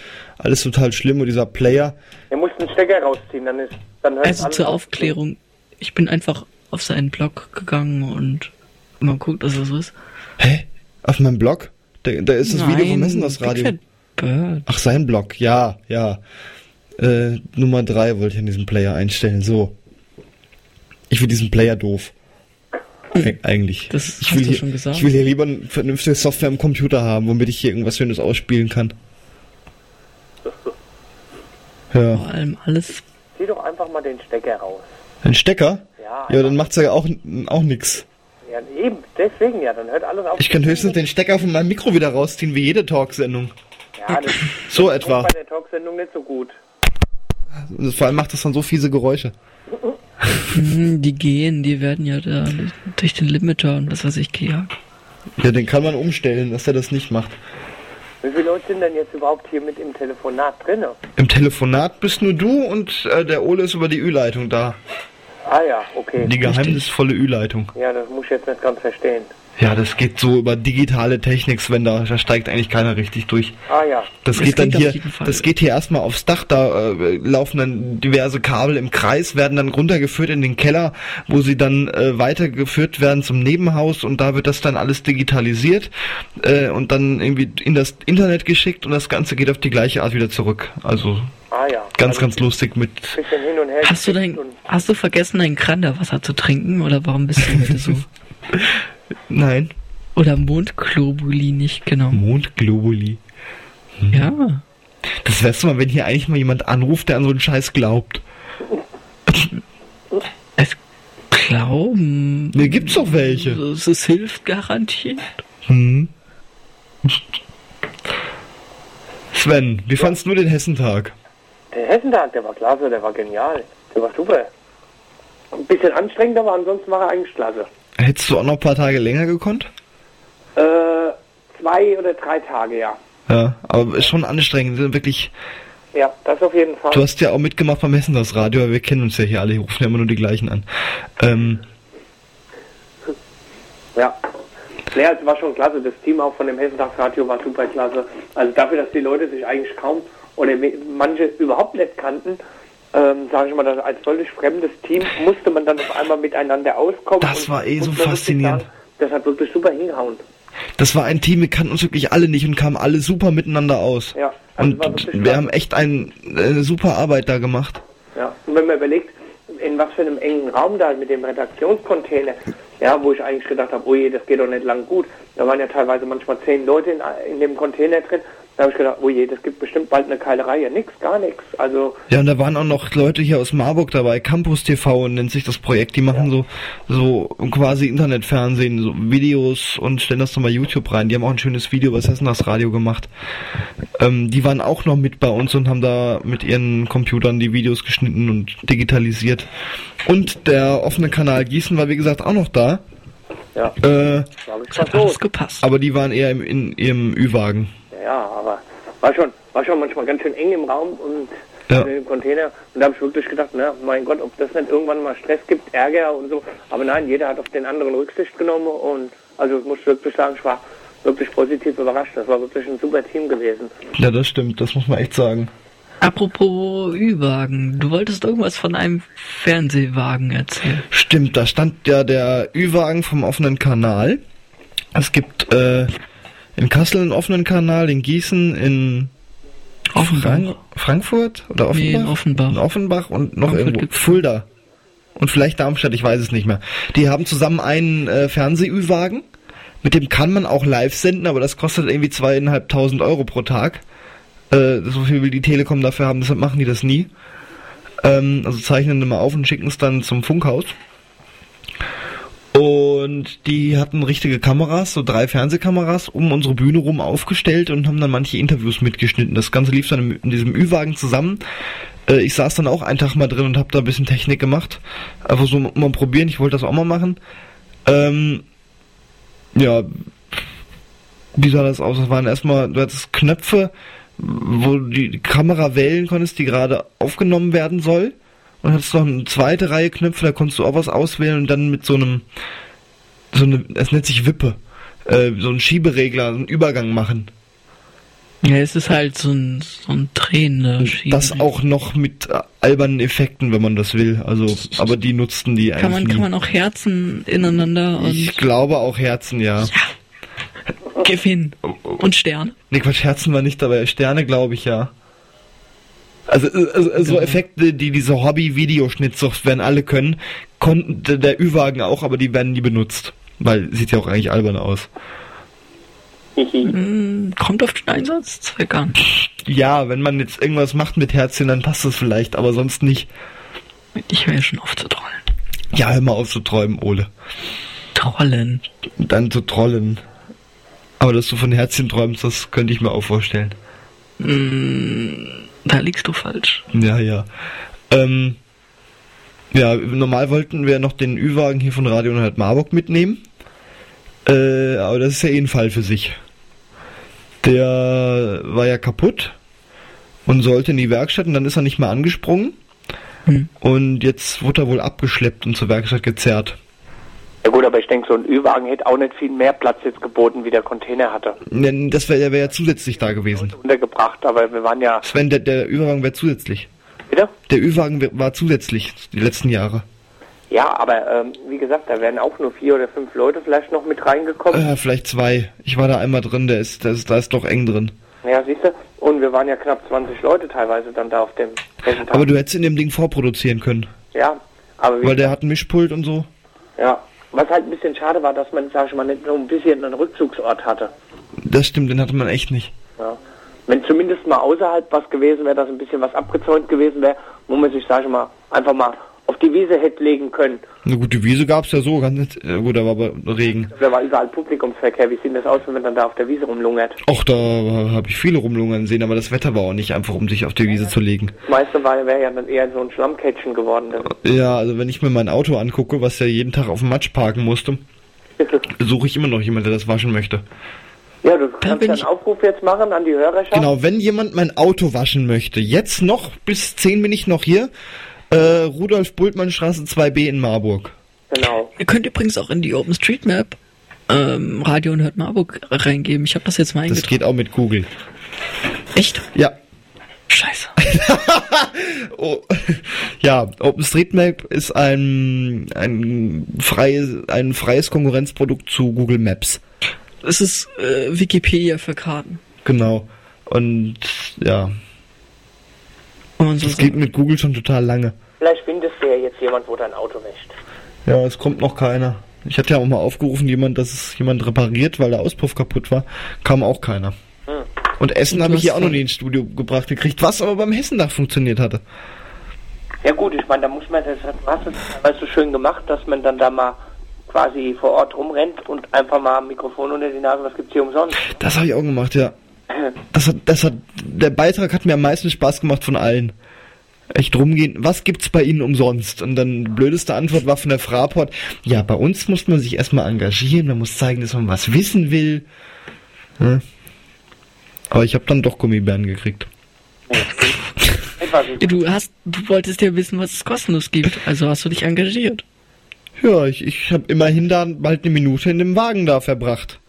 Alles total schlimm und dieser Player. Er muss den Stecker rausziehen, dann ist dann hört Also alles zur auf. Aufklärung. Ich bin einfach auf seinen Blog gegangen und mal guckt, was das ist. Hä? Auf meinem Blog? Da, da ist das Video vom Messen das Radio. Ach, sein Blog, ja, ja. Äh, Nummer drei wollte ich an diesem Player einstellen. So. Ich will diesen Player doof. Eig eigentlich. Das ich hast will du hier, schon gesagt. Ich will hier lieber eine vernünftige Software im Computer haben, womit ich hier irgendwas Schönes ausspielen kann. Ja. Vor allem alles. Zieh doch einfach mal den Stecker raus. Ein Stecker? Ja, Ja, dann macht's ja auch, auch nix. Ja, eben, deswegen ja, dann hört alles auf. Ich kann höchstens den Stecker von meinem Mikro wieder rausziehen, wie jede Talksendung. Ja, das [laughs] So ist etwa. bei der Talksendung nicht so gut. Und Vor allem macht das dann so fiese Geräusche. Mhm, Die gehen, die werden ja da durch den Limiter und was weiß ich gejagt. Ja, den kann man umstellen, dass er das nicht macht. Wie viele Leute sind denn jetzt überhaupt hier mit im Telefonat drinne? Im Telefonat bist nur du und äh, der Ole ist über die Ü-Leitung da. Ah ja, okay. Die geheimnisvolle Ü-Leitung. Ja, das muss ich jetzt nicht ganz verstehen. Ja, das geht so über digitale Technik, Sven, da, da steigt eigentlich keiner richtig durch. Ah ja. Das, Das geht dann hier, das geht hier erstmal aufs Dach, da äh, laufen dann diverse Kabel im Kreis, werden dann runtergeführt in den Keller, wo sie dann äh, weitergeführt werden zum Nebenhaus und da wird das dann alles digitalisiert äh, und dann irgendwie in das Internet geschickt und das Ganze geht auf die gleiche Art wieder zurück. Also Ah ja. ganz, Also ganz lustig mit. Bisschen hin und her. Hast du dein, hast du vergessen, dein Granderwasser zu trinken oder warum bist du heute so? [laughs] Nein. Oder Mondglobuli nicht genommen? Mondglobuli. Ja. Das wär's mal, wenn hier eigentlich mal jemand anruft, der an so einen Scheiß glaubt. Es glauben. Ne, gibt's doch welche. Es, es hilft garantiert. Hm. Sven, wie fandst du den Hessentag? Der Hessentag, der war klasse, der war genial. Der war super. Ein bisschen anstrengend, aber ansonsten war er eigentlich klasse. Hättest du auch noch ein paar Tage länger gekonnt? Äh, zwei oder drei Tage, ja. Ja, aber ist schon anstrengend, wirklich. Ja, das auf jeden Fall. Du hast ja auch mitgemacht beim Hessentagsradio, aber wir kennen uns ja hier alle, hier rufen ja immer nur die gleichen an. Ähm, Ja. Nee, also war schon klasse. Das Team auch von dem Hessentagsradio war super klasse. Also dafür, dass die Leute sich eigentlich kaum oder manche überhaupt nicht kannten, ähm, sage ich mal, als völlig fremdes Team musste man dann auf einmal miteinander auskommen. Das war eh so faszinierend. Sagen, das hat wirklich super hingehauen. das war ein Team, wir kannten uns wirklich alle nicht und kamen alle super miteinander aus. Ja, also Und wir klasse. haben echt ein, eine super Arbeit da gemacht. Ja, und wenn man überlegt, in was für einem engen Raum da mit dem Redaktionscontainer, ja, wo ich eigentlich gedacht habe, oh je, das geht doch nicht lang gut. Da waren ja teilweise manchmal zehn Leute in, in dem Container drin. Da habe ich gedacht, oh je, das gibt bestimmt bald eine Keilerei. Ja, nix, gar nichts. Also, Ja, und da waren auch noch Leute hier aus Marburg dabei, Campus TV nennt sich das Projekt, die machen so, so quasi Internetfernsehen, so Videos und stellen das dann bei YouTube rein. Die haben auch ein schönes Video über das Hessen das Radio gemacht. Ähm, die waren auch noch mit bei uns und haben da mit ihren Computern die Videos geschnitten und digitalisiert. Und der offene Kanal Gießen war wie gesagt auch noch da. ja, Äh, hat alles gepasst. aber die waren eher im, in ihrem Ü-Wagen. Ja, aber war schon, war schon manchmal ganz schön eng im Raum und Ja. in dem Container. Und da habe ich wirklich gedacht, na, mein Gott, ob das nicht irgendwann mal Stress gibt, Ärger und so. Aber nein, jeder hat auf den anderen Rücksicht genommen und also ich muss wirklich sagen, ich war wirklich positiv überrascht. Das war wirklich ein super Team gewesen. Ja, das stimmt, das muss man echt sagen. Apropos Ü-Wagen, du wolltest irgendwas von einem Fernsehwagen erzählen. Stimmt, da stand ja der Ü-Wagen vom offenen Kanal. Es gibt äh, in Kassel einen offenen Kanal, in Gießen, in Offenbach. Frank Frankfurt oder Offenbach? Nee, in Offenbach. In Offenbach und noch Frankfurt irgendwo. gibt's- Fulda. Und vielleicht Darmstadt, ich weiß es nicht mehr. Die haben zusammen einen äh, Fernseh-Ü-Wagen. Mit dem kann man auch live senden, aber das kostet irgendwie zweieinhalbtausend Euro pro Tag. Äh, so viel will die Telekom dafür haben, deshalb machen die das nie. Ähm, also zeichnen mal auf und schicken es dann zum Funkhaus. Und die hatten richtige Kameras, so drei Fernsehkameras, um unsere Bühne rum aufgestellt und haben dann manche Interviews mitgeschnitten. Das Ganze lief dann in, diesem Ü-Wagen zusammen. Äh, ich saß dann auch einen Tag mal drin und habe da ein bisschen Technik gemacht. Einfach so mal probieren, ich wollte das auch mal machen. Ähm, ja, wie sah das aus? Das waren erstmal, du hattest Knöpfe, wo du die Kamera wählen konntest, die gerade aufgenommen werden soll. Und hattest noch eine zweite Reihe Knöpfe, da konntest du auch was auswählen und dann mit so einem, so eine, es nennt sich Wippe, äh, so einen Schieberegler, so einen Übergang machen. Ja, es ist halt so ein, so ein drehender Schiene. Das auch noch mit äh, albernen Effekten, wenn man das will. Also, aber die nutzten die eigentlich Kann man, nie. kann man auch Herzen ineinander und ich glaube auch Herzen, ja. Gewinn und Sterne. Nee, Quatsch, Herzen war nicht dabei. Sterne, glaube ich, ja. Also, äh, also äh, so Ja. Effekte, die diese Hobby-Videoschnittsoftware alle können, konnten der- Ü-Wagen auch, aber die werden nie benutzt. Weil sieht ja auch eigentlich albern aus. Hm, kommt auf den Einsatzzweck an. Ja, wenn man jetzt irgendwas macht mit Herzchen, dann passt das vielleicht, aber sonst nicht. Ich wäre schon oft zu trollen. Ja, hör mal auf zu träumen, Ole. Trollen. Dann zu trollen. Aber dass du von Herzchen träumst, das könnte ich mir auch vorstellen. Hm, da liegst du falsch. Ja, ja. Ähm, ja, normal wollten wir noch den Ü-Wagen hier von Radio 100 Marburg mitnehmen. Äh, aber das ist ja eh ein Fall für sich. Der war ja kaputt und sollte in die Werkstatt und dann ist er nicht mehr angesprungen. Hm. Und jetzt wurde er wohl abgeschleppt und zur Werkstatt gezerrt. Ja gut, aber ich denke, so ein Ü-Wagen hätte auch nicht viel mehr Platz jetzt geboten, wie der Container hatte. Denn das wäre der wäre ja zusätzlich da gewesen. Untergebracht, aber wir waren ja... Sven, der, der Ü-Wagen wäre zusätzlich. Bitte? Der Ü-Wagen wär- war zusätzlich die letzten Jahre. Ja, aber ähm, wie gesagt, da wären auch nur vier oder fünf Leute vielleicht noch mit reingekommen. Äh, vielleicht zwei. Ich war da einmal drin, der ist, der ist, da ist doch eng drin. Ja, siehst du? Und wir waren ja knapp 20 Leute teilweise dann da auf dem Rechentag. Aber du hättest in dem Ding vorproduzieren können. Ja, aber wie Weil der hat ein Mischpult und so. Ja, was halt ein bisschen schade war, dass man, sag ich mal, nicht so ein bisschen einen Rückzugsort hatte. Das stimmt, den hatte man echt nicht. Ja. Wenn zumindest mal außerhalb was gewesen wäre, dass ein bisschen was abgezäunt gewesen wäre, wo man sich, sag ich mal, einfach mal auf die Wiese hätte legen können. Eine gute Wiese gab's ja so, ganz. Äh, gut, da war aber Regen. Da war überall Publikumsverkehr. Wie sieht das aus, wenn man dann da auf der Wiese rumlungert? Och, da habe ich viele rumlungern sehen, aber das Wetter war auch nicht einfach, um sich auf die Wiese zu legen. Das meiste wäre ja dann eher so ein Schlammkätzchen geworden. Dann. Ja, also wenn ich mir mein Auto angucke, was ja jeden Tag auf dem Matsch parken musste, [laughs] suche ich immer noch jemanden, der das waschen möchte. Ja, du kannst ja einen Aufruf jetzt machen an die Hörerschaft. Genau, wenn jemand mein Auto waschen möchte, jetzt noch, bis 10 bin ich noch hier, äh, Rudolf Bultmann Straße 2b in Marburg. Genau. Ihr könnt übrigens auch in die OpenStreetMap ähm, Radio und Hört Marburg reingeben. Ich habe das jetzt mal Das eingetragen. geht auch mit Google. Echt? Ja. Scheiße. [laughs] Oh, ja, OpenStreetMap ist ein, ein, freies, ein freies Konkurrenzprodukt zu Google Maps. Es ist äh, Wikipedia für Karten. Genau. Und ja, Wenn man so das sagt. geht mit Google schon total lange. Vielleicht findest du ja jetzt jemand, wo dein Auto wäscht. Ja, es kommt noch keiner. Ich hatte ja auch mal aufgerufen, jemand, dass es jemand repariert, weil der Auspuff kaputt war. Kam auch keiner. Hm. Und Essen habe ich hier auch noch nie ins Studio gebracht gekriegt, was aber beim Hessendach funktioniert hatte. Ja gut, ich meine, da muss man, das hat was ist so schön gemacht, dass man dann da mal quasi vor Ort rumrennt und einfach mal ein Mikrofon unter die Nase, was gibt's hier umsonst? Das habe ich auch gemacht, ja. Das hat, das hat, der Beitrag hat mir am meisten Spaß gemacht von allen. Echt rumgehen, was gibt's bei Ihnen umsonst? Und dann die blödeste Antwort war von der Fraport, ja, bei uns muss man sich erstmal engagieren, man muss zeigen, dass man was wissen will. Ja. Aber ich habe dann doch Gummibären gekriegt. [laughs] Du hast, du wolltest ja wissen, was es kostenlos gibt. Also hast du dich engagiert. Ja, ich, ich habe immerhin da bald eine Minute in dem Wagen da verbracht.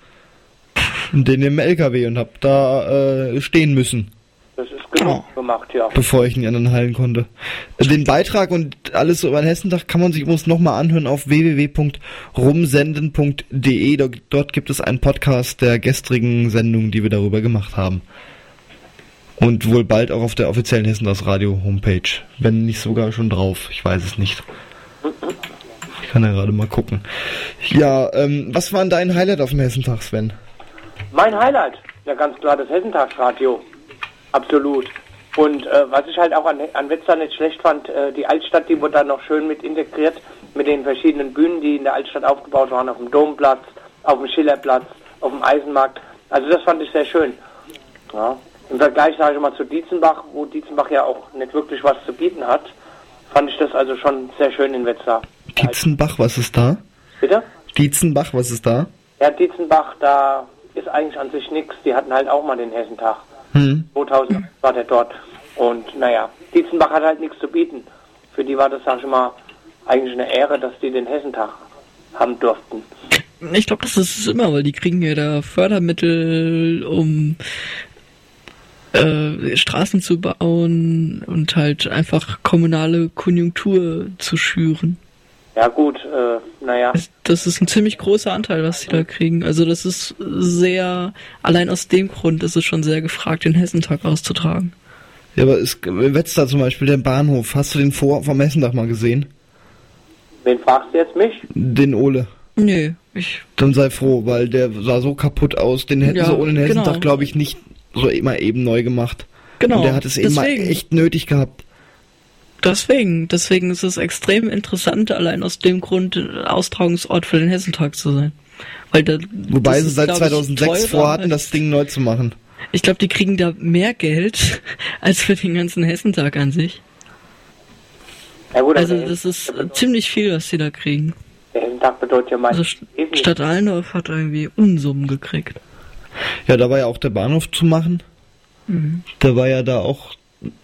In den im LKW und hab da äh, stehen müssen. Das ist genug. Oh. gemacht, ja. bevor ich die anderen Hallen konnte. Den Beitrag und alles über den Hessentag kann man sich übrigens nochmal anhören auf www.rumsenden.de. Dort, gibt es einen Podcast der gestrigen Sendung, die wir darüber gemacht haben. Und wohl bald auch auf der offiziellen Hessentags Radio Homepage. Wenn nicht sogar schon drauf. Ich weiß es nicht. Ich kann ja gerade mal gucken. Ja, ähm, was war denn dein Highlight auf dem Hessentag, Sven? Mein Highlight, ja ganz klar das Hessentagsradio. Absolut. Und äh, was ich halt auch an, an Wetzlar nicht schlecht fand, äh, die Altstadt, die wurde da noch schön mit integriert, mit den verschiedenen Bühnen, die in der Altstadt aufgebaut waren, auf dem Domplatz, auf dem Schillerplatz, auf dem Eisenmarkt. Also das fand ich sehr schön. Ja. Im Vergleich, sage ich mal, zu Dietzenbach, wo Dietzenbach ja auch nicht wirklich was zu bieten hat, fand ich das also schon sehr schön in Wetzlar. Dietzenbach, was ist da? Bitte? Dietzenbach, was ist da? Ja, Dietzenbach, da ist eigentlich an sich nichts. Die hatten halt auch mal den Hessentag. Hm. 2000 war der dort. Und naja, Dietzenbach hat halt nichts zu bieten. Für die war das, sag ich mal, eigentlich eine Ehre, dass die den Hessentag haben durften. Ich glaube, das ist es immer, weil die kriegen ja da Fördermittel, um äh, Straßen zu bauen und halt einfach kommunale Konjunktur zu schüren. Ja gut, äh, naja. Das, ist ein ziemlich großer Anteil, was sie da kriegen. Also das ist sehr, allein aus dem Grund ist es schon sehr gefragt, den Hessentag auszutragen. Ja, aber ist Wetzlar zum Beispiel, der Bahnhof, hast du den vor vom Hessentag mal gesehen? Wen fragst du jetzt mich? Den Ole. Nee, ich. Dann sei froh, weil der sah so kaputt aus. Den hätten Ja, sie ohne den Hessentag, genau. glaube ich, nicht so immer eben neu gemacht. Genau. Und der hat es eben mal echt nötig gehabt. Deswegen, deswegen ist es extrem interessant, allein aus dem Grund Austragungsort für den Hessentag zu sein. Weil da, Wobei das sie ist, seit glaub ich, 2006 teurer vorhatten, das Ding neu zu machen. Ich glaube, die kriegen da mehr Geld [laughs] als für den ganzen Hessentag an sich. Ja gut, Also das ist ziemlich viel, was sie da kriegen. der Hessentag bedeutet ja Also meistens St- wesentlich. Stadt Allendorf hat irgendwie Unsummen gekriegt. Ja, da war ja auch der Bahnhof zu machen. Mhm. Der war ja da auch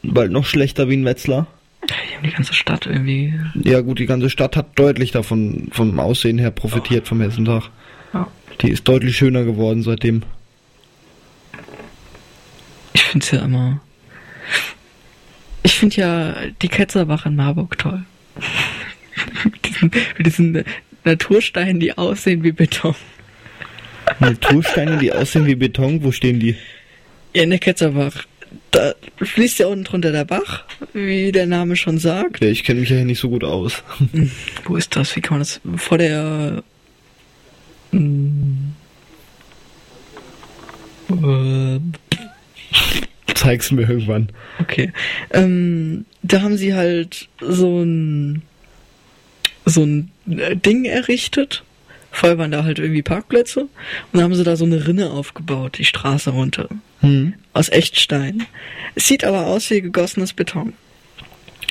bald noch schlechter wie in Wetzlar. Die haben die ganze Stadt irgendwie. Ja gut, die ganze Stadt hat deutlich davon vom Aussehen her profitiert vom Hessentag. Ja. Die ist deutlich schöner geworden seitdem. Ich find's ja immer. Ich find ja die Ketzerwache in Marburg toll. [laughs] mit, diesen, mit diesen Natursteinen, die aussehen wie Beton. Natursteine, die aussehen wie Beton, wo stehen die? Ja, in der Ketzerbach. Da fließt ja unten drunter der Bach, wie der Name schon sagt. Ja, ich kenne mich ja hier nicht so gut aus. Wo ist das? Wie kann man das? Vor der. Hm. Äh, Zeig's mir irgendwann. Okay. Ähm, da haben sie halt so ein so ein äh, Ding errichtet. Vorher waren da halt irgendwie Parkplätze und dann haben sie da so eine Rinne aufgebaut, die Straße runter. Hm. Aus Echtstein. Es sieht aber aus wie gegossenes Beton.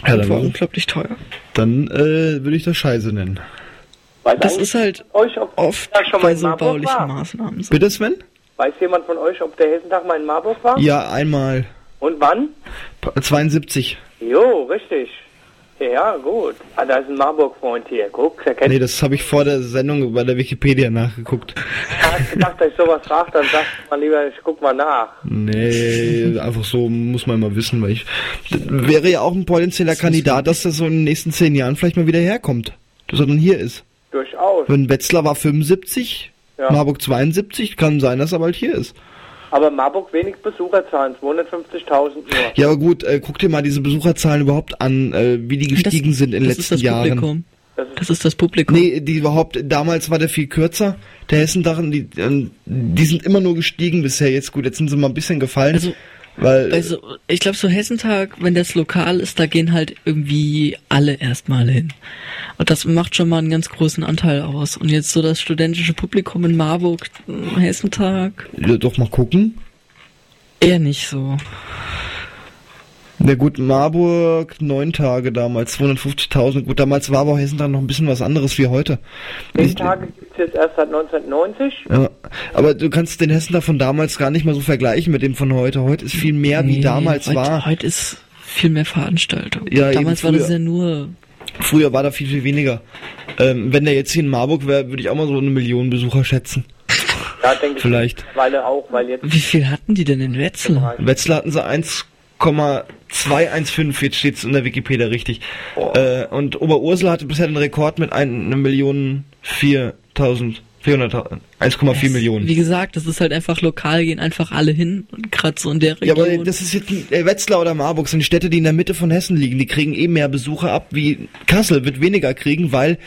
Ja, und war unglaublich teuer. dann äh, würde ich das Scheiße nennen. Weiß Das ist halt euch, ob oft da schon mal bei so Marburg baulichen war? Maßnahmen so. Bitte, Sven? Weiß jemand von euch, ob der Hessentag mal in Marburg war? Ja, einmal. Und wann? Pa- 72. Jo, richtig. Ja, gut. Ah, da ist ein Marburg-Freund hier. Guck, der kennt Nee, das habe ich vor der Sendung bei der Wikipedia nachgeguckt. Hast gedacht, dass ich sowas frage, dann sag mal lieber, ich guck mal nach. Nee, einfach so muss man mal wissen, weil ich das wäre ja auch ein potenzieller Kandidat, dass das so in den nächsten zehn Jahren vielleicht mal wieder herkommt. Dass er dann hier ist. Durchaus. Wenn Wetzlar war 75, Ja. Marburg 72, kann sein, dass er bald hier ist. Aber Marburg wenig Besucherzahlen, 250.000 nur. Ja, aber gut, äh, guck dir mal diese Besucherzahlen überhaupt an, äh, wie die gestiegen sind in den das ist letzten das Jahren. Publikum. Das ist Das ist das Publikum. Nee, die überhaupt, damals war der viel kürzer. Der Hessentag, die, ähm, die sind immer nur gestiegen bisher. Jetzt gut, jetzt sind sie mal ein bisschen gefallen. Also, weil, Also, ich glaube, so Hessentag, wenn das lokal ist, da gehen halt irgendwie alle erstmal hin. Und das macht schon mal einen ganz großen Anteil aus. Und jetzt so das studentische Publikum in Marburg, mh, Hessentag, ja, doch mal gucken. eher nicht so. Na gut, Marburg, neun Tage damals, 250.000. Gut, damals war aber Hessentag noch ein bisschen was anderes wie heute. Zehn Tage gibt's jetzt erst seit 1990. Ja, aber du kannst den Hessentag von damals gar nicht mal so vergleichen mit dem von heute. Heute ist viel mehr, wie Nee, damals heute, war. Heute ist viel mehr Veranstaltung. Ja, Damals war das früher. ja nur, Früher war da viel, viel weniger. Ähm, wenn der jetzt hier in Marburg wäre, würde ich auch mal so eine Million Besucher schätzen. Ja, denke Vielleicht. ich mittlerweile auch, weil jetzt wie viel hatten die denn in Wetzlar? In Wetzlar hatten sie 1,2 215, jetzt steht's in der Wikipedia richtig. Äh, und Oberursel hatte bisher den Rekord mit 1 Million 4.000, 400.000, 1,4 Millionen. Wie gesagt, das ist halt einfach lokal, gehen einfach alle hin und gerade so in der Ja, Region. aber das ist jetzt äh, Wetzlar oder Marburg sind Städte, die in der Mitte von Hessen liegen. Die kriegen eh mehr Besucher ab, wie Kassel wird weniger kriegen, weil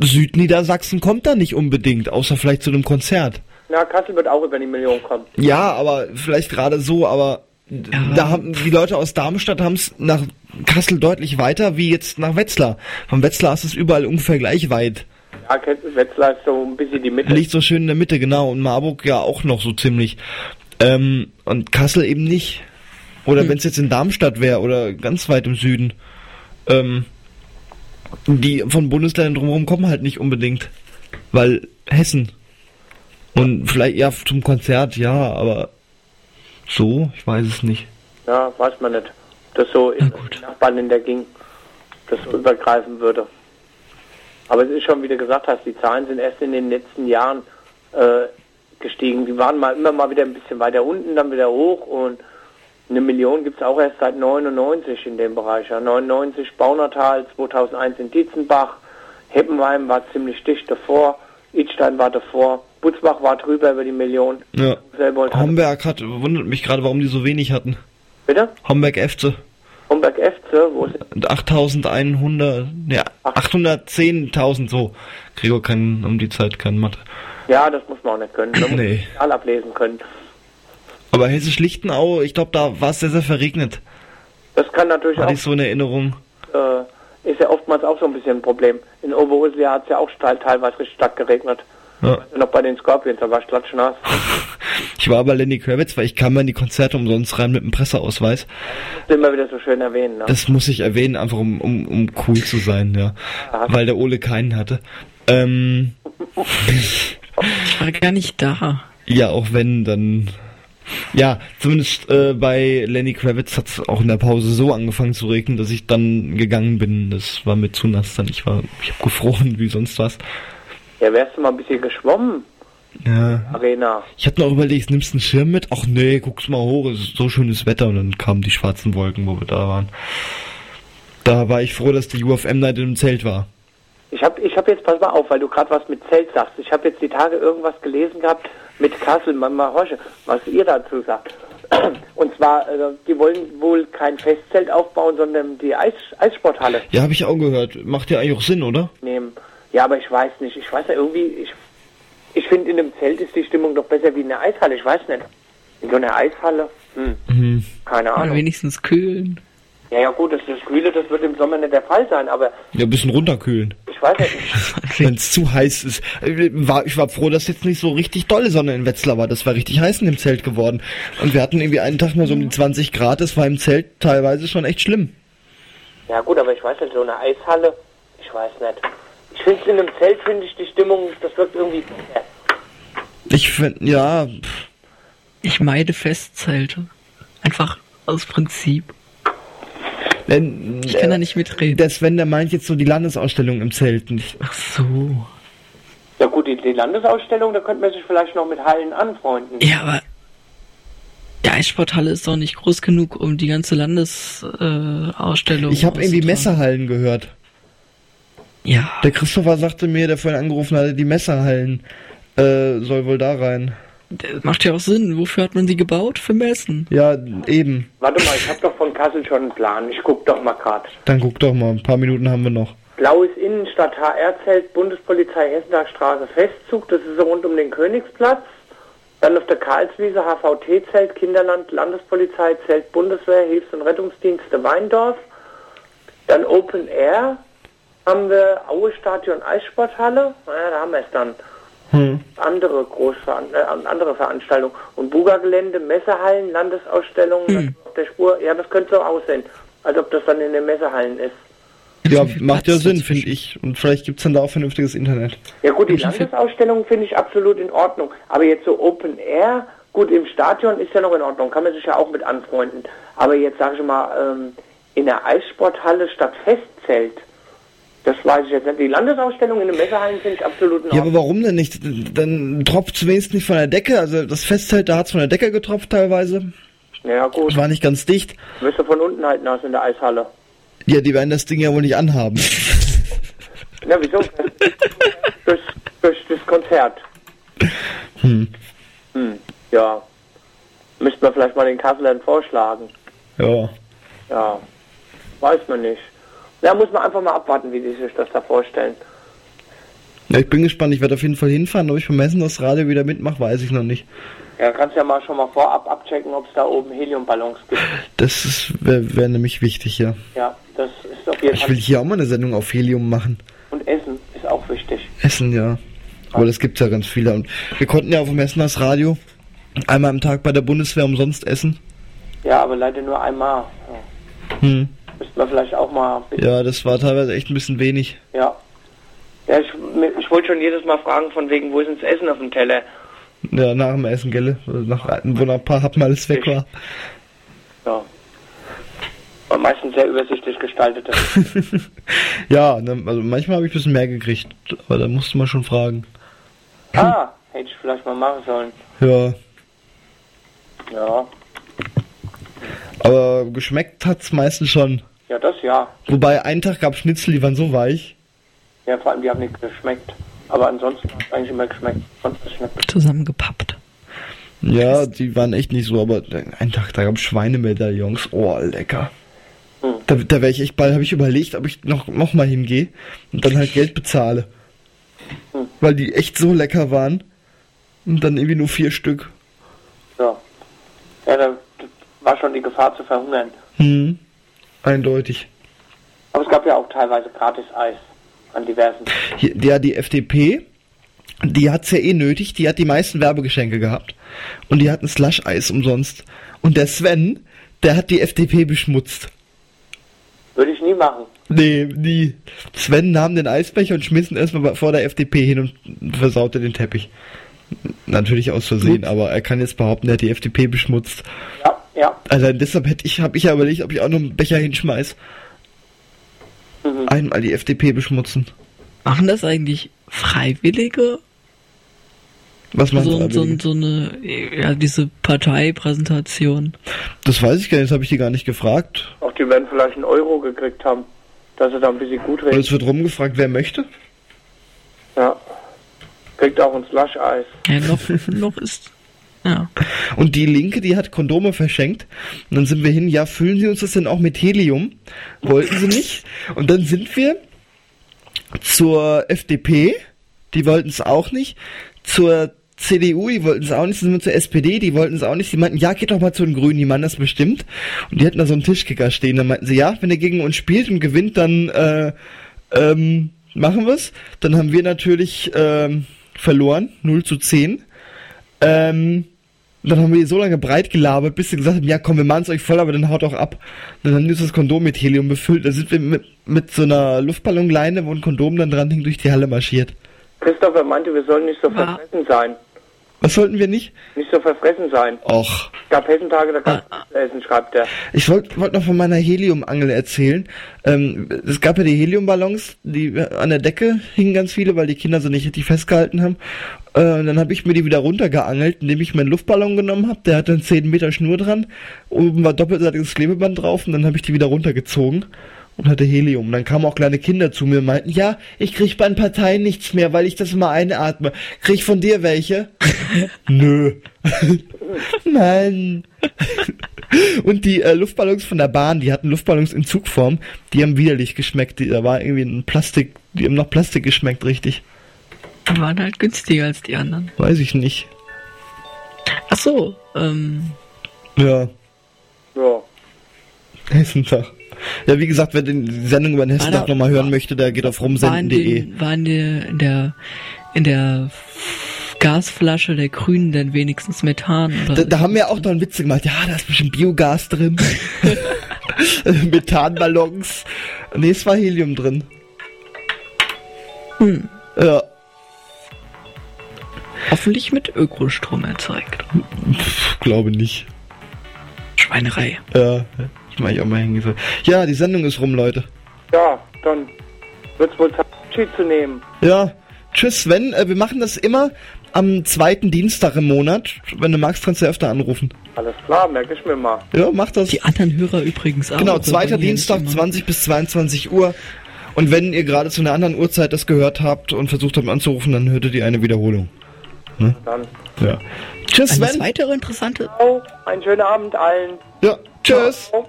Südniedersachsen kommt da nicht unbedingt, außer vielleicht zu einem Konzert. Na, Kassel wird auch über die Million kommen. Ja, aber vielleicht gerade so, aber da haben die Leute aus Darmstadt haben es nach Kassel deutlich weiter wie jetzt nach Wetzlar. Von Wetzlar ist es überall ungefähr gleich weit. Ja, Wetzlar ist so ein bisschen die Mitte. Liegt so schön in der Mitte, genau. Und Marburg ja auch noch so ziemlich. Ähm, und Kassel eben nicht. Oder Hm. wenn es jetzt in Darmstadt wäre oder ganz weit im Süden. Ähm, die von Bundesländern drumherum kommen halt nicht unbedingt. Weil Hessen. Und vielleicht ja zum Konzert, ja, aber so, ich weiß es nicht. Ja, weiß man nicht. Das so in Nachbarn in der ging, das so übergreifen würde. Aber es ist schon, wie du gesagt hast, die Zahlen sind erst in den letzten Jahren äh, gestiegen. Die waren mal immer mal wieder ein bisschen weiter unten, dann wieder hoch und eine Million gibt es auch erst seit 99 in dem Bereich. Ja. 99 Baunatal, 2001 in Dietzenbach, Heppenheim war ziemlich dicht davor, Idstein war davor, Butzbach war drüber über die Million. Ja. Hatte- Homberg hat, wundert mich gerade, warum die so wenig hatten. Bitte? Homberg Efze. Homberg FC, wo ist Und 8100, ja, 810.000 so. Gregor kann um die Zeit kein Mathe. Ja, das muss man auch nicht können. [clears throat] Man muss Nee. Zahl ablesen können. Aber Hessisch-Lichtenau, ich glaube, da war es sehr, sehr verregnet. Das kann natürlich Hatte auch, ich so in Erinnerung. äh, ist ja oftmals auch so ein bisschen ein Problem. In Oberursel hat es ja auch teil, teilweise richtig stark geregnet. Ja. Noch bei den Scorpions, da war es klatschnass. [laughs] Ich war aber Lenny Kravitz, weil ich kam mal in die Konzerte umsonst rein mit einem Presseausweis. Das immer wieder so schön erwähnen. Ne? Das muss ich erwähnen, einfach um, um, um cool zu sein, ja. Ja. Weil der Ole keinen hatte. Ähm, [laughs] ich war gar nicht da. ja, auch wenn, dann. Ja, zumindest äh, bei Lenny Kravitz hat es auch in der Pause so angefangen zu regnen, dass ich dann gegangen bin. Das war mir zu nass dann. Ich war, ich habe gefroren wie sonst was. Ja, wärst du mal ein bisschen geschwommen, Ja, Arena. Ich hatte noch überlegt, nimmst du einen Schirm mit? Ach nee, guck's mal hoch, es ist so schönes Wetter und dann kamen die schwarzen Wolken, wo wir da waren. Da war ich froh, dass die UFM Night im Zelt war. Ich habe ich hab jetzt, pass mal auf, weil du gerade was mit Zelt sagst. Ich habe jetzt die Tage irgendwas gelesen gehabt mit Kassel, mal horche, was ihr dazu sagt. [clears throat] Und zwar, äh, die wollen wohl kein Festzelt aufbauen, sondern die Eis, Eissporthalle Ja, habe ich auch gehört. Macht ja eigentlich auch Sinn, oder? nehmen. Ja, aber ich weiß nicht. Ich weiß ja irgendwie, ich, ich finde, in einem Zelt ist die Stimmung doch besser wie in der Eishalle. Ich weiß nicht. In so einer Eishalle? Hm, Mhm. keine Oder Ahnung. wenigstens kühlen. Ja, ja gut, das, das Kühle, das wird im Sommer nicht der Fall sein, aber Ja, ein bisschen runterkühlen. ich weiß ja nicht. [laughs] Wenn es zu heiß ist. Äh, War, ich war froh, dass jetzt nicht so richtig dolle Sonne in Wetzlar war. Das war richtig heiß in dem Zelt geworden. Und wir hatten irgendwie einen Tag mal so um die 20 Grad. Das war im Zelt teilweise schon echt schlimm. Ja gut, aber ich weiß nicht, so eine Eishalle, ich weiß nicht. Ich finde in einem Zelt, finde ich die Stimmung, das wirkt irgendwie. Ich finde, ja, pff, Ich meide Festzelte. Einfach aus Prinzip. wenn, Ich kann da nicht mitreden. der Sven, der meint jetzt so die Landesausstellung im Zelt. nicht? Ach so. Ja gut, die, die Landesausstellung, da könnte man sich vielleicht noch mit Hallen anfreunden. Ja, aber die Eissporthalle ist doch nicht groß genug, um die ganze Landesausstellung äh, Ich habe irgendwie. Messerhallen gehört. Ja, Der Christopher sagte mir, der vorhin angerufen hatte, die Messerhallen äh, soll wohl da rein. das macht ja auch Sinn. Wofür hat man sie gebaut? Für Messen. Ja, eben. Warte mal, ich habe doch von Kassel schon einen Plan. Ich guck doch mal grad. Dann guck doch mal, ein paar Minuten haben wir noch. Blaues Innenstadt HR-Zelt, Bundespolizei Hessentagstraße Festzug, das ist so rund um den Königsplatz. Dann auf der Karlswiese HVT-Zelt, Kinderland, Landespolizei, Zelt Bundeswehr, Hilfs- und Rettungsdienste Weindorf. Dann Open Air haben wir Aue Stadion Eissporthalle. Naja, da haben wir es dann. Hm. Andere Großveran äh, andere Veranstaltungen. Und Buga-Gelände, Messehallen, Landesausstellungen auf der Spur. Ja, das könnte so aussehen, als ob das dann in den Messehallen ist. Ja, macht ja Sinn, finde ich. Und vielleicht gibt's dann da auch vernünftiges Internet. Ja gut, die Und wie viel- Landesausstellung finde ich absolut in Ordnung. Aber jetzt so Open Air, gut, im Stadion ist ja noch in Ordnung, kann man sich ja auch mit anfreunden. Aber jetzt sage ich mal, ähm, in der Eissporthalle statt Festzelt, das weiß ich jetzt nicht. Die Landesausstellung in den Messehallen finde ich absolut in Ja, aber warum denn nicht? Dann tropft's wenigstens nicht von der Decke. Also das Festzelt, da hat's von der Decke getropft teilweise. Ja, gut. War nicht ganz dicht. Wirst du von unten halt nass in der Eishalle. Ja, die werden das Ding ja wohl nicht anhaben. [laughs] Ja, wieso? durch, durch das Konzert. Hm. Hm, ja. Müsste man vielleicht mal den Kasselern vorschlagen. Ja. Ja. Weiß man nicht. Ja, muss man einfach mal abwarten, wie die sich das da vorstellen. ja. Ich bin gespannt. Ich werde auf jeden Fall hinfahren. Ob ich beim Messen das Radio wieder mitmache, weiß ich noch nicht. Ja, kannst ja mal schon mal vorab abchecken, ob es da oben Heliumballons gibt. Das wäre wär nämlich wichtig, ja. Ja, das ist auf jeden Ich Fall. will hier auch mal eine Sendung auf Helium machen. Und Essen ist auch wichtig. Essen, ja. Aber das gibt's ja ganz viele. Und wir konnten ja auf dem Essen das Radio einmal am Tag bei der Bundeswehr umsonst essen. Ja, aber leider nur einmal. Ja. Hm. Müsste man vielleicht auch mal. Ja, das war teilweise echt ein bisschen wenig. Ja. Ja, ich, ich wollte schon jedes Mal fragen, von wegen, wo ist denn das Essen auf dem Teller? Ja, nach dem Essen, gell? Nach, wo nach ein paar Happen alles weg war. Ja. War meistens sehr übersichtlich gestaltet. [laughs] ja, ne, also manchmal habe ich ein bisschen mehr gekriegt. Aber da musste man schon fragen. ah, hätte ich vielleicht mal machen sollen. Ja. Ja. Aber geschmeckt hat's meistens schon. Ja, das ja. Wobei, einen Tag gab Schnitzel, die waren so weich. Ja, vor allem, die haben nicht geschmeckt. Aber ansonsten hat es eigentlich immer geschmeckt. Sonst geschmeckt. Zusammengepappt. Ja, die waren echt nicht so, aber einen Tag, da gab Schweinemedaillons. Oh, lecker. Hm. Da, da wäre ich echt bald, habe ich überlegt, ob ich noch, noch mal hingehe und dann halt Geld bezahle. Hm. Weil die echt so lecker waren. Und dann irgendwie nur vier Stück. Ja. Ja, da war schon die Gefahr zu verhungern. Hm. Eindeutig. Aber es gab ja auch teilweise gratis Eis an diversen. Ja, die FDP, die hat's ja eh nötig, die hat die meisten Werbegeschenke gehabt. Und die hatten Slush-Eis umsonst. Und der Sven, der hat die FDP beschmutzt. Würde ich nie machen. Nee, nie. Sven nahm den Eisbecher und schmiss ihn erstmal vor der FDP hin und versaute den Teppich. Natürlich aus Versehen, aber er kann jetzt behaupten, er hat die FDP beschmutzt. Ja, ja. Also deshalb hätte ich, habe ich ja überlegt, ob ich auch noch einen Becher hinschmeiß. Mhm. Einmal die FDP beschmutzen. Machen das eigentlich Freiwillige? Was meinst So, so, so eine, ja, diese Parteipräsentation. Das weiß ich gar nicht, das habe ich die gar nicht gefragt. Auch die werden vielleicht einen Euro gekriegt haben, dass sie da ein bisschen gut Und reden. es wird rumgefragt, wer möchte. Ja. Kriegt auch ein Slush-Eis. Ja, noch, noch ist, Und die Linke, die hat Kondome verschenkt. Und dann sind wir hin, ja, füllen Sie uns das denn auch mit Helium? Wollten sie nicht. Und dann sind wir zur FDP, die wollten es auch nicht. Zur CDU, die wollten es auch nicht. Dann sind wir zur SPD, die wollten es auch nicht. Die meinten, ja, geht doch mal zu den Grünen, die meinen das bestimmt. Und die hatten da so einen Tischkicker stehen. Dann meinten sie, ja, wenn er gegen uns spielt und gewinnt, dann äh, ähm, machen wir's. Dann haben wir natürlich ähm, verloren, 0 zu 10. Ähm, dann haben wir so lange breit gelabert, bis sie gesagt haben, ja komm, wir machen's euch voll, aber dann haut auch ab. Dann haben uns das Kondom mit Helium befüllt. Da sind wir mit, mit so einer Luftballonleine, wo ein Kondom dann dran hing, durch die Halle marschiert. Christopher meinte, wir sollen nicht so Ja. verfressen sein. Was sollten wir nicht? Nicht so verfressen sein. Och. Es gab Hessentage, da gab es Essen, schreibt er. Ich wollte wollt noch von meiner Heliumangel erzählen. Ähm, es gab ja die Heliumballons, die an der Decke hingen ganz viele, weil die Kinder sie nicht richtig festgehalten haben. Äh, und dann habe ich mir die wieder runtergeangelt, indem ich meinen Luftballon genommen habe. Der hatte einen 10 Meter Schnur dran. Oben war doppelseitiges Klebeband drauf und dann habe ich die wieder runtergezogen und hatte Helium. Dann kamen auch kleine Kinder zu mir und meinten, ja, ich krieg bei den Parteien nichts mehr, weil ich das immer einatme. Krieg ich von dir welche? [laughs] Nö. [laughs] Mann. [laughs] Und die äh, Luftballons von der Bahn, die hatten Luftballons in Zugform, die haben widerlich geschmeckt. Die, da war irgendwie ein Plastik, die haben nach Plastik geschmeckt, richtig. Die waren halt günstiger als die anderen. Weiß ich nicht. Ach so, ähm, Ja, Ja. Hessentag. Ja, wie gesagt, wer die Sendung über den Hessentag nochmal hören möchte, der geht auf rumsenden.de. den, war in der, in der, Gasflasche der Grünen denn wenigstens Methan? Da, da haben wir auch noch einen Witz gemacht. Ja, da ist bestimmt Biogas drin. [laughs] Methanballons. Nee, es war Helium drin. Hm. Ja, Hoffentlich mit Ökostrom erzeugt. glaube nicht. Schweinerei. Ja, ich ich auch mal hingehen. Ja, die Sendung ist rum, Leute. Ja, dann wird es wohl Zeit, Abschied zu nehmen. Ja, Tschüss, Sven. Äh, wir machen das immer am zweiten Dienstag im Monat. Wenn du magst, kannst du öfter anrufen. Alles klar, merke ich mir mal. Ja, mach das. Die anderen Hörer übrigens auch. Genau, zweiter Dienstag, nicht immer. 20 bis 22 Uhr. Und wenn ihr gerade zu einer anderen Uhrzeit das gehört habt und versucht habt anzurufen, dann hörtet ihr eine Wiederholung. Dann. Ja. Tschüss, Eine Sven. weitere interessante. Oh, einen schönen Abend allen. Ja, tschüss. Ciao.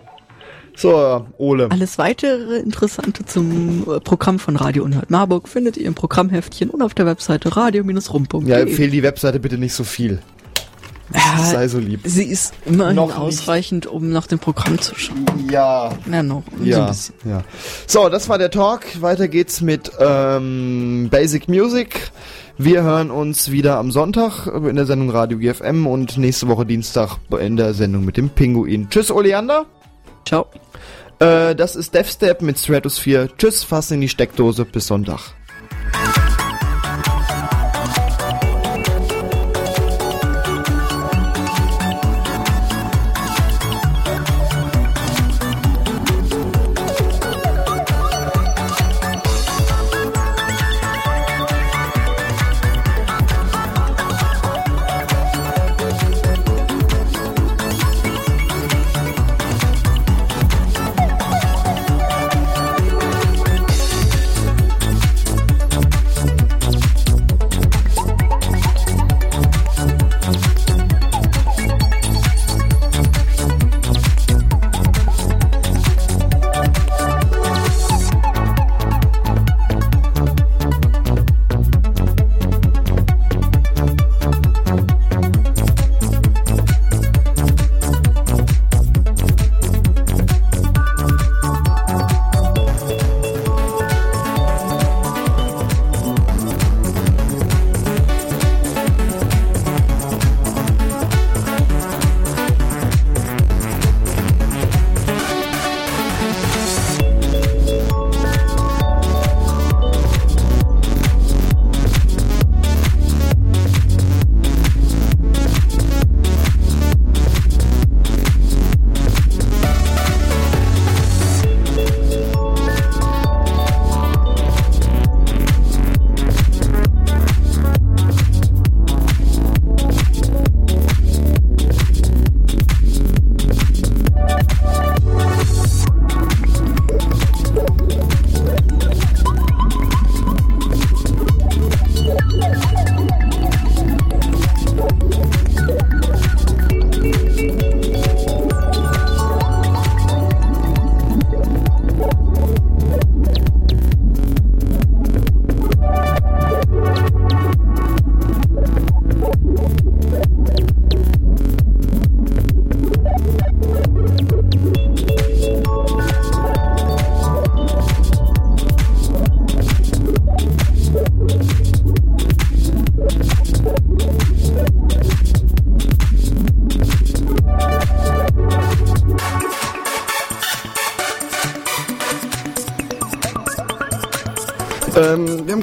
So, Ole. Alles weitere Interessante zum äh, Programm von Radio Unhört Marburg findet ihr im Programmheftchen und auf der Webseite radio-rum.de. Ja, empfehle die Webseite bitte nicht so viel. Sei so lieb. Sie ist immerhin Noch nicht. ausreichend, um nach dem Programm zu schauen. Ja, Ja, noch. So ein ja, bisschen. ja. So, das war der Talk. Weiter geht's mit ähm, Basic Music. Wir hören uns wieder am Sonntag in der Sendung Radio GFM und nächste Woche Dienstag in der Sendung mit dem Pinguin. Tschüss, Oleander. Ciao. Äh, das ist Deathstep mit Stratosphere. Tschüss, fass in die Steckdose. Bis Sonntag.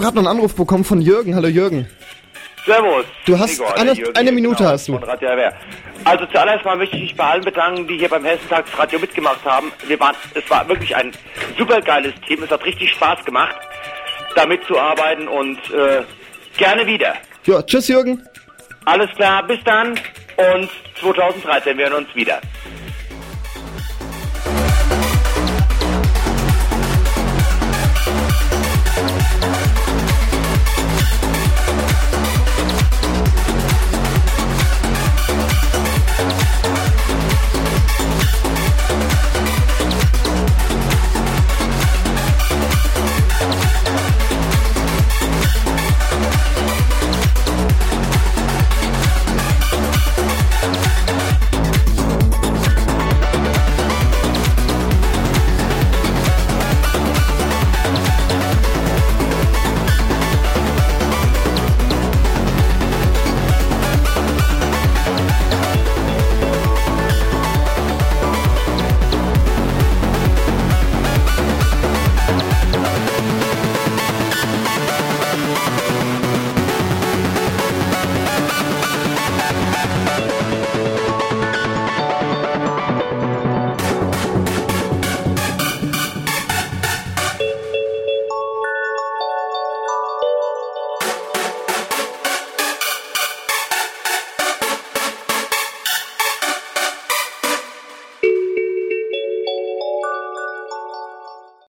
Gerade noch einen Anruf bekommen von Jürgen. Hallo Jürgen. Servus. Du hast Igor, eine- Jürgen eine Minute genau, hast du. Also zuallererst mal möchte ich mich bei allen bedanken, die hier beim Hessentagsradio mitgemacht haben. Wir waren, es war wirklich ein super geiles Team. Es hat richtig Spaß gemacht, da mitzuarbeiten und äh, gerne wieder. Ja, tschüss Jürgen. Alles klar, bis dann und 2013 wir hören uns wieder.